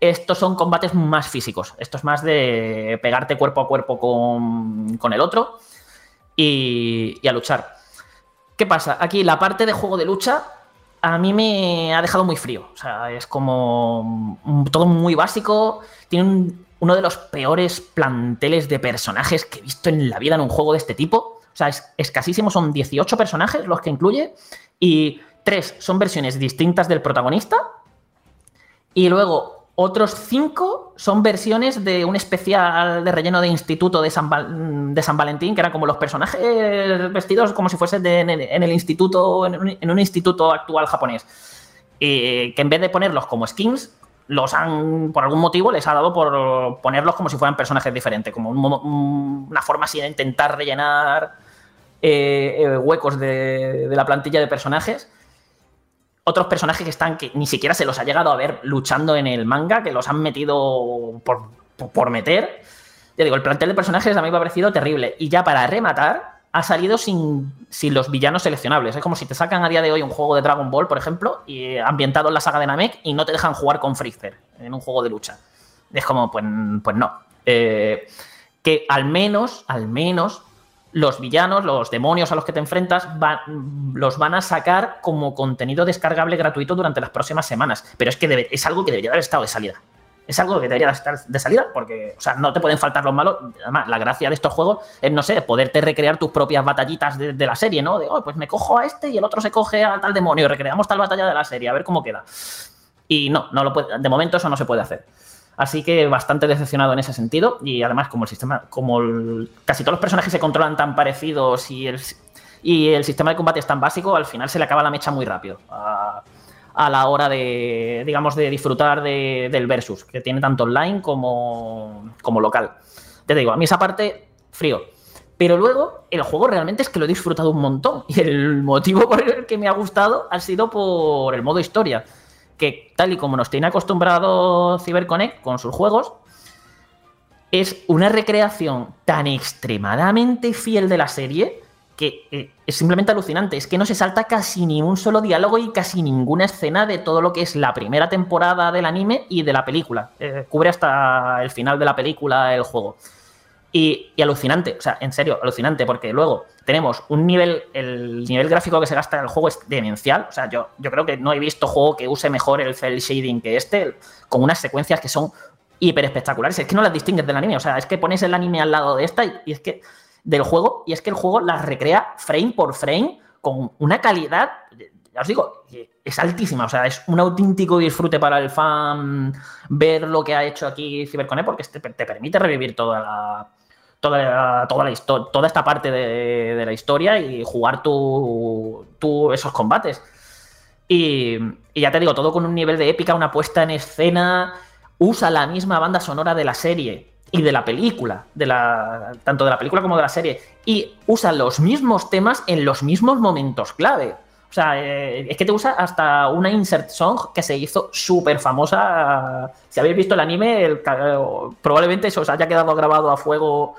estos son combates más físicos. Esto es más de pegarte cuerpo a cuerpo con, con el otro y, y a luchar. ¿Qué pasa? Aquí la parte de juego de lucha a mí me ha dejado muy frío. O sea, es como todo muy básico. Tiene un- uno de los peores planteles de personajes que he visto en la vida en un juego de este tipo. O sea, es escasísimo, son 18 personajes los que incluye y tres son versiones distintas del protagonista y luego otros cinco son versiones de un especial de relleno de instituto de San, Valentín, que eran como los personajes vestidos como si fuesen en, el, instituto, en un, instituto actual japonés. Que en vez de ponerlos como skins, los han, por algún motivo, les ha dado por ponerlos como si fueran personajes diferentes, como un mo- un- una forma así de intentar rellenar eh, eh, huecos de la plantilla de personajes otros personajes que están que ni siquiera se los ha llegado a ver luchando en el manga, que los han metido por, por, meter. Ya digo, el plantel de personajes a mí me ha parecido terrible. Y ya para rematar, ha salido sin, sin los villanos seleccionables. Es como si te sacan a día de hoy un juego de Dragon Ball, por ejemplo, y ambientado en la saga de Namek, y no te dejan jugar con Freezer en un juego de lucha. Es como, pues, pues no. Eh, que al menos, al menos, los villanos, los demonios a los que te enfrentas, los van a sacar como contenido descargable gratuito durante las próximas semanas. Pero es que debe- es algo que debería haber estado de salida. Es algo que debería estar de salida porque, o sea, no te pueden faltar los malos. Además, la gracia de estos juegos es, no sé, poderte recrear tus propias batallitas de, de la serie, ¿no? De, oh, pues me cojo a este y el otro se coge a tal demonio, recreamos tal batalla de la serie, a ver cómo queda. Y no, no lo puede, de momento eso no se puede hacer. Así que bastante decepcionado en ese sentido. Y además, como el sistema, como casi todos los personajes se controlan tan parecidos y el, y el sistema de combate es tan básico, al final se le acaba la mecha muy rápido. A, a la hora de, digamos, de disfrutar de- del versus, que tiene tanto online como, como local. Te digo, a mí esa parte, frío. Pero luego, el juego realmente es que lo he disfrutado un montón. Y el motivo por el que me ha gustado ha sido por el modo historia. Que tal y como nos tiene acostumbrado CyberConnect con sus juegos, es una recreación tan extremadamente fiel de la serie que eh, es simplemente alucinante. Es que no se salta casi ni un solo diálogo y casi ninguna escena de todo lo que es la primera temporada del anime y de la película. Eh, cubre hasta el final de la película el juego. Y, alucinante, o sea, en serio, alucinante, porque luego tenemos un nivel, el nivel gráfico que se gasta en el juego es demencial. O sea, yo, yo creo que no he visto juego que use mejor el cel shading que este, con unas secuencias que son hiper espectaculares. Es que no las distingues del anime. O sea, es que pones el anime al lado de esta y, y es que del juego, y es que el juego las recrea frame por frame con una calidad, ya os digo, es altísima. O sea, es un auténtico disfrute para el fan ver lo que ha hecho aquí CyberConnect porque te, te permite revivir toda la. Toda, toda, la toda esta parte de, de la historia y jugar tú, tú esos combates. Y, y ya te digo, todo con un nivel de épica, una puesta en escena, usa la misma banda sonora de la serie y de la película, de la, tanto de la película como de la serie, y usa los mismos temas en los mismos momentos clave. O sea, eh, es que te usa hasta una insert song que se hizo súper famosa. Si habéis visto el anime, probablemente se os haya quedado grabado a fuego,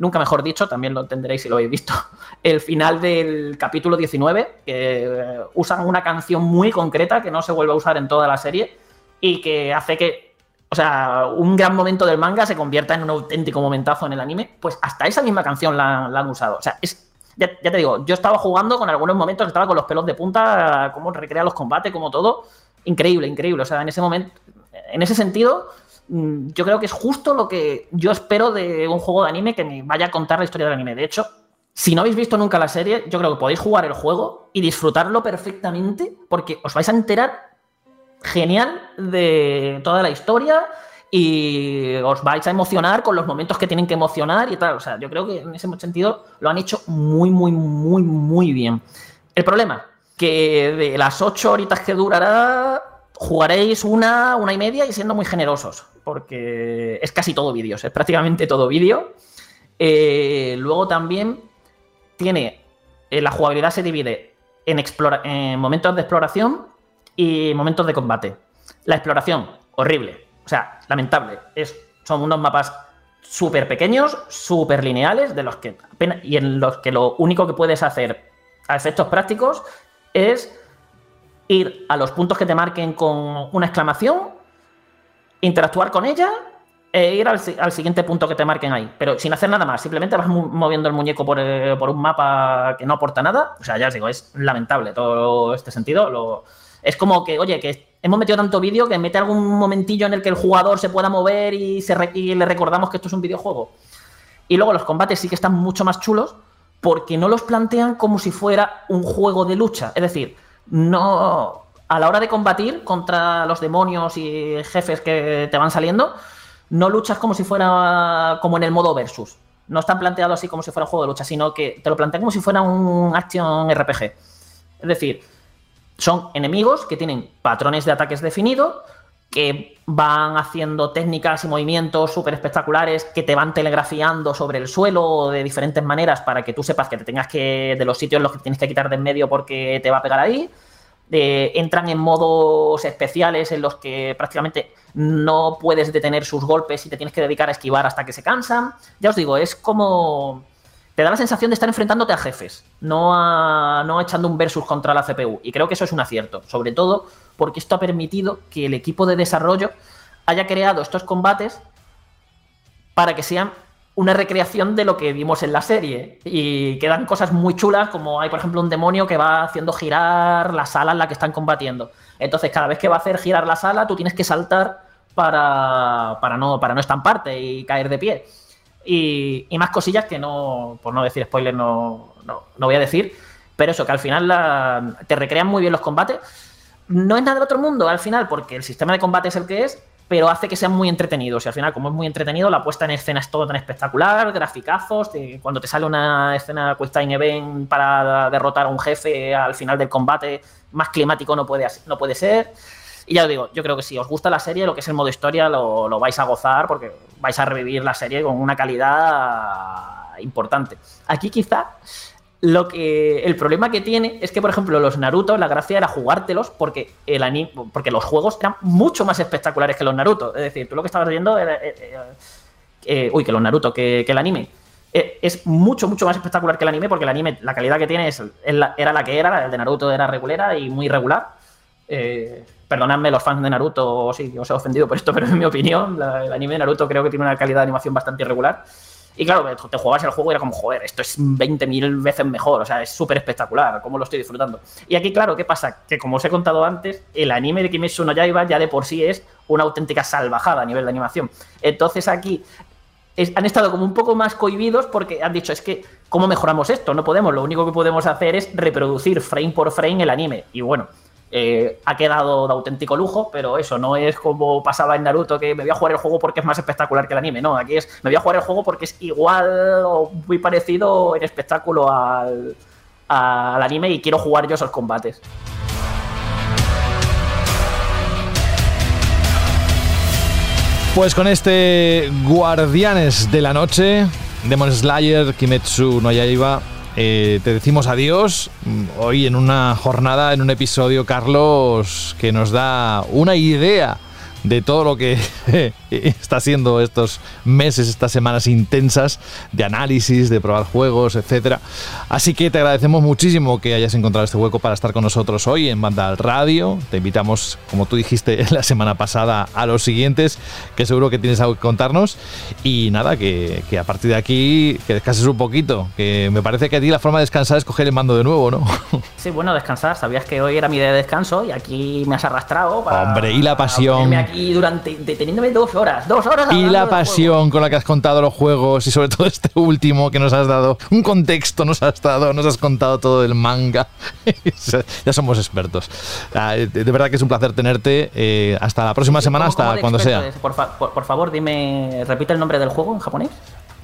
nunca mejor dicho, también lo entenderéis si lo habéis visto, el final del capítulo 19, que eh, usan una canción muy concreta que no se vuelve a usar en toda la serie y que hace que, o sea, un gran momento del manga se convierta en un auténtico momentazo en el anime, pues hasta esa misma canción la, han usado. O sea, es, ya, te digo, yo estaba jugando con algunos momentos, estaba con los pelos de punta, cómo recrea los combates, como todo. Increíble, increíble. O sea, en ese momento, en ese sentido, yo creo que es justo lo que yo espero de un juego de anime que me vaya a contar la historia del anime. De hecho, si no habéis visto nunca la serie, yo creo que podéis jugar el juego y disfrutarlo perfectamente porque os vais a enterar genial de toda la historia y os vais a emocionar con los momentos que tienen que emocionar y tal. O sea, yo creo que en ese sentido lo han hecho muy, muy, muy, muy bien. El problema, que de las ocho horitas que durará, jugaréis una, una y media y siendo muy generosos, porque es casi todo vídeos, es prácticamente todo vídeo. Eh, luego también tiene, eh, la jugabilidad se divide en, momentos de exploración y momentos de combate. La exploración, horrible. O sea, lamentable. Es, son unos mapas súper pequeños, súper lineales, de los que y en los que lo único que puedes hacer a efectos prácticos es ir a los puntos que te marquen con una exclamación, interactuar con ella e ir al, si- al siguiente punto que te marquen ahí. Pero sin hacer nada más, simplemente vas moviendo el muñeco por, eh, por un mapa que no aporta nada. O sea, ya os digo, es lamentable todo este sentido. Es como que, oye, que hemos metido tanto vídeo que mete algún momentillo en el que el jugador se pueda mover y le recordamos que esto es un videojuego. Y luego los combates sí que están mucho más chulos porque no los plantean como si fuera un juego de lucha. Es decir, no. A la hora de combatir contra los demonios y jefes que te van saliendo, no luchas como si fuera como en el modo versus. No están planteados así como si fuera un juego de lucha, sino que te lo plantean como si fuera un action RPG. Es decir, son enemigos que tienen patrones de ataques definidos, que van haciendo técnicas y movimientos súper espectaculares, que te van telegrafiando sobre el suelo de diferentes maneras para que tú sepas que te tengas que, de los sitios los que tienes que quitar de en medio porque te va a pegar ahí. Eh, entran en modos especiales en los que prácticamente no puedes detener sus golpes y te tienes que dedicar a esquivar hasta que se cansan. Ya os digo, es como te da la sensación de estar enfrentándote a jefes, no, a- no echando un versus contra la CPU. Y creo que eso es un acierto, sobre todo porque esto ha permitido que el equipo de desarrollo haya creado estos combates para que sean una recreación de lo que vimos en la serie. Y quedan cosas muy chulas, como hay, por ejemplo, un demonio que va haciendo girar la sala en la que están combatiendo. Entonces, cada vez que va a hacer girar la sala, tú tienes que saltar para, para, no, para no estamparte y caer de pie. Y, y más cosillas que no, por no decir spoiler, no, no, no voy a decir. Pero eso, que al final te recrean muy bien los combates. No es nada del otro mundo al final, porque el sistema de combate es el que es, pero hace que sean muy entretenidos. Y al final, como es muy entretenido, la puesta en escena es todo tan espectacular, graficazos, cuando te sale una escena Quick Time Event para derrotar a un jefe al final del combate, más climático no puede, no puede ser. Y ya os digo, yo creo que si os gusta la serie, lo que es el modo historia, lo, lo vais a gozar porque vais a revivir la serie con una calidad importante. Aquí quizá lo que el problema que tiene es que, por ejemplo, los Naruto, la gracia era jugártelos porque el anime, porque los juegos eran mucho más espectaculares que los Naruto. Es decir, tú lo que estabas viendo era. eh, eh, eh, uy, que los Naruto, que, que el anime. es mucho, mucho más espectacular que el anime, porque el anime, la calidad que tiene es, era la que era, la de Naruto era regulera y muy regular. Eh, perdonadme los fans de Naruto si os he ofendido por esto, pero en mi opinión, el anime de Naruto creo que tiene una calidad de animación bastante irregular. Y claro, te- te jugabas el juego y era como, joder, esto es 20.000 veces mejor, o sea, es súper espectacular, cómo lo estoy disfrutando. Y aquí, claro, ¿qué pasa? Que como os he contado antes, el anime de Kimetsu no Yaiba ya de por sí es una auténtica salvajada a nivel de animación. Entonces aquí es- han estado como un poco más cohibidos porque han dicho, es que, ¿cómo mejoramos esto? No podemos, lo único que podemos hacer es reproducir frame por frame el anime. Y bueno, eh, ha quedado de auténtico lujo, pero eso no es como pasaba en Naruto, que me voy a jugar el juego porque es más espectacular que el anime. No, aquí es, me voy a jugar el juego porque es igual o muy parecido en espectáculo al, anime y quiero jugar yo esos combates. Pues con este Guardianes de la Noche, Demon Slayer, Kimetsu no Yaiba, eh, te decimos adiós. Mm, Hoy en una jornada, en un episodio, Carlos, que nos da una idea de todo lo que está siendo estos meses, estas semanas intensas de análisis, de probar juegos, etcétera. Así que te agradecemos muchísimo que hayas encontrado este hueco para estar con nosotros hoy en Banda al Radio. Te invitamos, como tú dijiste la semana pasada, a los siguientes, que seguro que tienes algo que contarnos. Y nada, que, que a partir de aquí que descanses un poquito, que me parece que a ti la forma de descansar es coger el mando de nuevo, ¿no? Sí, bueno, descansar. Sabías que hoy era mi día de descanso y aquí me has arrastrado para. Hombre, y la pasión. Aquí durante. deteniéndome dos horas. Dos horas Y la pasión con la que has contado los juegos y sobre todo este último que nos has dado un contexto, nos has dado, nos has contado todo del manga. ya somos expertos. Ah, De verdad que es un placer tenerte. eh, hasta la próxima semana, ¿Cómo- cómo hasta cuando sea. Por, fa- por- por favor, dime. Repite el nombre del juego en japonés.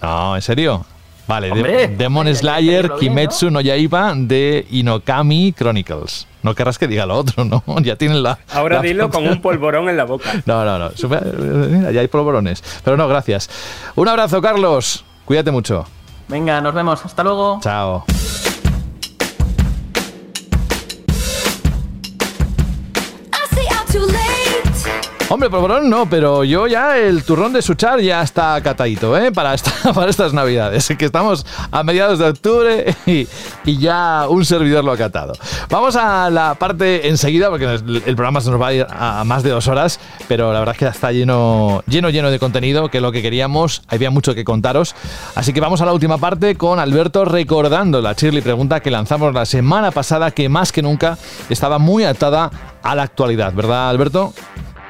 No, ¿en serio? Vale, de- Demon Slayer. Kimetsu no Yaiba de Inokami Chronicles. No querrás que diga lo otro, ¿no? Ya tienen la. Ahora la- dilo con un polvorón en la boca. No, no, no. Super- mira, ya hay polvorones. Pero no, gracias. Un abrazo, Carlos. Cuídate mucho. Venga, nos vemos. Hasta luego. Chao. Hombre, polvorón no, pero yo ya el turrón de Suchar ya está catadito, ¿eh? Para, esta- para estas navidades. Que estamos a mediados de octubre y, ya un servidor lo ha catado. Vamos a la parte enseguida, porque el programa se nos va a ir a más de dos horas, pero la verdad es que está lleno, lleno, lleno de contenido, que es lo que queríamos. Había mucho que contaros. Así que vamos a la última parte con Alberto recordando la Shirley pregunta que lanzamos la semana pasada, que más que nunca estaba muy atada a la actualidad, ¿verdad, Alberto?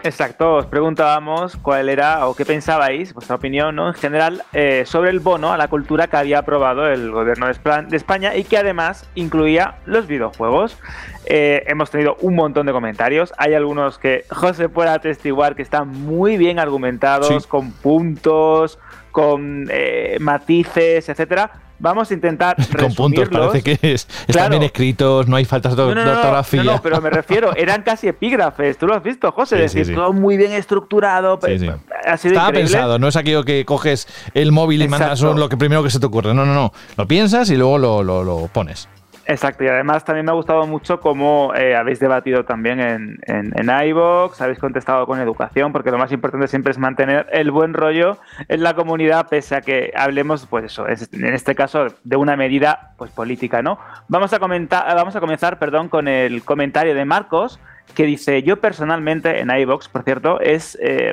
Exacto, os preguntábamos cuál era o qué pensabais, vuestra opinión ¿no? en general, eh, sobre el bono a la cultura que había aprobado el gobierno de Espa- de España y que además incluía los videojuegos. Eh, hemos tenido un montón de comentarios, hay algunos que José puede atestiguar que están muy bien argumentados, Sí. con puntos, con eh, matices, etcétera. Vamos a intentar Con puntos, parece que es- están Claro. bien escritos, no hay faltas de, No, no, de no, no, ortografía. no, pero me refiero, eran casi epígrafes. ¿Tú lo has visto, José? Sí, Es decir, sí, sí. todo muy bien estructurado. Ha sido Estaba increíble. pensado, no es aquello que coges el móvil y mandas Exacto. lo que primero que se te ocurre. No, no, no. Lo piensas y luego lo, lo- lo pones. Exacto, y además también me ha gustado mucho cómo eh, habéis debatido también en, en, en iVoox, habéis contestado con educación, porque lo más importante siempre es mantener el buen rollo en la comunidad, pese a que hablemos, pues eso, es- en este caso, de una medida pues política, ¿no? Vamos a comentar, vamos a comenzar, perdón, con el comentario de Marcos, que dice, yo personalmente, en iVoox, por cierto, es eh,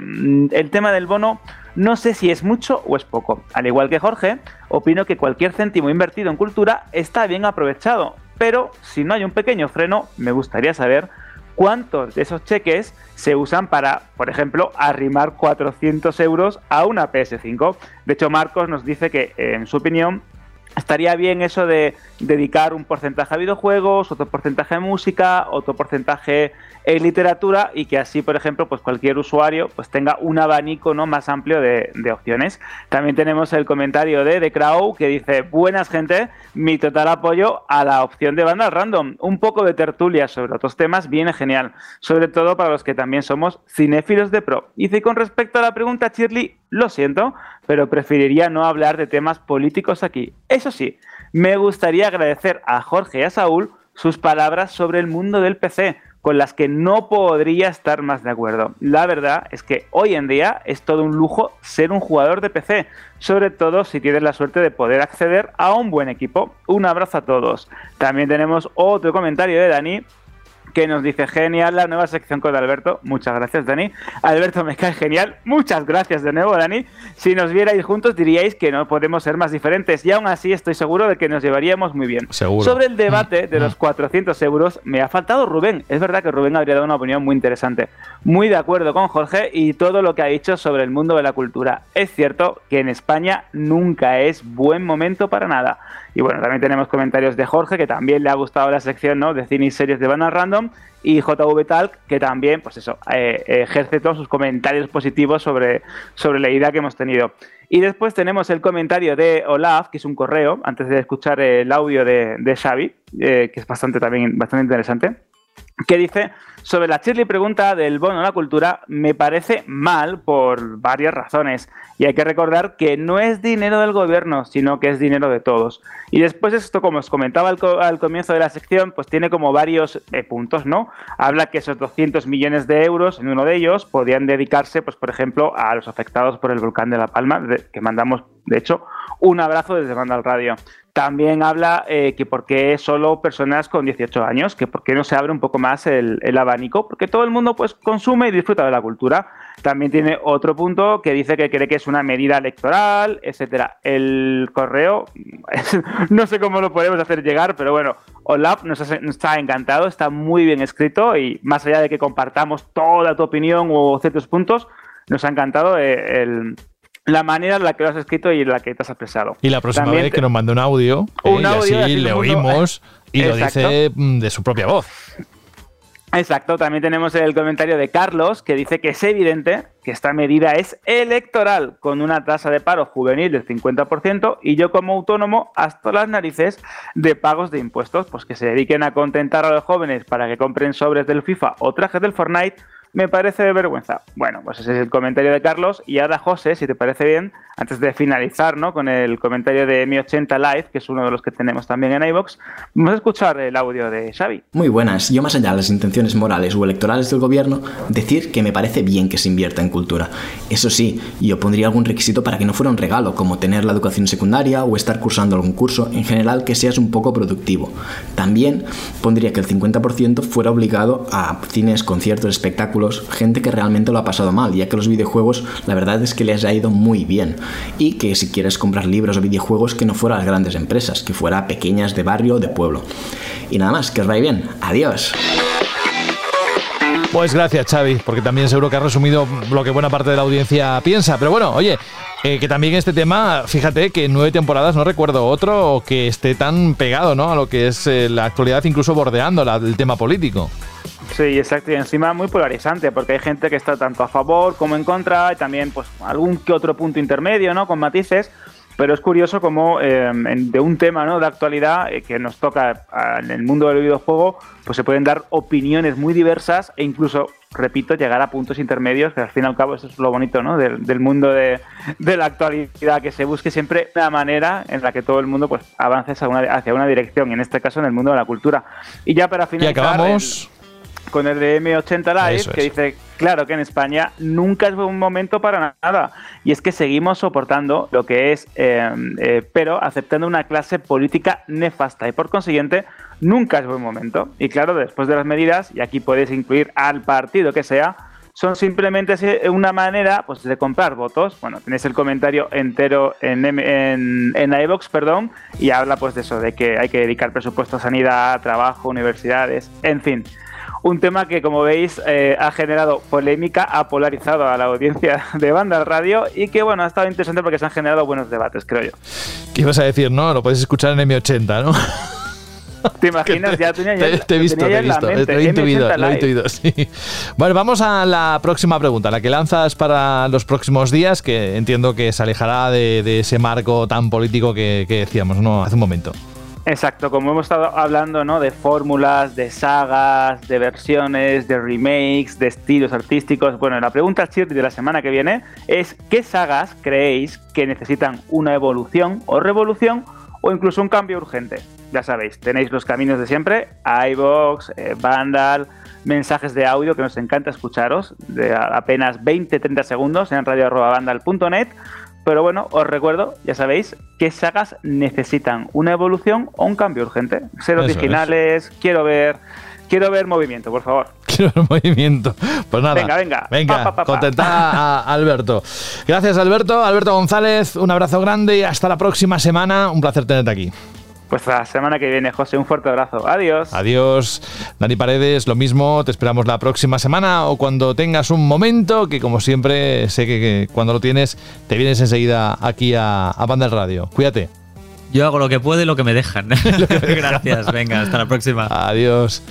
el tema del bono, no sé si es mucho o es poco. Al igual que Jorge, opino que cualquier céntimo invertido en cultura está bien aprovechado, pero si no hay un pequeño freno, me gustaría saber cuántos de esos cheques se usan para, por ejemplo, arrimar 400 euros a una PS5. De hecho, Marcos nos dice que, en su opinión, estaría bien eso de dedicar un porcentaje a videojuegos, otro porcentaje a música, otro porcentaje en literatura y que así, por ejemplo, pues cualquier usuario pues tenga un abanico ¿no? más amplio de, de opciones. También tenemos el comentario de The Crow que dice, buenas gente, mi total apoyo a la opción de banda random. Un poco de tertulia sobre otros temas viene genial, sobre todo para los que también somos cinéfilos de pro. Y dice, con respecto a la pregunta, Shirley, lo siento, pero preferiría no hablar de temas políticos aquí. Eso sí, me gustaría agradecer a Jorge y a Saúl sus palabras sobre el mundo del PC, con las que no podría estar más de acuerdo. La verdad es que hoy en día es todo un lujo ser un jugador de PC, sobre todo si tienes la suerte de poder acceder a un buen equipo. Un abrazo a todos. También tenemos otro comentario de Dani que nos dice genial la nueva sección con Alberto. Muchas gracias, Dani. Alberto, me cae genial. Muchas gracias de nuevo, Dani. Si nos vierais juntos diríais que no podemos ser más diferentes y aún así estoy seguro de que nos llevaríamos muy bien. Seguro. Sobre el debate de los 400 euros, me ha faltado Rubén. Es verdad que Rubén habría dado una opinión muy interesante. Muy de acuerdo con Jorge y todo lo que ha dicho sobre el mundo de la cultura. Es cierto que en España nunca es buen momento para nada. Y bueno, también tenemos comentarios de Jorge, que también le ha gustado la sección ¿no? de cine y series de Bandas Random, y JV Talk, que también, pues eso, eh, ejerce todos sus comentarios positivos sobre, sobre la idea que hemos tenido. Y después tenemos el comentario de Olaf, que es un correo, antes de escuchar el audio de, de Xavi, eh, que es bastante también bastante interesante, que dice sobre la Shirley pregunta del bono a la cultura, me parece mal por varias razones. Y hay que recordar que no es dinero del gobierno, sino que es dinero de todos. Y después esto, como os comentaba al, co- al comienzo de la sección, pues tiene como varios eh, puntos, ¿no? Habla que esos 200 millones de euros, en uno de ellos, podían dedicarse, pues por ejemplo, a los afectados por el volcán de La Palma, que mandamos, de hecho, un abrazo desde Banda al Radio. También habla eh, que por qué solo personas con 18 años, que por qué no se abre un poco más el, el abanico, porque todo el mundo pues consume y disfruta de la cultura. También tiene otro punto que dice que cree que es una medida electoral, etcétera. El correo, no sé cómo lo podemos hacer llegar, pero bueno, Olaf nos, está encantado, está muy bien escrito y más allá de que compartamos toda tu opinión o ciertos puntos, nos ha encantado eh, el- la manera en la que lo has escrito y en la que te has expresado. Y la próxima También vez te- que nos mande un audio, Un eh, audio, así le oímos y lo dice mm, de su propia voz. Exacto, también tenemos el comentario de Carlos que dice que es evidente que esta medida es electoral, con una tasa de paro juvenil del 50% y yo como autónomo hasta las narices de pagos de impuestos, pues que se dediquen a contentar a los jóvenes para que compren sobres del FIFA o trajes del Fortnite, me parece de vergüenza. Bueno, pues ese es el comentario de Carlos y ahora José, si te parece bien, antes de finalizar ¿no? con el comentario de Mi 80 Live, que es uno de los que tenemos también en iVox, vamos a escuchar el audio de Xavi. Muy buenas. Yo más allá de las intenciones morales o electorales del gobierno, decir que me parece bien que se invierta en cultura. Eso sí, yo pondría algún requisito para que no fuera un regalo, como tener la educación secundaria o estar cursando algún curso, en general que seas un poco productivo. También pondría que el 50% fuera obligado a cines, conciertos, espectáculos, gente que realmente lo ha pasado mal, ya que los videojuegos la verdad es que les ha ido muy bien. Y que si quieres comprar libros o videojuegos que no fuera a las grandes empresas, que fuera pequeñas de barrio o de pueblo. Y nada más, que os vaya bien. Adiós. Pues gracias, Xavi, porque también seguro que has resumido lo que buena parte de la audiencia piensa. Pero bueno, oye, eh, que también este tema, fíjate que en nueve temporadas no recuerdo otro que esté tan pegado ¿no? a lo que es eh, la actualidad, incluso bordeando el tema político. Sí, exacto. Y encima muy polarizante, porque hay gente que está tanto a favor como en contra, y también pues algún que otro punto intermedio, ¿no? Con matices. Pero es curioso como eh, en- de un tema ¿no? de actualidad eh, que nos toca en el mundo del videojuego, pues se pueden dar opiniones muy diversas e incluso, repito, llegar a puntos intermedios, que al fin y al cabo eso es lo bonito ¿no? del, del mundo de, de la actualidad, que se busque siempre una manera en la que todo el mundo pues avance hacia una, hacia una dirección, y en este caso en el mundo de la cultura. Y ya para Y finalizar... acabamos. el- con el de M80 Live, Eso que es. dice, claro que en España nunca es buen momento para nada. Y es que seguimos soportando lo que es, eh, eh, pero aceptando una clase política nefasta. Y por consiguiente, nunca es buen momento. Y claro, después de las medidas, y aquí puedes incluir al partido que sea, son simplemente una manera pues, de comprar votos. Bueno, tenéis el comentario entero en, en, en iVox, perdón, y habla pues de eso, de que hay que dedicar presupuesto a sanidad, trabajo, universidades, en fin. Un tema que, como veis, eh, ha generado polémica, ha polarizado a la audiencia de banda radio y que, bueno, ha estado interesante porque se han generado buenos debates, creo yo. ¿Qué ibas a decir, no? Lo podéis escuchar en M80, ¿no? ¿Te imaginas? Ya tenía Te, te he lo visto, tenía te visto. mente, Lo he intuido, M80 lo he intuido, sí. Bueno, vamos a la próxima pregunta, la que lanzas para los próximos días, que entiendo que se alejará de, de ese marco tan político que, que decíamos, ¿no? Hace un momento. Exacto, como hemos estado hablando, ¿no? De fórmulas, de sagas, de versiones, de remakes, de estilos artísticos. Bueno, la pregunta chirri de la semana que viene es ¿qué sagas creéis que necesitan una evolución o revolución o incluso un cambio urgente. Ya sabéis, tenéis los caminos de siempre, iBox, eh, Vandal, mensajes de audio que nos encanta escucharos, de apenas 20-30 segundos en radio.vandal.net. Pero bueno, os recuerdo, ya sabéis, qué sagas necesitan una evolución o un cambio urgente. Ser Eso originales, quiero ver, quiero ver movimiento, por favor. Quiero el movimiento. Pues nada. Venga, venga. Venga, Pa, pa, contentar a Alberto. Gracias, Alberto. Alberto González, un abrazo grande y hasta la próxima semana. Un placer tenerte aquí. Pues la semana que viene, José, un fuerte abrazo. Adiós. Adiós. Dani Paredes, lo mismo. Te esperamos la próxima semana o cuando tengas un momento, que como siempre, sé que, que cuando lo tienes, te vienes enseguida aquí a, a Banda del Radio. Cuídate. Yo hago lo que puedo y lo que me dejan. Gracias, venga, hasta la próxima. Adiós.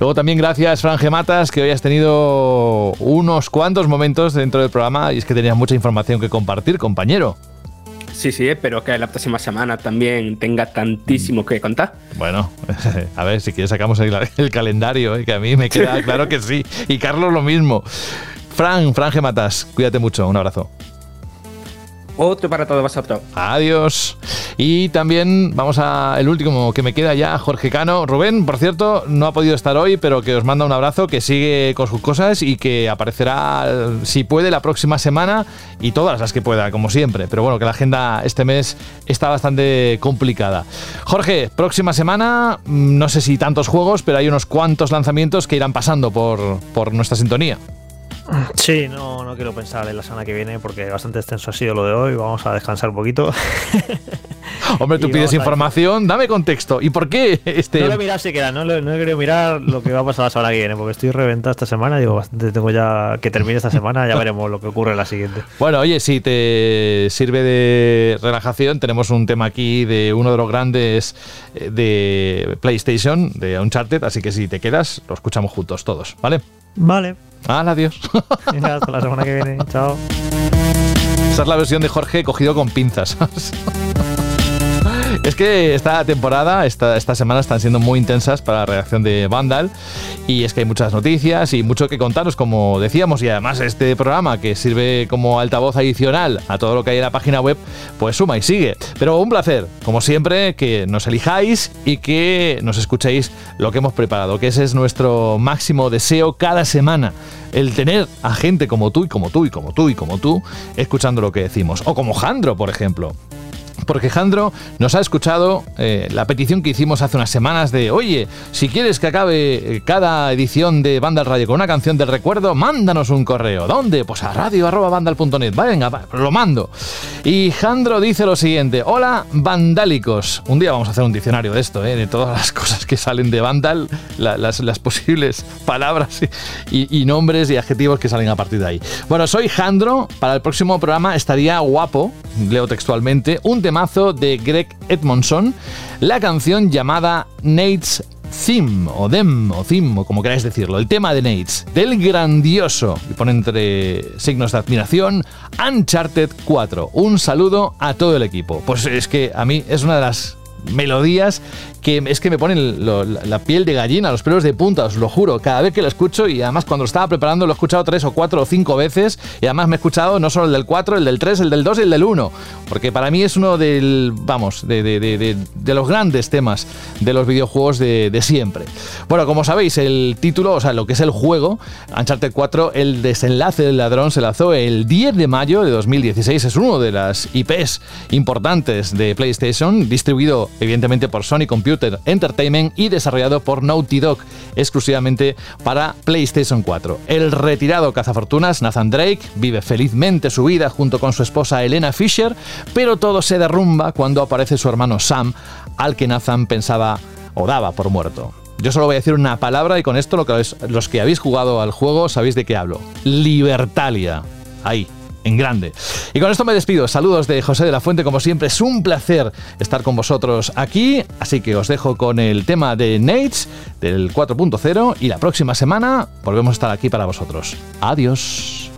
Luego también gracias, Franje Matas, que hoy has tenido unos cuantos momentos dentro del programa y es que tenías mucha información que compartir, compañero. Sí, sí, espero que la próxima semana también tenga tantísimo que contar. Bueno, a ver, si quieres sacamos el, el calendario, ¿eh? que a mí me queda claro que sí. Y Carlos lo mismo. Fran, Franje Matas, cuídate mucho, un abrazo. Otro para todos vosotros. Adiós. Y también vamos a el último que me queda ya, Jorge Cano. Rubén, por cierto, no ha podido estar hoy, pero que os manda un abrazo, que sigue con sus cosas y que aparecerá, si puede, la próxima semana y todas las que pueda, como siempre. Pero bueno, que la agenda este mes está bastante complicada. Jorge, próxima semana, mm, no sé si tantos juegos, pero hay unos cuantos lanzamientos que irán pasando por, por nuestra sintonía. Sí, no, no quiero pensar en la semana que viene porque bastante extenso ha sido lo de hoy. Vamos a descansar un poquito. Hombre, tú Y pides información, dame contexto. ¿Y por qué este.? No lo he mirado siquiera, no, no he querido mirar lo que va a pasar la semana que viene porque estoy reventado esta semana. Digo, bastante tengo ya que termine esta semana, ya veremos lo que ocurre en la siguiente. Bueno, oye, si te sirve de relajación, tenemos un tema aquí de uno de los grandes eh, de PlayStation, de Uncharted, así que si te quedas, lo escuchamos juntos todos, ¿vale? Vale. Hala, adiós. Venga, hasta la semana que viene. Chao. Esa es la versión de Jorge cogido con pinzas. Es que esta temporada, esta, esta semana están siendo muy intensas para la reacción de Vandal y es que hay muchas noticias y mucho que contaros, como decíamos, y además este programa que sirve como altavoz adicional a todo lo que hay en la página web, pues suma y sigue. Pero un placer, como siempre, que nos elijáis y que nos escuchéis lo que hemos preparado, que ese es nuestro máximo deseo cada semana el tener a gente como tú y como tú y como tú y como tú escuchando lo que decimos. O como Jandro, por ejemplo. Porque Jandro nos ha escuchado eh, la petición que hicimos hace unas semanas de, oye, si quieres que acabe eh, cada edición de Banda Radio con una canción del recuerdo, mándanos un correo. ¿Dónde? Pues a radio.bandal.net. Venga, va, lo mando. Y Jandro dice lo siguiente, hola vandálicos. Un día vamos a hacer un diccionario de esto, eh, de todas las cosas que salen de Vandal, la- las, las posibles palabras y, y nombres y adjetivos que salen a partir de ahí. Bueno, soy Jandro. Para el próximo programa estaría guapo, leo textualmente, un temazo de Greg Edmondson, la canción llamada Nate's Theme, o Dem, o Theme, o como queráis decirlo, el tema de Nates, del grandioso, y pone entre signos de admiración, Uncharted 4. Un saludo a todo el equipo. Pues es que a mí es una de las melodías que es que me ponen la piel de gallina, los pelos de punta, os lo juro, cada vez que lo escucho y además cuando estaba preparando lo he escuchado tres o cuatro o cinco veces y además me he escuchado no solo el del 4, el del 3, el del 2 y el del 1, porque para mí es uno del, vamos, de, de- de- de- los grandes temas de los videojuegos de, de siempre. Bueno, como sabéis, el título, o sea, lo que es el juego, Uncharted 4, el desenlace del ladrón se lanzó el 10 de mayo de 2016, es uno de las IPs importantes de PlayStation, distribuido evidentemente por Sony Computer Entertainment y desarrollado por Naughty Dog exclusivamente para PlayStation 4. El retirado cazafortunas Nathan Drake vive felizmente su vida junto con su esposa Elena Fisher, pero todo se derrumba cuando aparece su hermano Sam, al que Nathan pensaba o daba por muerto. Yo solo voy a decir una palabra y con esto lo que os- los que habéis jugado al juego sabéis de qué hablo. Libertalia. Ahí, en grande. Y con esto me despido. Saludos de José de la Fuente, como siempre. Es un placer estar con vosotros aquí. Así que os dejo con el tema de Nates del 4.0 y la próxima semana volvemos a estar aquí para vosotros. Adiós.